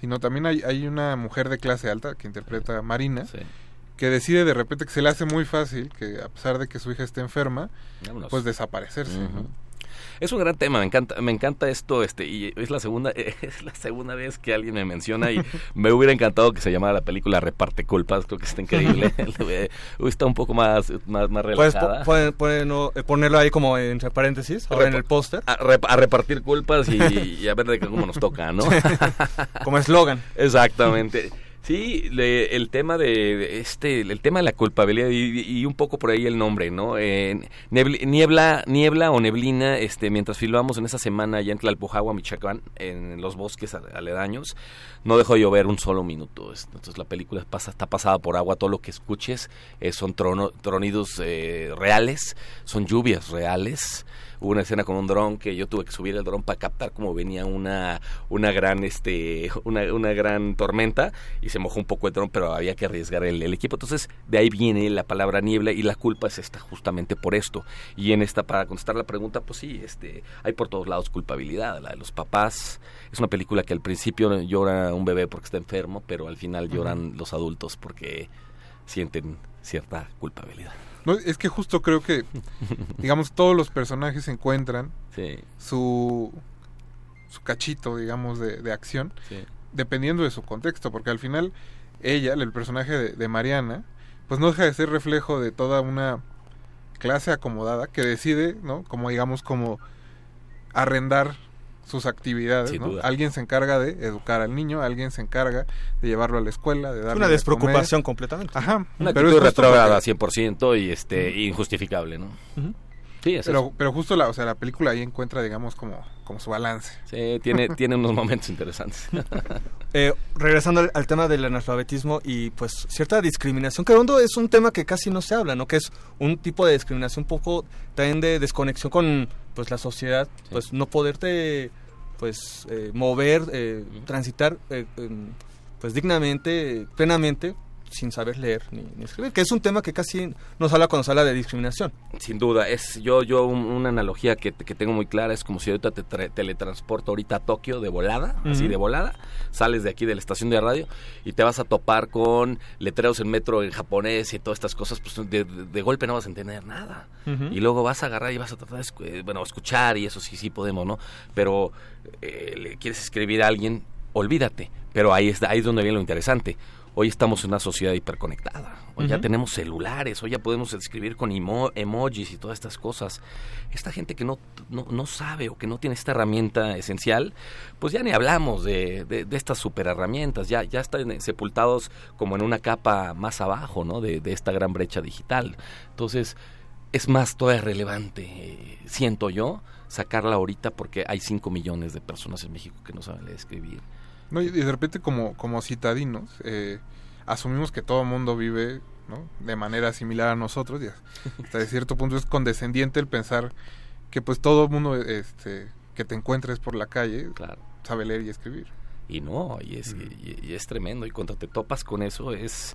sino también hay, hay una mujer de clase alta que interpreta a Marina,
sí.
que decide de repente que se le hace muy fácil, que a pesar de que su hija esté enferma,
Vámonos.
pues desaparecerse. ¿no?
Es un gran tema, me encanta, me encanta esto, este, y es la segunda, es la segunda vez que alguien me menciona y me hubiera encantado que se llamara la película Reparte culpas, creo que está increíble. está un poco más, más, más
¿Puedes
relajada.
po ponerlo, ponerlo ahí como entre paréntesis, ahora en el póster?
A, rep a, repartir culpas y, y, a ver de cómo nos toca, ¿no?
como eslogan.
Exactamente. Sí, le, el tema de, este, el tema de la culpabilidad y, un poco por ahí el nombre, ¿no? Eh, niebla, niebla o neblina, este, mientras filmamos en esa semana allá en Tlalpujagua, Michoacán, en los bosques aledaños, no dejó de llover un solo minuto. Entonces la película pasa, está pasada por agua, todo lo que escuches eh, son trono, tronidos eh, reales, son lluvias reales hubo una escena con un dron que yo tuve que subir el dron para captar cómo venía una una gran este una, una gran tormenta y se mojó un poco el dron pero había que arriesgar el, el, equipo. Entonces de ahí viene la palabra niebla y la culpa es esta justamente por esto. Y en esta para contestar la pregunta pues sí este hay por todos lados culpabilidad la de los papás. Es una película que al principio llora un bebé porque está enfermo pero al final lloran uh -huh. los adultos porque sienten cierta culpabilidad
no, es que justo creo que, digamos, todos los personajes encuentran
sí.
su, su cachito, digamos, de, de acción,
sí.
dependiendo de su contexto, porque al final ella, el personaje de, de, Mariana, pues no deja de ser reflejo de toda una clase acomodada que decide, ¿no? Como digamos, como arrendar sus actividades, ¿no? Alguien se encarga de educar al niño, alguien se encarga de llevarlo a la escuela, de darle
una despreocupación de completamente.
Ajá.
Una pero actitud retrógrada porque... 100% y este uh -huh. injustificable, ¿no?
Uh -huh.
Sí, es
pero,
eso.
pero justo la, o sea, la película ahí encuentra, digamos, como, como su balance.
Sí, tiene, tiene unos momentos interesantes.
eh, regresando al, al, tema del analfabetismo y pues cierta discriminación, que hondo es un tema que casi no se habla, ¿no? Que es un tipo de discriminación un poco también de desconexión con pues la sociedad, sí. pues no poderte pues eh, mover, eh, transitar eh, pues dignamente, plenamente sin saber leer ni, ni, escribir, que es un tema que casi nos habla cuando se habla de discriminación.
Sin duda, es yo yo un, una analogía que, que, tengo muy clara es como si ahorita te teletransporto ahorita a Tokio de volada, uh -huh. así de volada, sales de aquí de la estación de radio y te vas a topar con letreros en metro en japonés y todas estas cosas, pues de, de, de golpe no vas a entender nada. Uh -huh. Y luego vas a agarrar y vas a tratar de bueno, escuchar y eso sí, sí podemos, ¿no? Pero eh, le quieres escribir a alguien olvídate. Pero ahí es, ahí es donde viene lo interesante. Hoy estamos en una sociedad hiperconectada. Hoy ya tenemos celulares, hoy ya podemos escribir con emo- emojis y todas estas cosas. Esta gente que no, no, no sabe o que no tiene esta herramienta esencial, pues ya ni hablamos de, de, de estas super herramientas. Ya, ya están sepultados como en una capa más abajo ¿no? de, de esta gran brecha digital. Entonces, es más todavía relevante, eh, siento yo, sacarla ahorita porque hay 5 millones de personas en México que no saben leer escribir.
No, y de repente como, como citadinos, eh, asumimos que todo el mundo vive ¿no? de manera similar a nosotros y hasta de cierto punto es condescendiente el pensar que pues todo el mundo este, que te encuentres por la calle sabe leer y escribir.
Y no, y es, y, y es tremendo. Y cuando te topas con eso es,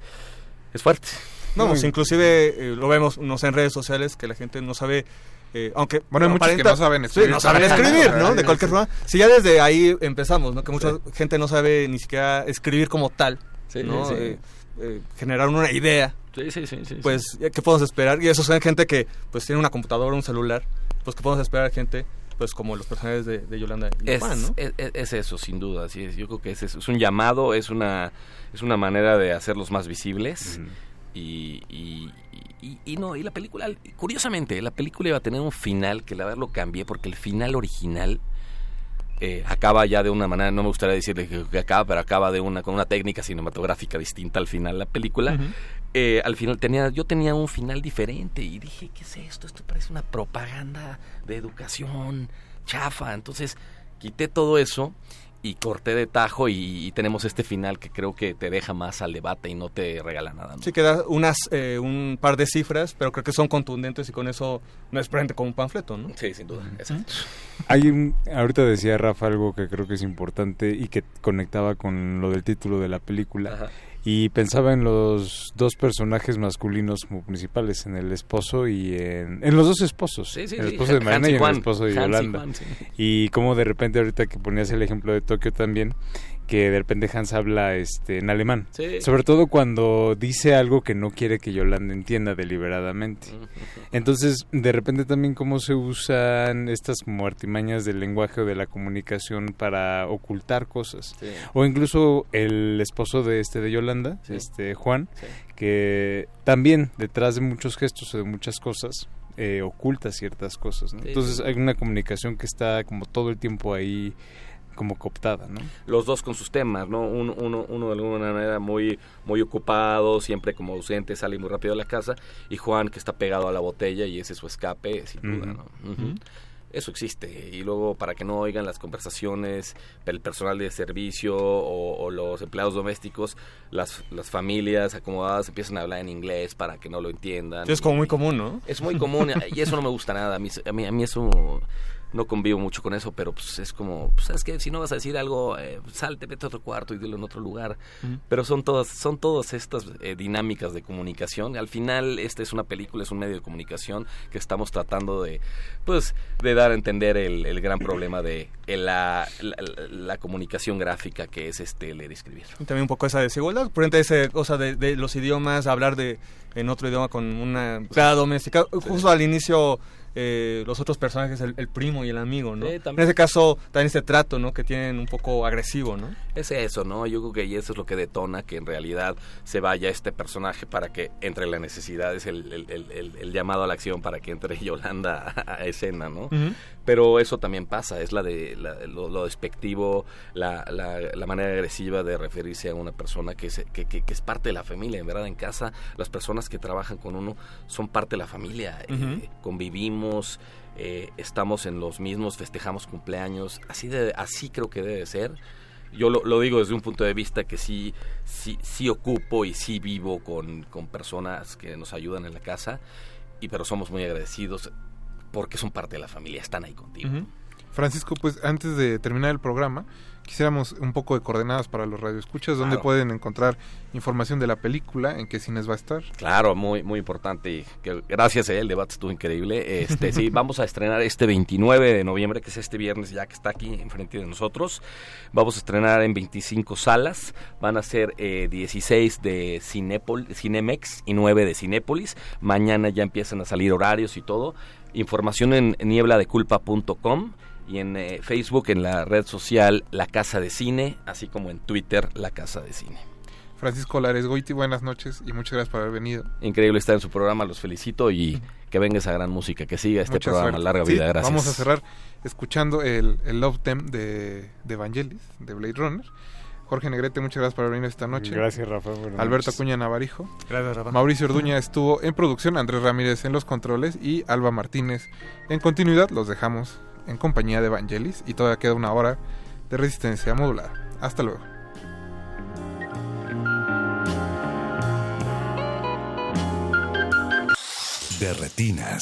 es fuerte.
No, pues inclusive eh, lo vemos, no sé, en redes sociales que la gente no sabe... eh, aunque
Bueno, hay muchos que no saben escribir
Sí, no saben
también,
escribir,
¿no?
¿no? De cualquier
Sí.
forma. Si ya desde ahí empezamos, ¿no? Que mucha gente no sabe ni siquiera escribir como tal,
Sí,
¿no?
sí.
Eh, eh, generar una idea.
Sí, sí, sí, sí,
Pues, ¿qué podemos esperar? Y eso son gente que, pues, tiene una computadora, un celular. Pues, ¿qué podemos esperar? Gente, pues, como los personajes de, de Yolanda y
Es,
Juan, ¿no?
es, es- es eso, sin duda. Es. Yo creo que es, eso. es un llamado, es una, es una manera de hacerlos más visibles. Y, y, y- y no, y la película, curiosamente, la película iba a tener un final que la verdad lo cambié porque el final original eh, acaba ya de una manera, no me gustaría decirle que, que acaba, pero acaba de una con una técnica cinematográfica distinta al final de la película. Eh, al final tenía, yo tenía un final diferente y dije, ¿qué es esto? Esto parece una propaganda de educación chafa. Entonces quité todo eso y corté de tajo y, y tenemos este final que creo que te deja más al debate y no te regala nada. ¿no?
Sí, queda unas, eh, un par de cifras, pero creo que son contundentes y con eso no es frente como un panfleto, ¿no?
Sí, sin duda. Exacto.
Hay un, ahorita decía Rafa algo que creo que es importante y que conectaba con lo del título de la película. Y pensaba en los dos personajes masculinos como principales, en el esposo y en, en los dos esposos.
Sí, sí,
el
sí,
esposo de Mariana
y
y, el esposo de
Hans y
Yolanda.
Juan.
Y como de repente ahorita que ponías el ejemplo de Tokio también, que de repente Hans habla este en alemán.
Sí.
Sobre todo cuando dice algo que no quiere que Yolanda entienda deliberadamente. Entonces, de repente también cómo se usan estas como artimañas del lenguaje o de la comunicación para ocultar cosas.
Sí.
O incluso el esposo de este de Yolanda, este Juan, que también detrás de muchos gestos o de muchas cosas eh, oculta ciertas cosas. ¿no? Entonces hay una comunicación que está como todo el tiempo ahí como cooptada, ¿no?
los dos con sus temas, ¿no? Uno, uno, uno de alguna manera muy, muy ocupado, siempre como ausente, sale muy rápido de la casa, y Juan que está pegado a la botella y ese es su escape, sin duda. ¿no? Eso existe. Y luego, para que no oigan las conversaciones, el personal de servicio o, o los empleados domésticos, las, las familias acomodadas empiezan a hablar en inglés para que no lo entiendan.
Sí, es como muy común, ¿no?
Es muy común y eso no me gusta nada. A mí, a mí, a mí eso no convivo mucho con eso, pero pues es como, pues, ¿sabes qué? Si no vas a decir algo, eh, salte, vete a otro cuarto y dilo en otro lugar. Pero son todas, son todas estas eh, dinámicas de comunicación. Al final, esta es una película, es un medio de comunicación que estamos tratando de, pues, de dar a entender el, el gran problema de eh, la, la, la comunicación gráfica que es este leer y escribir.
Y también un poco esa desigualdad, por ejemplo, esa cosa de, de los idiomas, hablar de en otro idioma con una empleada doméstica. Justo al inicio, eh, los otros personajes, el, el primo y el amigo, ¿no?
Sí,
en ese caso, también este trato, ¿no? Que tienen un poco agresivo, ¿no?
Es eso, ¿no? Yo creo que eso es lo que detona que en realidad se vaya este personaje para que entre la necesidad, es el, el- el- el- el llamado a la acción para que entre Yolanda a, a escena, ¿no?
Ujú.
Pero eso también pasa, es la de la- lo, lo despectivo, la, la- la manera agresiva de referirse a una persona que es, que, que- que es parte de la familia. En verdad, en casa, las personas que trabajan con uno son parte de la familia. eh, convivimos, eh, estamos en los mismos, festejamos cumpleaños. Así, de, así creo que debe ser. Yo lo, lo digo desde un punto de vista que sí, sí, sí ocupo y sí vivo con, con personas que nos ayudan en la casa, y pero somos muy agradecidos porque son parte de la familia, están ahí contigo.
Francisco, pues antes de terminar el programa, quisiéramos un poco de coordenadas para los radioescuchas, donde
Claro.
pueden encontrar información de la película, en qué cines va a estar.
Claro, muy muy importante que gracias a él el debate estuvo increíble. Este sí, vamos a estrenar este 29 de noviembre, que es este viernes ya que está aquí enfrente de nosotros. Vamos a estrenar en 25 salas, van a ser eh, 16 de Cinepol, Cinemex y 9 de Cinépolis. Mañana ya empiezan a salir horarios y todo. Información en niebladeculpa.com y en eh, Facebook, en la red social La Casa de Cine, así como en Twitter La Casa de Cine.
Francisco Lares Goiti, buenas noches y muchas gracias por haber venido.
Increíble estar en su programa, los felicito y que venga esa gran música, que siga este
Mucha
programa,
suerte.
larga
Sí,
vida, gracias.
Vamos a cerrar escuchando el, el Love Theme de, de Evangelis, de Blade Runner. Jorge Negrete, muchas gracias por haber venido esta noche.
Gracias, Rafa, buenas
Alberto. Acuña Navarijo.
Gracias, Rafa.
Mauricio Orduña estuvo en producción, Andrés Ramírez en los controles y Alba Martínez en continuidad. Los dejamos en compañía de Evangelis y todavía queda una hora de resistencia modulada. Hasta luego.
De retinas.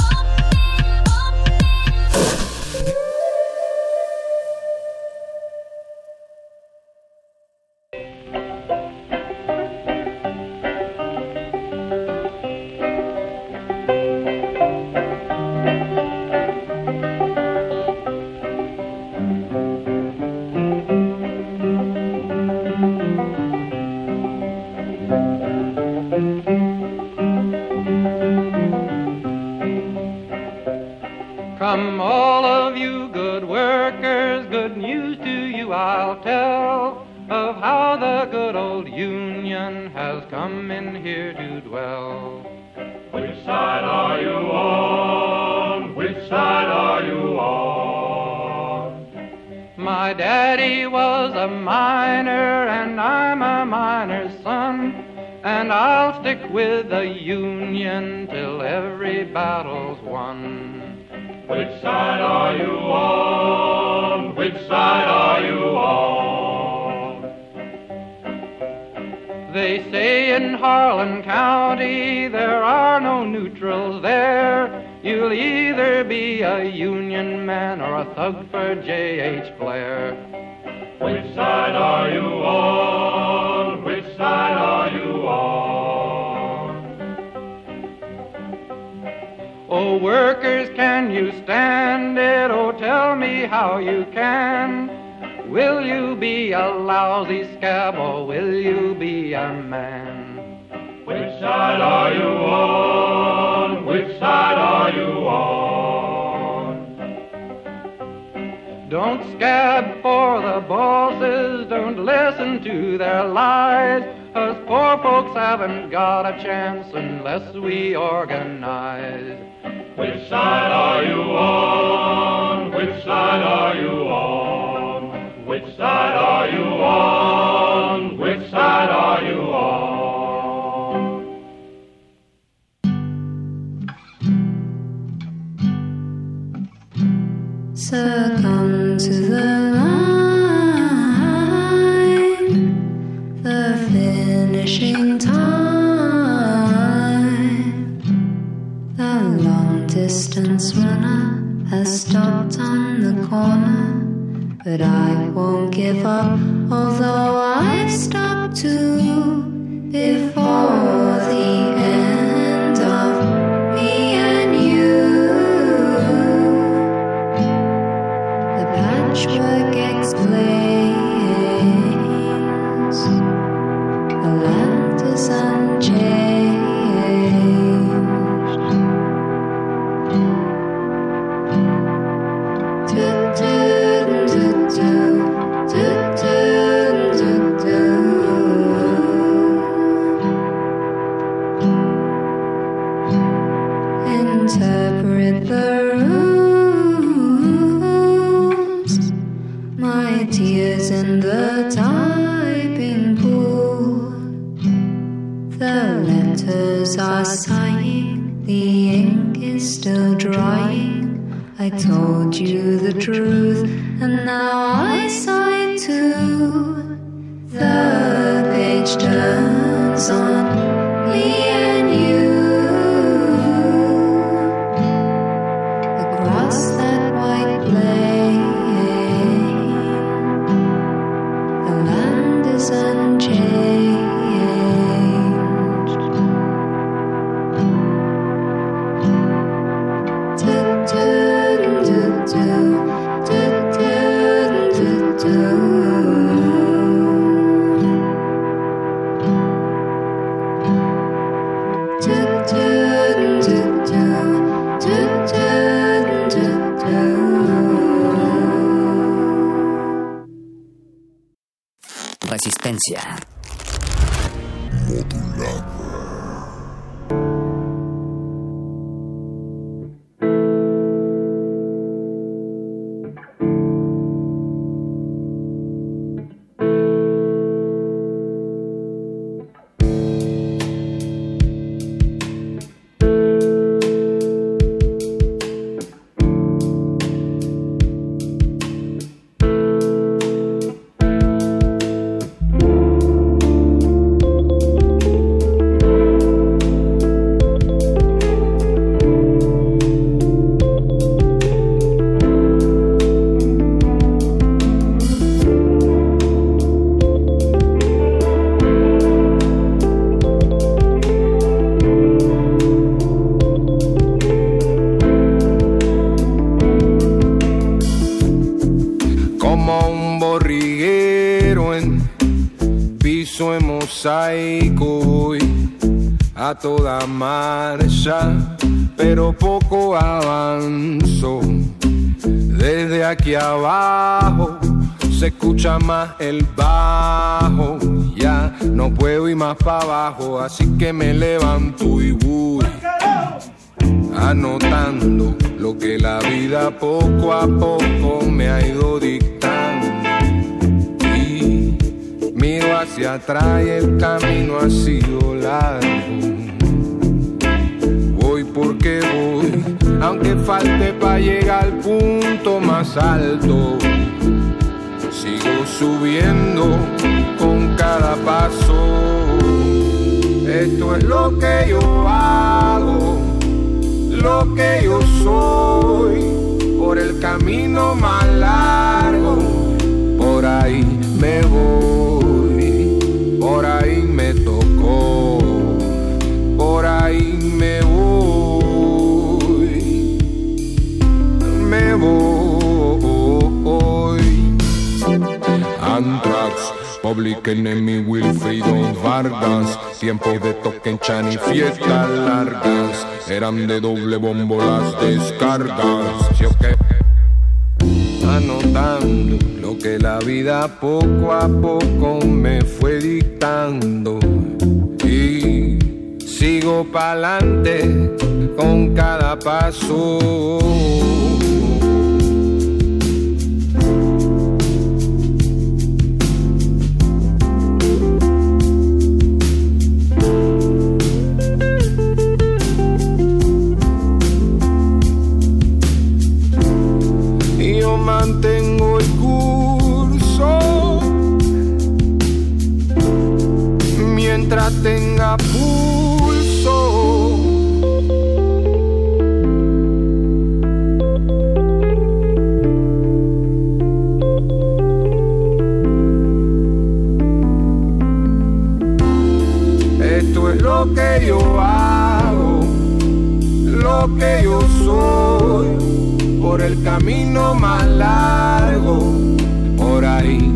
Man or a thug for J.H. Blair. Which side are you on? Which side are you on? Oh, workers, can you stand it? Oh, tell me how you can. Will you be a lousy scab or will you be a man? Which side are you on? Which side are you on? Don't scab for the bosses, don't listen to their lies. Us poor folks haven't got a chance unless we organize.
Which side are you on? Which side are you on? Which side are you on? Which side are you on?
circle. distance runner has stopped on the corner. But I won't give up, although I've stopped too before.
las descargas. Anotando lo que la vida poco a poco me fue dictando. Y sigo pa'lante con cada paso. que yo soy por el camino más largo por ahí.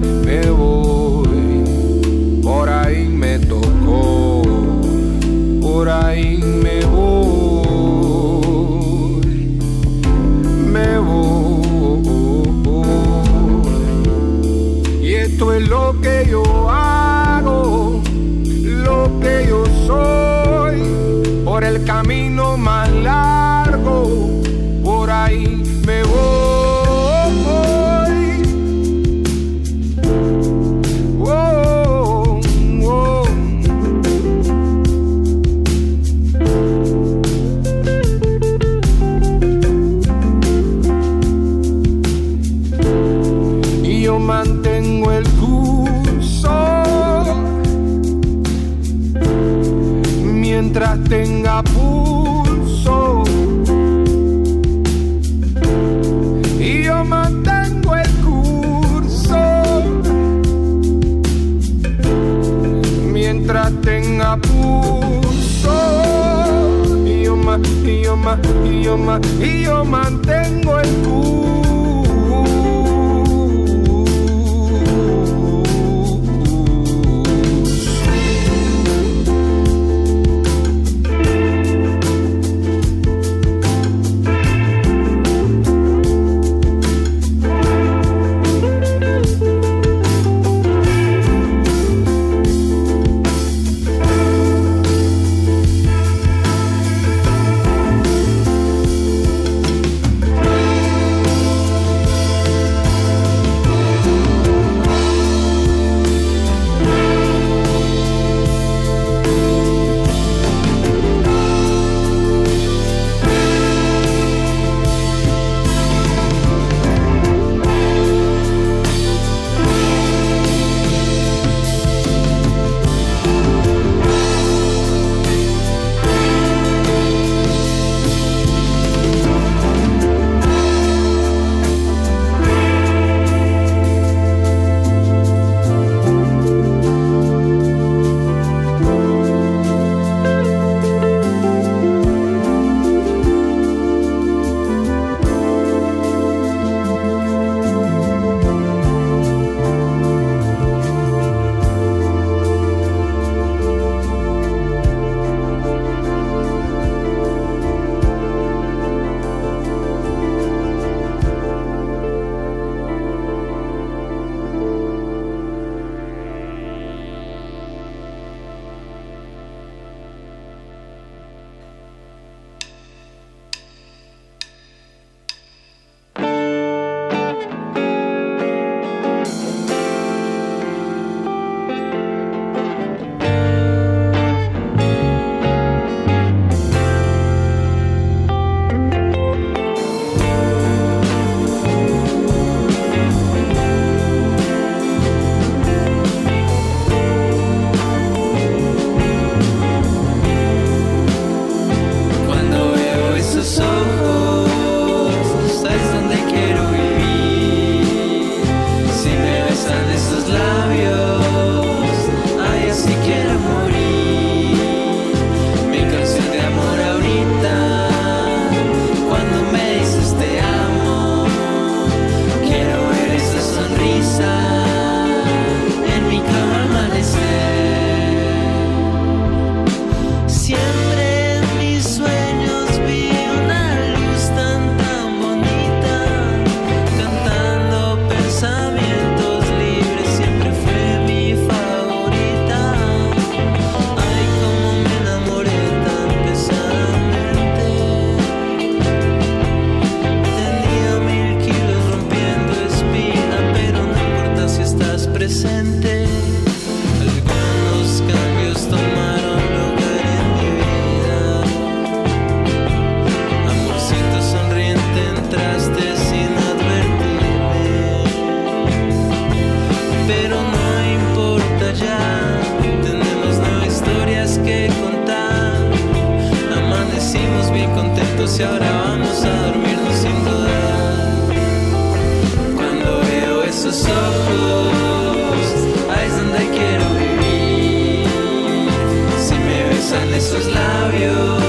yo mantengo el
ojos, ahí es donde quiero vivir. Si me besan esos labios.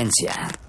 Resistencia.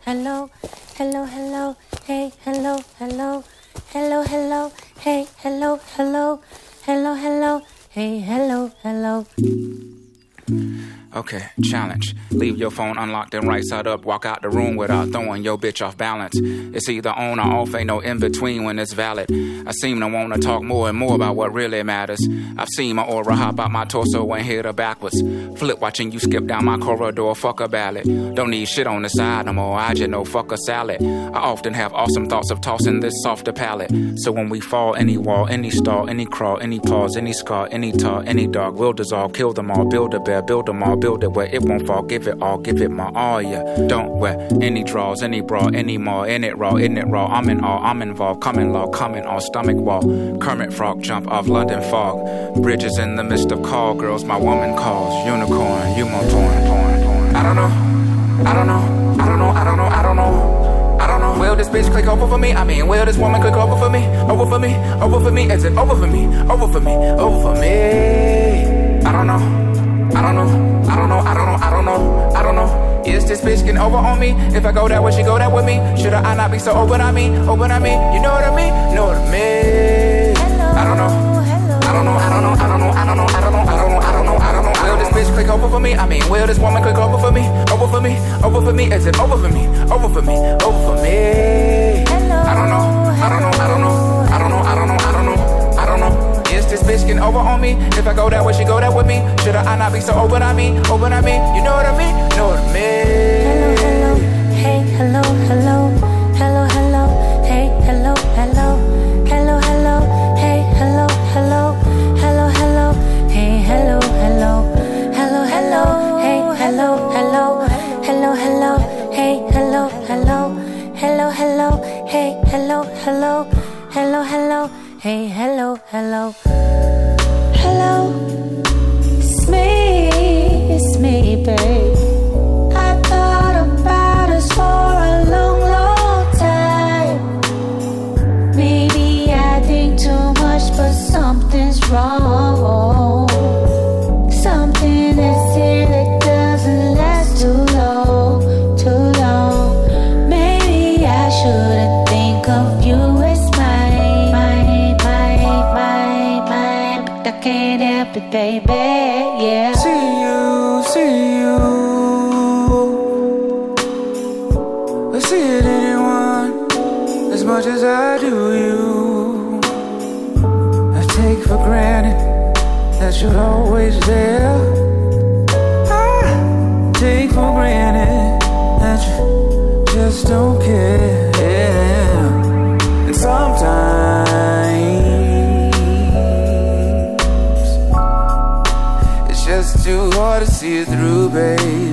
Hello, hello, hello, hey, hello, hello, hello, hello, hey, hello, hello, hello, hello, hey, hello, hello.
Okay, challenge. Leave your phone unlocked and right side up. Walk out the room without throwing your bitch off balance. It's either on or off, ain't no in between when it's valid. I seem to wanna talk more and more about what really matters. I've seen my aura hop out my torso and hit her backwards. Flip watching you skip down my corridor, fuck a ballad. Don't need shit on the side no more, I just know fuck a salad. I often have awesome thoughts of tossing this softer palate. So when we fall, any wall, any stall, any crawl, any pause, any scar, any tar, any dog we'll dissolve, kill them all, build a bear, build them all, build it where it won't fall, give it all, give it my all, yeah. Don't wear any draws, any bra, any more, in it raw, in it raw, I'm in all, I'm involved, coming law, coming all. stomach wall. Kermit frog jump off London fog. Bridges in the midst of call girls, my woman calls. Unicorn, you my porn, porn, porn. I don't know, I don't know, I don't know, I don't know, I don't know. I don't know. Will this bitch click over for me? I mean, will this woman click over for me? Over for me? Over for me? Is it over for me? Over for me? Over for me? I don't know. I don't know. I don't know, I don't know, I don't know, I don't know. Is this bitch getting over on me? If I go that way, she go that with me. Should I, not be so open on me? Open on me? You know what I mean? Know what I mean? Hello, I don't know. Hello. I don't know, I don't know, I don't know, I don't know, I don't know, I don't know, I don't know, I don't know. Will this bitch click over for me? I mean, will this woman click over for me? Over for me? Over for me? Is it over for me? Over for me? Over for me? Hello, I don't know, I don't know, I don't know bitch getting over on me? If I go that way, she go that with me. Should I not be so open on me? Open on me? You know what I mean? Know what I mean?
Hello, hello, hey, hello, hello, hello, hello, hey, hello, hello, hello, hello, hey, hello, hello, hello, hello, hey, hello, hello, hello, hello, hey, hello, hello, hello, hello, hey, hello, hello, hello, hello, hey, hello, hello, hello, hello, hey, hello, hello, hello, it's me, it's me, babe. I thought about us for a long, long time. Maybe I think too much, but something's wrong. It, baby. Yeah.
See you, see you. I see it in anyone as much as I do you. I take for granted that you're always there. I take for granted that you just don't care. water see through, babe.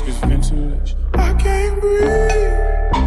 All we ask is ventilation. I can't breathe.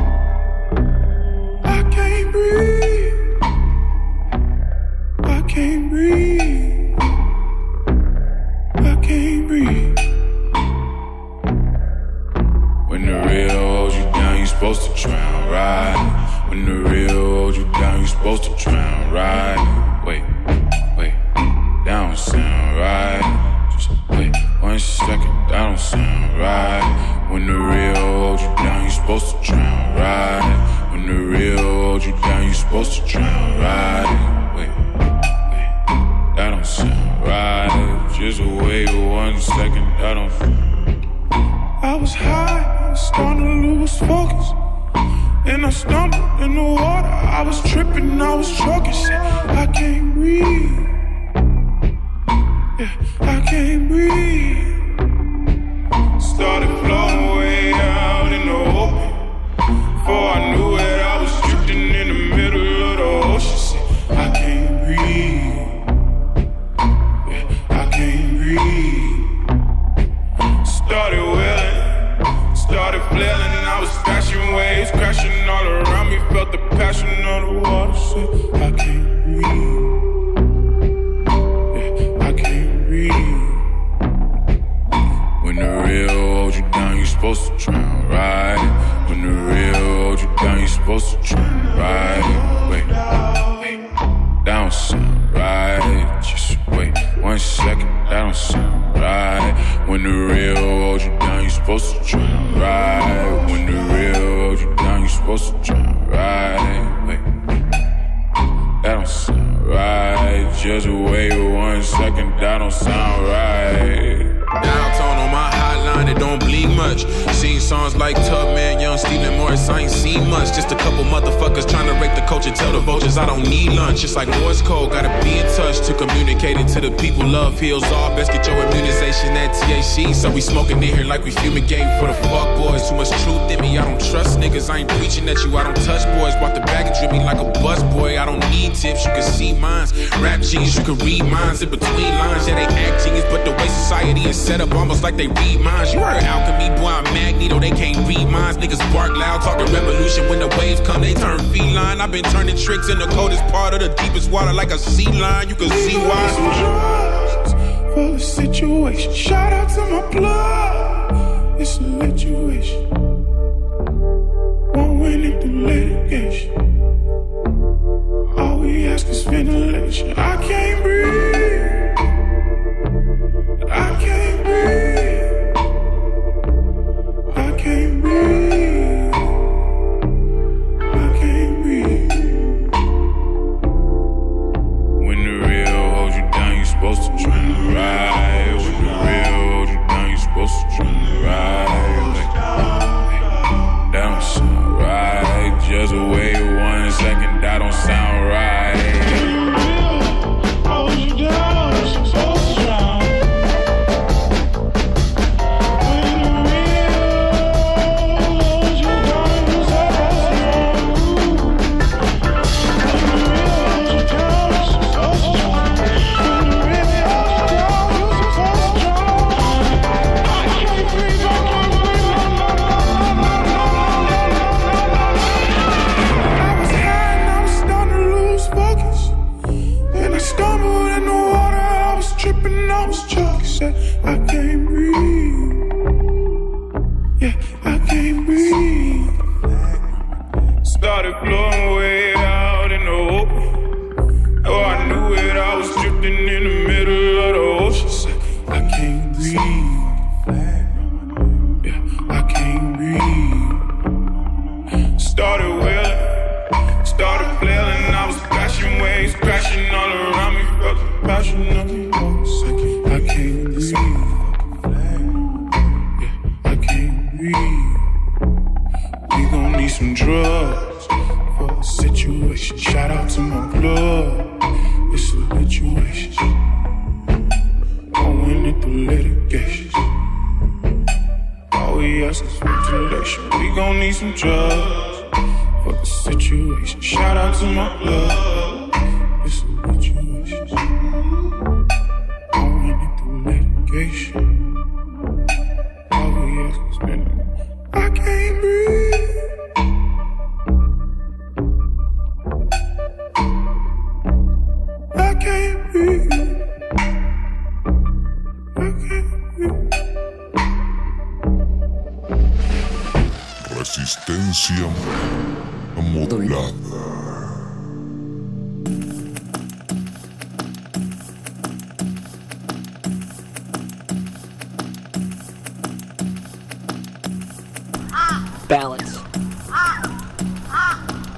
Balance,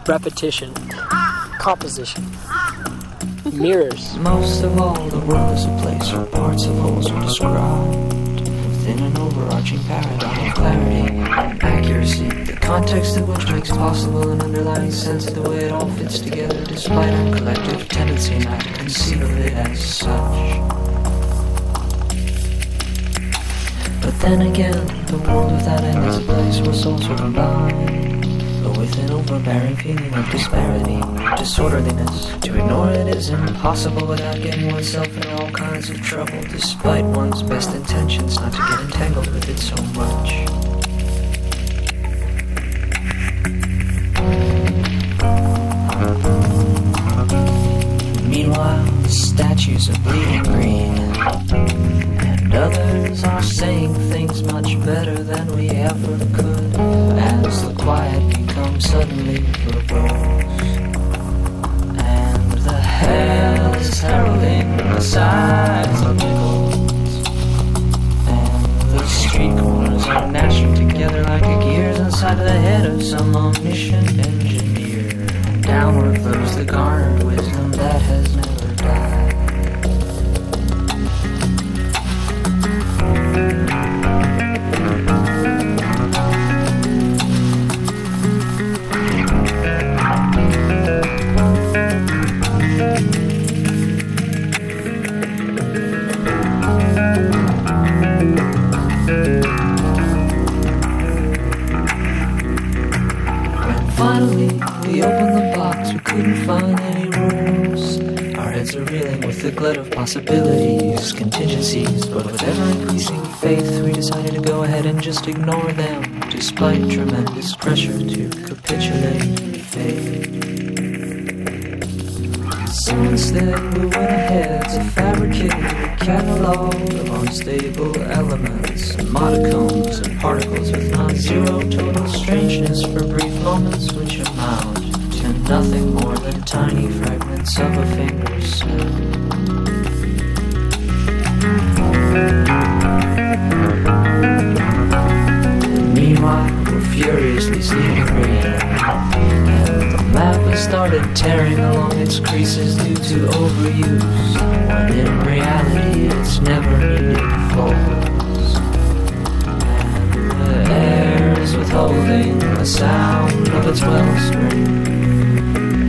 repetition, composition, mirrors.
Most of all, the world is a place where parts of wholes are described within an overarching paradigm of clarity and accuracy. The context of which makes possible an underlying sense of the way it all fits together, despite our collective tendency not to conceive of it as such. Then again, the world without end is a place where souls are combined. But with an overbearing feeling of disparity, disorderliness, to ignore it is impossible without getting oneself in all kinds of trouble, despite one's best intentions not to get entangled with it so much. Meanwhile, the statues are bleeding its creases due to overuse. When in reality, it's never needed focus. And the air is withholding the sound of its wellspring.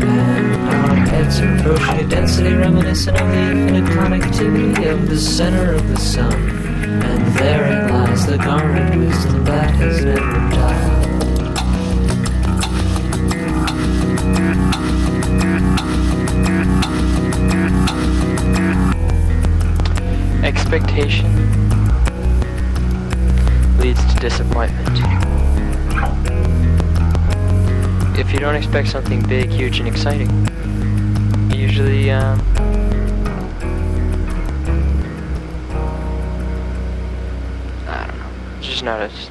And our heads are a density reminiscent of the infinite connectivity of the center of the sun. And therein lies the garnered wisdom that has never died.
Expectation leads to disappointment. If you don't expect something big, huge, and exciting, you usually um, I don't know. It's just not as